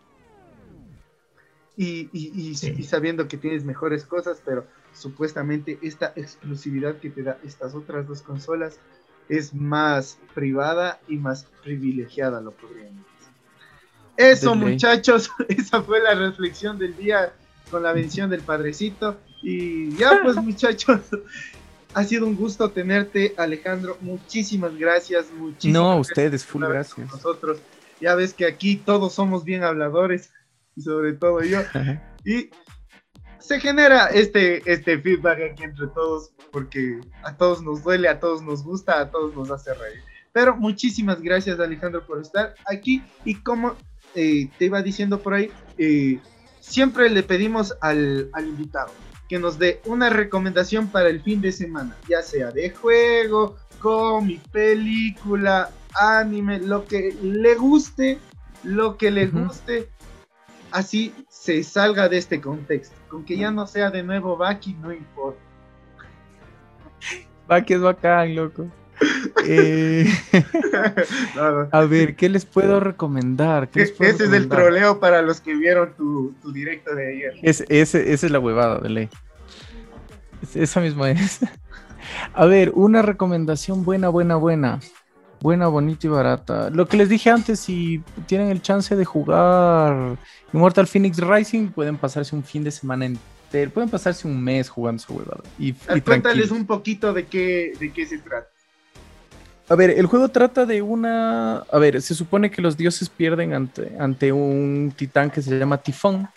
Y, y- y- Sí. y sabiendo que tienes mejores cosas, pero supuestamente esta exclusividad que te da estas otras dos consolas es más privada y más privilegiada, lo podríamos decir. Eso, muchachos, esa fue la reflexión del día con la bendición del Padrecito. Y ya, pues, muchachos, ha sido un gusto tenerte, Alejandro. Muchísimas gracias, muchísimas No, a ustedes, full gracias. nosotros. Ya ves que aquí todos somos bien habladores, sobre todo yo. Y se genera este, este feedback aquí entre todos, porque a todos nos duele, a todos nos gusta, a todos nos hace reír. Pero muchísimas gracias, Alejandro, por estar aquí. Y como eh, te iba diciendo por ahí, eh, siempre le pedimos al, al invitado que nos dé una recomendación para el fin de semana, ya sea de juego, cómic, película, anime, lo que le guste, lo que le guste, así se salga de este contexto. Con que ya no sea de nuevo Baki, no importa. Que es bacán, loco. Eh, No, no. a ver, ¿qué les puedo recomendar? ¿Qué les Ese es el troleo para los que vieron tu, tu directo de ayer. Es- ese- esa es la huevada de ley. Es- esa misma es. A ver, una recomendación buena, buena, buena. Buena, bonita y barata. Lo que les dije antes, si tienen el chance de jugar Immortal Phoenix Rising, pueden pasarse un fin de semana entero. Pueden pasarse un mes jugando esa huevada. Y, y Cuéntales tranquilos. un poquito de qué, de qué se trata. A ver, el juego trata de una... A ver, se supone que los dioses pierden ante, ante un titán que se llama Tifón.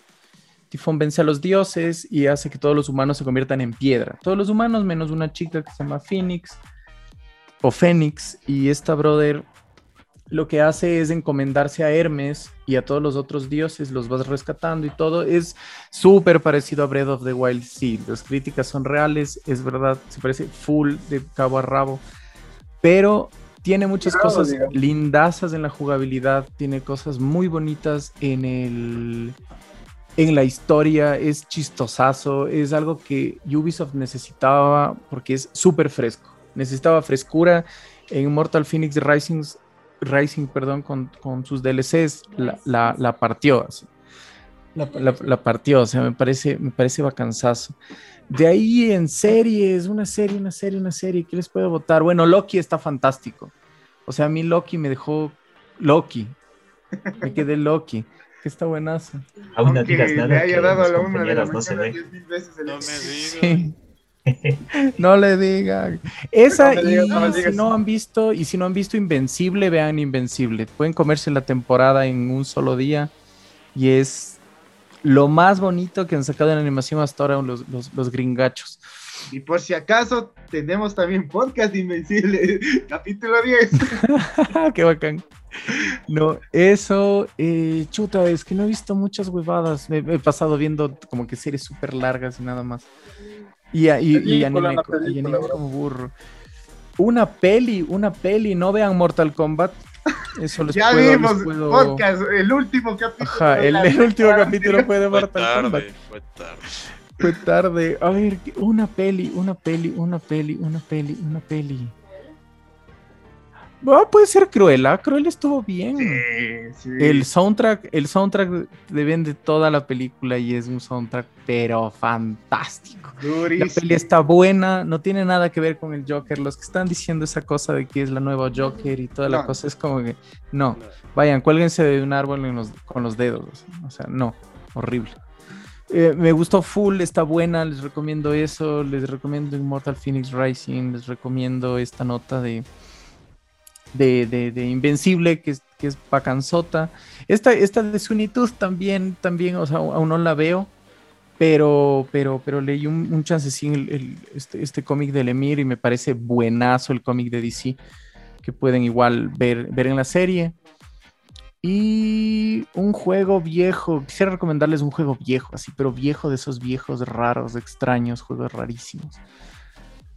Tifón vence a los dioses y hace que todos los humanos se conviertan en piedra. Todos los humanos menos una chica que se llama Phoenix o Fénix. Y esta brother lo que hace es encomendarse a Hermes y a todos los otros dioses, los vas rescatando y todo. Es súper parecido a Breath of the Wild. Sí, las críticas son reales, es verdad, se parece full de cabo a rabo pero tiene muchas cosas digamos. lindazas en la jugabilidad, tiene cosas muy bonitas en el en la historia, es chistosazo, es algo que Ubisoft necesitaba porque es súper fresco. Necesitaba frescura en Mortal Phoenix Rising, Rising perdón, con, con sus DLCs, la, la- la partió así. La, la- la partió, o sea, me parece, me parece bacanzazo. De ahí en series, una serie, una serie, una serie, ¿qué les puedo votar? Bueno, Loki está fantástico. O sea, a mí Loki me dejó Loki. Me quedé Loki. Que está buenazo. Aún no Aunque digas le nada haya que dado a la una de la compañeros no se mañana ven. 10.000 veces el- No me digas. Sí. No le digan. Esa No y no si no han visto y si no han visto Invencible, vean Invencible. Pueden comerse la temporada en un solo día y es lo más bonito que han sacado en animación hasta ahora los, los, los gringachos. Y por si acaso, tenemos también podcast Invencible, capítulo 10. Qué bacán. No, eso, eh, chuta, es que no he visto muchas huevadas. Me, me he pasado viendo como que series súper largas y nada más. Y, y, y anime, y anime como burro. Una peli, una peli, no vean Mortal Kombat. Eso les Ya puedo, les vimos, puedo- podcast, el último capítulo. Ajá, el, el último capítulo fue de Fue Mortal Kombat. fue tarde. Fue tarde. A ver, ¿qué- una peli, una peli, una peli, una peli, una peli. Ah, puede ser Cruella. Cruella estuvo bien. Sí, sí. El soundtrack, el soundtrack te vende toda la película y es un soundtrack pero fantástico. La peli está buena, no tiene nada que ver con el Joker. Los que están diciendo esa cosa de que es la nueva Joker y toda la No. cosa es como que no, vayan, cuélguense de un árbol en los- con los dedos. O sea, no, horrible. Eh, me gustó full, está buena, les recomiendo eso, les recomiendo Immortal Phoenix Rising, les recomiendo esta nota de de, de, Invencible, que es, que es bacanzota. Esta, esta de Sunitud también, también, o sea, aún no la veo, pero, pero, pero leí un, un chancecín el- este, este cómic del Emir y me parece buenazo el cómic de DC, que pueden igual ver, ver en la serie. Y un juego viejo, quisiera recomendarles un juego viejo, así, pero viejo de esos viejos raros, extraños, juegos rarísimos.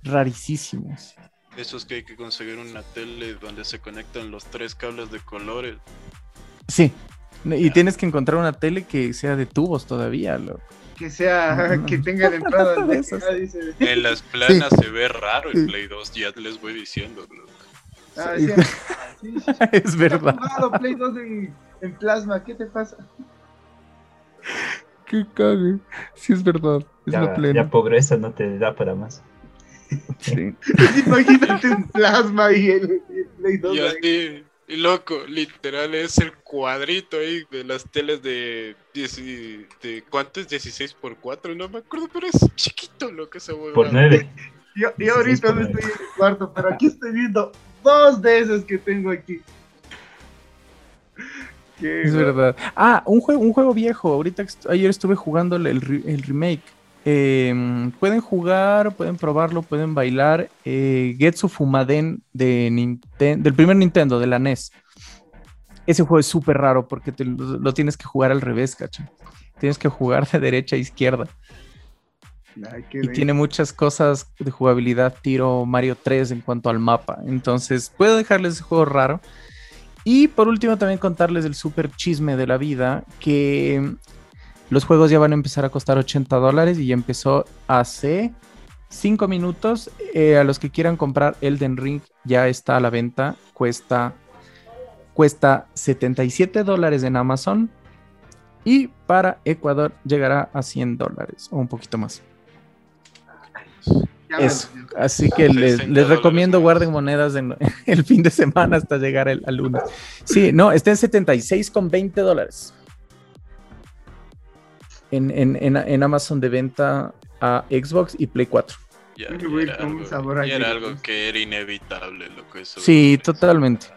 Rarísimos. Esos que hay que conseguir una tele donde se conectan los tres cables de colores. Sí. Y tienes que encontrar una tele que sea de tubos todavía, loco. Que sea, que tenga la entrada De de esas. dice. En las planas se ve raro el Play 2, ya les voy diciendo. Ah, Sí. sí, sí, sí. es verdad. Jugado Play 2 en, en plasma, ¿qué te pasa? Qué cague. Sí, es verdad. Es la Ya, plena. ya pobreza no te da para más. Sí. Imagínate un plasma y el, Play 2. Y ahí. así, y loco, literal es el cuadrito ahí de las teles de, 10 y- de ¿cuánto es? 16 por 4, no me acuerdo, pero es chiquito lo que se vuelve. Por. Yo, yo ahorita no estoy en el cuarto, pero aquí estoy viendo dos de esos que tengo aquí. Qué Es verdad. Ah, un juego, un juego viejo. Ahorita ayer estuve jugando el, el remake. Eh, pueden jugar, pueden probarlo, pueden bailar. Eh, Getsu Fumaden de del primer Nintendo, de la NES. Ese juego es súper raro porque te lo, lo tienes que jugar al revés, cacho. Tienes que jugar de derecha a izquierda. Ay, Y tiene muchas cosas de jugabilidad tiro Mario 3 en cuanto al mapa. Entonces, puedo dejarles ese juego raro. Y por último, también contarles el super chisme de la vida, que los juegos ya van a empezar a costar 80 dólares y ya empezó hace 5 minutos. Eh, a los que quieran comprar Elden Ring ya está a la venta. Cuesta, cuesta 77 dólares en Amazon. Y para Ecuador llegará a 100 dólares o un poquito más. Eso. Así que les, 60 les recomiendo guarden monedas en el fin de semana hasta llegar el, al lunes. Sí, no, está en 76 con 20 dólares. En, en, en, en Amazon de venta a Xbox y Play 4. Ya, era, algo, ya era que era inevitable, loco. Eso, Sí, totalmente.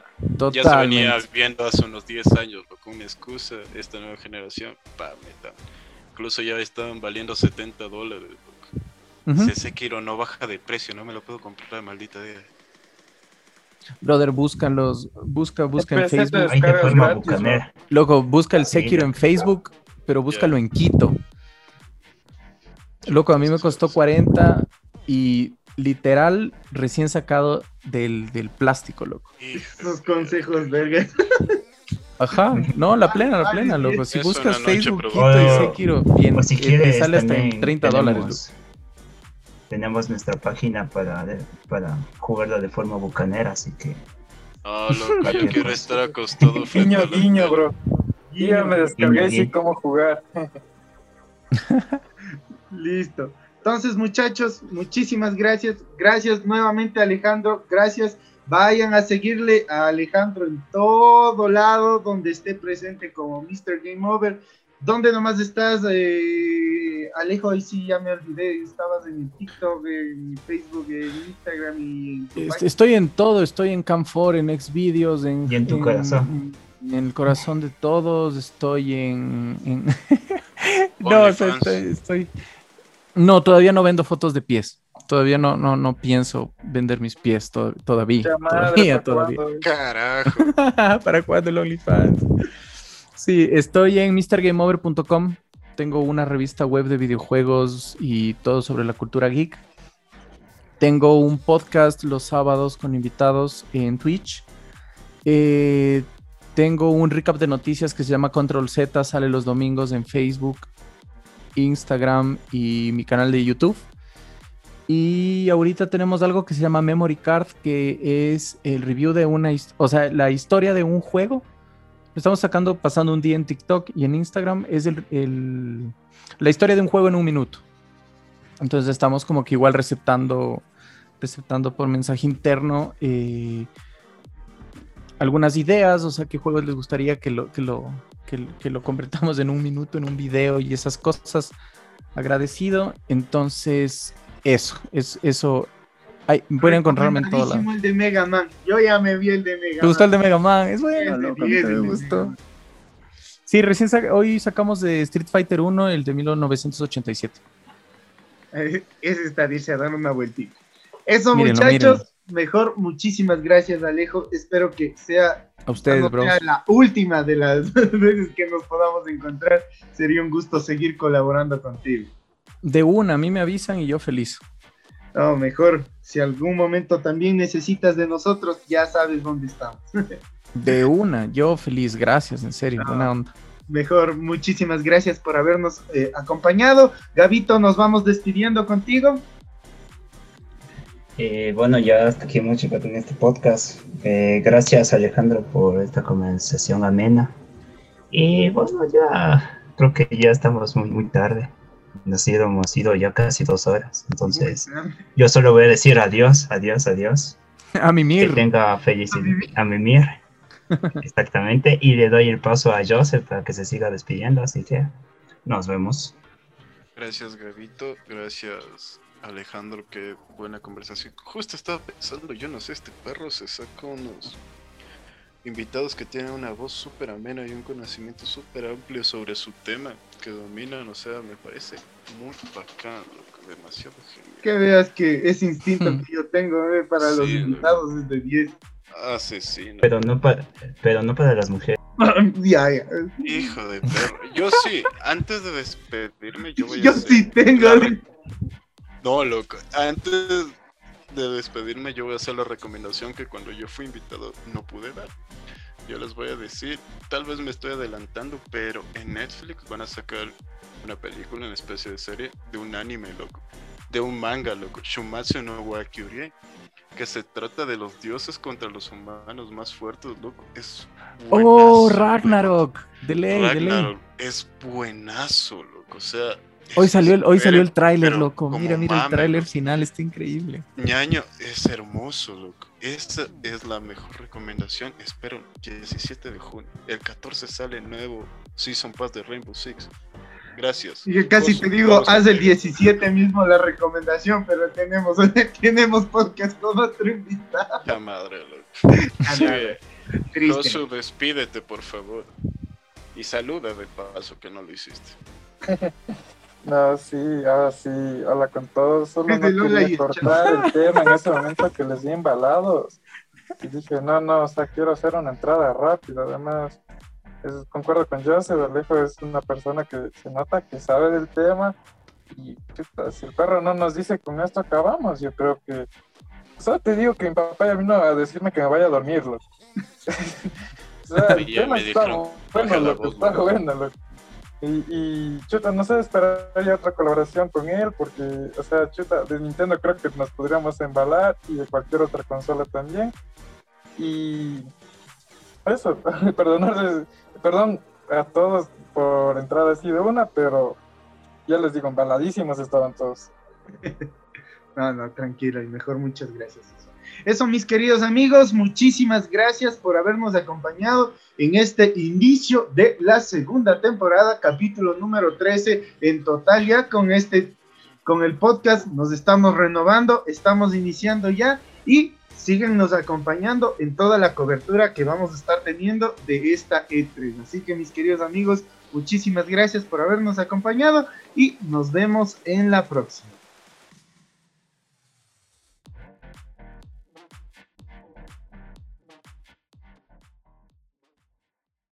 Ya se venía viendo hace unos 10 años, loco, una excusa, esta nueva generación, pa, meta. Incluso ya estaban valiendo 70 dólares, loco. Si Sekiro no baja de precio, no me lo puedo comprar, maldita idea. Brother, búscalos, busca, busca en Facebook. Loco, busca el. Sekiro en Facebook, pero búscalo en Quito. Loco, a mí me costó 40 y literal recién sacado del, del plástico, loco. De consejos, verga. Ajá, no, la plena, la plena, loco. Si eso buscas Facebook, Quito y. Sekiro, bien, O si eh, te quieres, sale hasta en también 30 dólares. loco. tenemos, tenemos nuestra página para, para jugarla de forma bucanera, así que Ah, loco, yo quiero estar acostado Guiño, guiño, bro. Guiño, me descargué Guiño, sí cómo jugar. Listo. Entonces, muchachos, muchísimas gracias. Gracias nuevamente, Alejandro. Gracias. Vayan a seguirle a Alejandro en todo lado donde esté presente como Mr. Game Over. ¿Dónde nomás estás, eh, Alejo? Ahí sí, ya me olvidé. Estabas en el TikTok, en Facebook, en Instagram y en tu Est- página. Estoy en todo, estoy en Camfor, en Xvideos, en, Y en tu corazón. En el corazón de todos, estoy en. en- no, o sea, OnlyFans. estoy, estoy- No, todavía no vendo fotos de pies. Todavía no, no, no pienso vender mis pies to- todavía. Madre, todavía, ¿para todavía. cuándo? Carajo. ¿Para cuándo el OnlyFans? Sí, estoy en MrGameOver.com. tengo una revista web de videojuegos y todo sobre la cultura geek. Tengo un podcast los sábados con invitados en Twitch. Eh, tengo un recap de noticias que se llama Control Z, sale los domingos en Facebook, Instagram y mi canal de YouTube. Y ahorita tenemos algo que se llama Memory Card, que es el review de una, o sea, la historia de un juego. Lo estamos sacando pasando un día en TikTok y en Instagram. Es el, la historia de un juego en un minuto. Entonces estamos como que igual receptando, receptando por mensaje interno eh, algunas ideas, o sea, qué juegos les gustaría que lo, que lo, que, lo completamos en un minuto, en un video y esas cosas. Agradecido. Entonces, eso, es, eso. Ay, pueden encontrarme en todo lado. el de Mega Man. Yo ya me vi el de Mega Man. ¿Te gustó el de Mega Man? Es bueno, loco, me gustó. Sí, recién hoy sacamos de Street Fighter 1 el de 1987. Ese está dice a dar una vueltita. Eso, muchachos. Mejor, muchísimas gracias, Alejo. Espero que sea, a ustedes, bro. la última de las veces que nos podamos encontrar. Sería un gusto seguir colaborando contigo. De una, a mí me avisan y yo feliz. No, mejor. Si algún momento también necesitas de nosotros, ya sabes dónde estamos. De una, yo feliz, gracias, en serio, buena onda. Mejor, muchísimas gracias por habernos eh, acompañado. Gabito, nos vamos despidiendo contigo. Eh, bueno, ya hasta aquí hemos llegado en este podcast. Eh, gracias Alejandro por esta conversación amena. Y bueno, ya creo que ya estamos muy, muy tarde. Nos hemos ido ya casi dos horas. Entonces, yo solo voy a decir adiós, adiós, adiós. A mimir. Que tenga felicidad. A mimir. Exactamente. Y le doy el paso a Joseph para que se siga despidiendo. Así que nos vemos. Gracias, Gavito. Gracias, Alejandro, qué buena conversación. Justo estaba pensando, yo no sé, este perro se saca unos invitados que tienen una voz súper amena y un conocimiento súper amplio sobre su tema que dominan, o sea, me parece muy bacán, demasiado genial. Que veas que ese instinto hmm. que yo tengo eh, para los invitados es de 10. Ah, sí, sí. Pero, no para, pero no para las mujeres. ya, ya. Hijo de perro. Yo sí, antes de despedirme, yo voy a. Yo sí tengo. No, loco. Antes de despedirme, yo voy a hacer la recomendación que cuando yo fui invitado no pude dar. Yo les voy a decir, tal vez me estoy adelantando, pero en Netflix van a sacar una película, una especie de serie de un anime, loco. De un manga, loco. Shumatsu no Wakyurie. Que se trata de los dioses contra los humanos más fuertes, loco. Es Oh, Ragnarok. De ley, Ragnarok Es buenazo, loco. O sea, Hoy salió el, hoy salió el tráiler, loco. Mira, mira el tráiler final, está increíble. ñaño, es hermoso, loco. Esta es la mejor recomendación. Espero 17 de junio. El 14 sale el nuevo Season Pass de Rainbow Six. Gracias. Y casi te digo, haz el 17 mismo la recomendación, pero tenemos, tenemos podcast con otro invitado. La madre, loco. Sí. despídete, por favor. Y saluda de paso que no lo hiciste. No, sí, ahora sí, hola con todos. Solo no quería cortar el tema en ese momento que les di embalados. Y dije, no, no, o sea, quiero hacer una entrada rápida. Además, concuerdo con Joseph, Alejo es una persona que se nota que sabe del tema. Y si el perro no nos dice con esto acabamos, yo creo que. Solo te digo que mi papá ya vino a decirme que me vaya a dormirlo. o sea, el tema está bueno, lo que está bueno, lo y, chuta, no sé, esperaría otra colaboración con él, porque, o sea, chuta, de Nintendo creo que nos podríamos embalar y de cualquier otra consola también. Y eso, perdón, perdón a todos por entrar así de una, pero ya les digo, embaladísimos estaban todos. no, no, tranquilo, y mejor muchas gracias. Eso, mis queridos amigos, muchísimas gracias por habernos acompañado en este inicio de la segunda temporada, capítulo número 13. En total, ya con este, con el podcast, nos estamos renovando, estamos iniciando ya y síguenos acompañando en toda la cobertura que vamos a estar teniendo de esta E3. Así que, mis queridos amigos, muchísimas gracias por habernos acompañado y nos vemos en la próxima.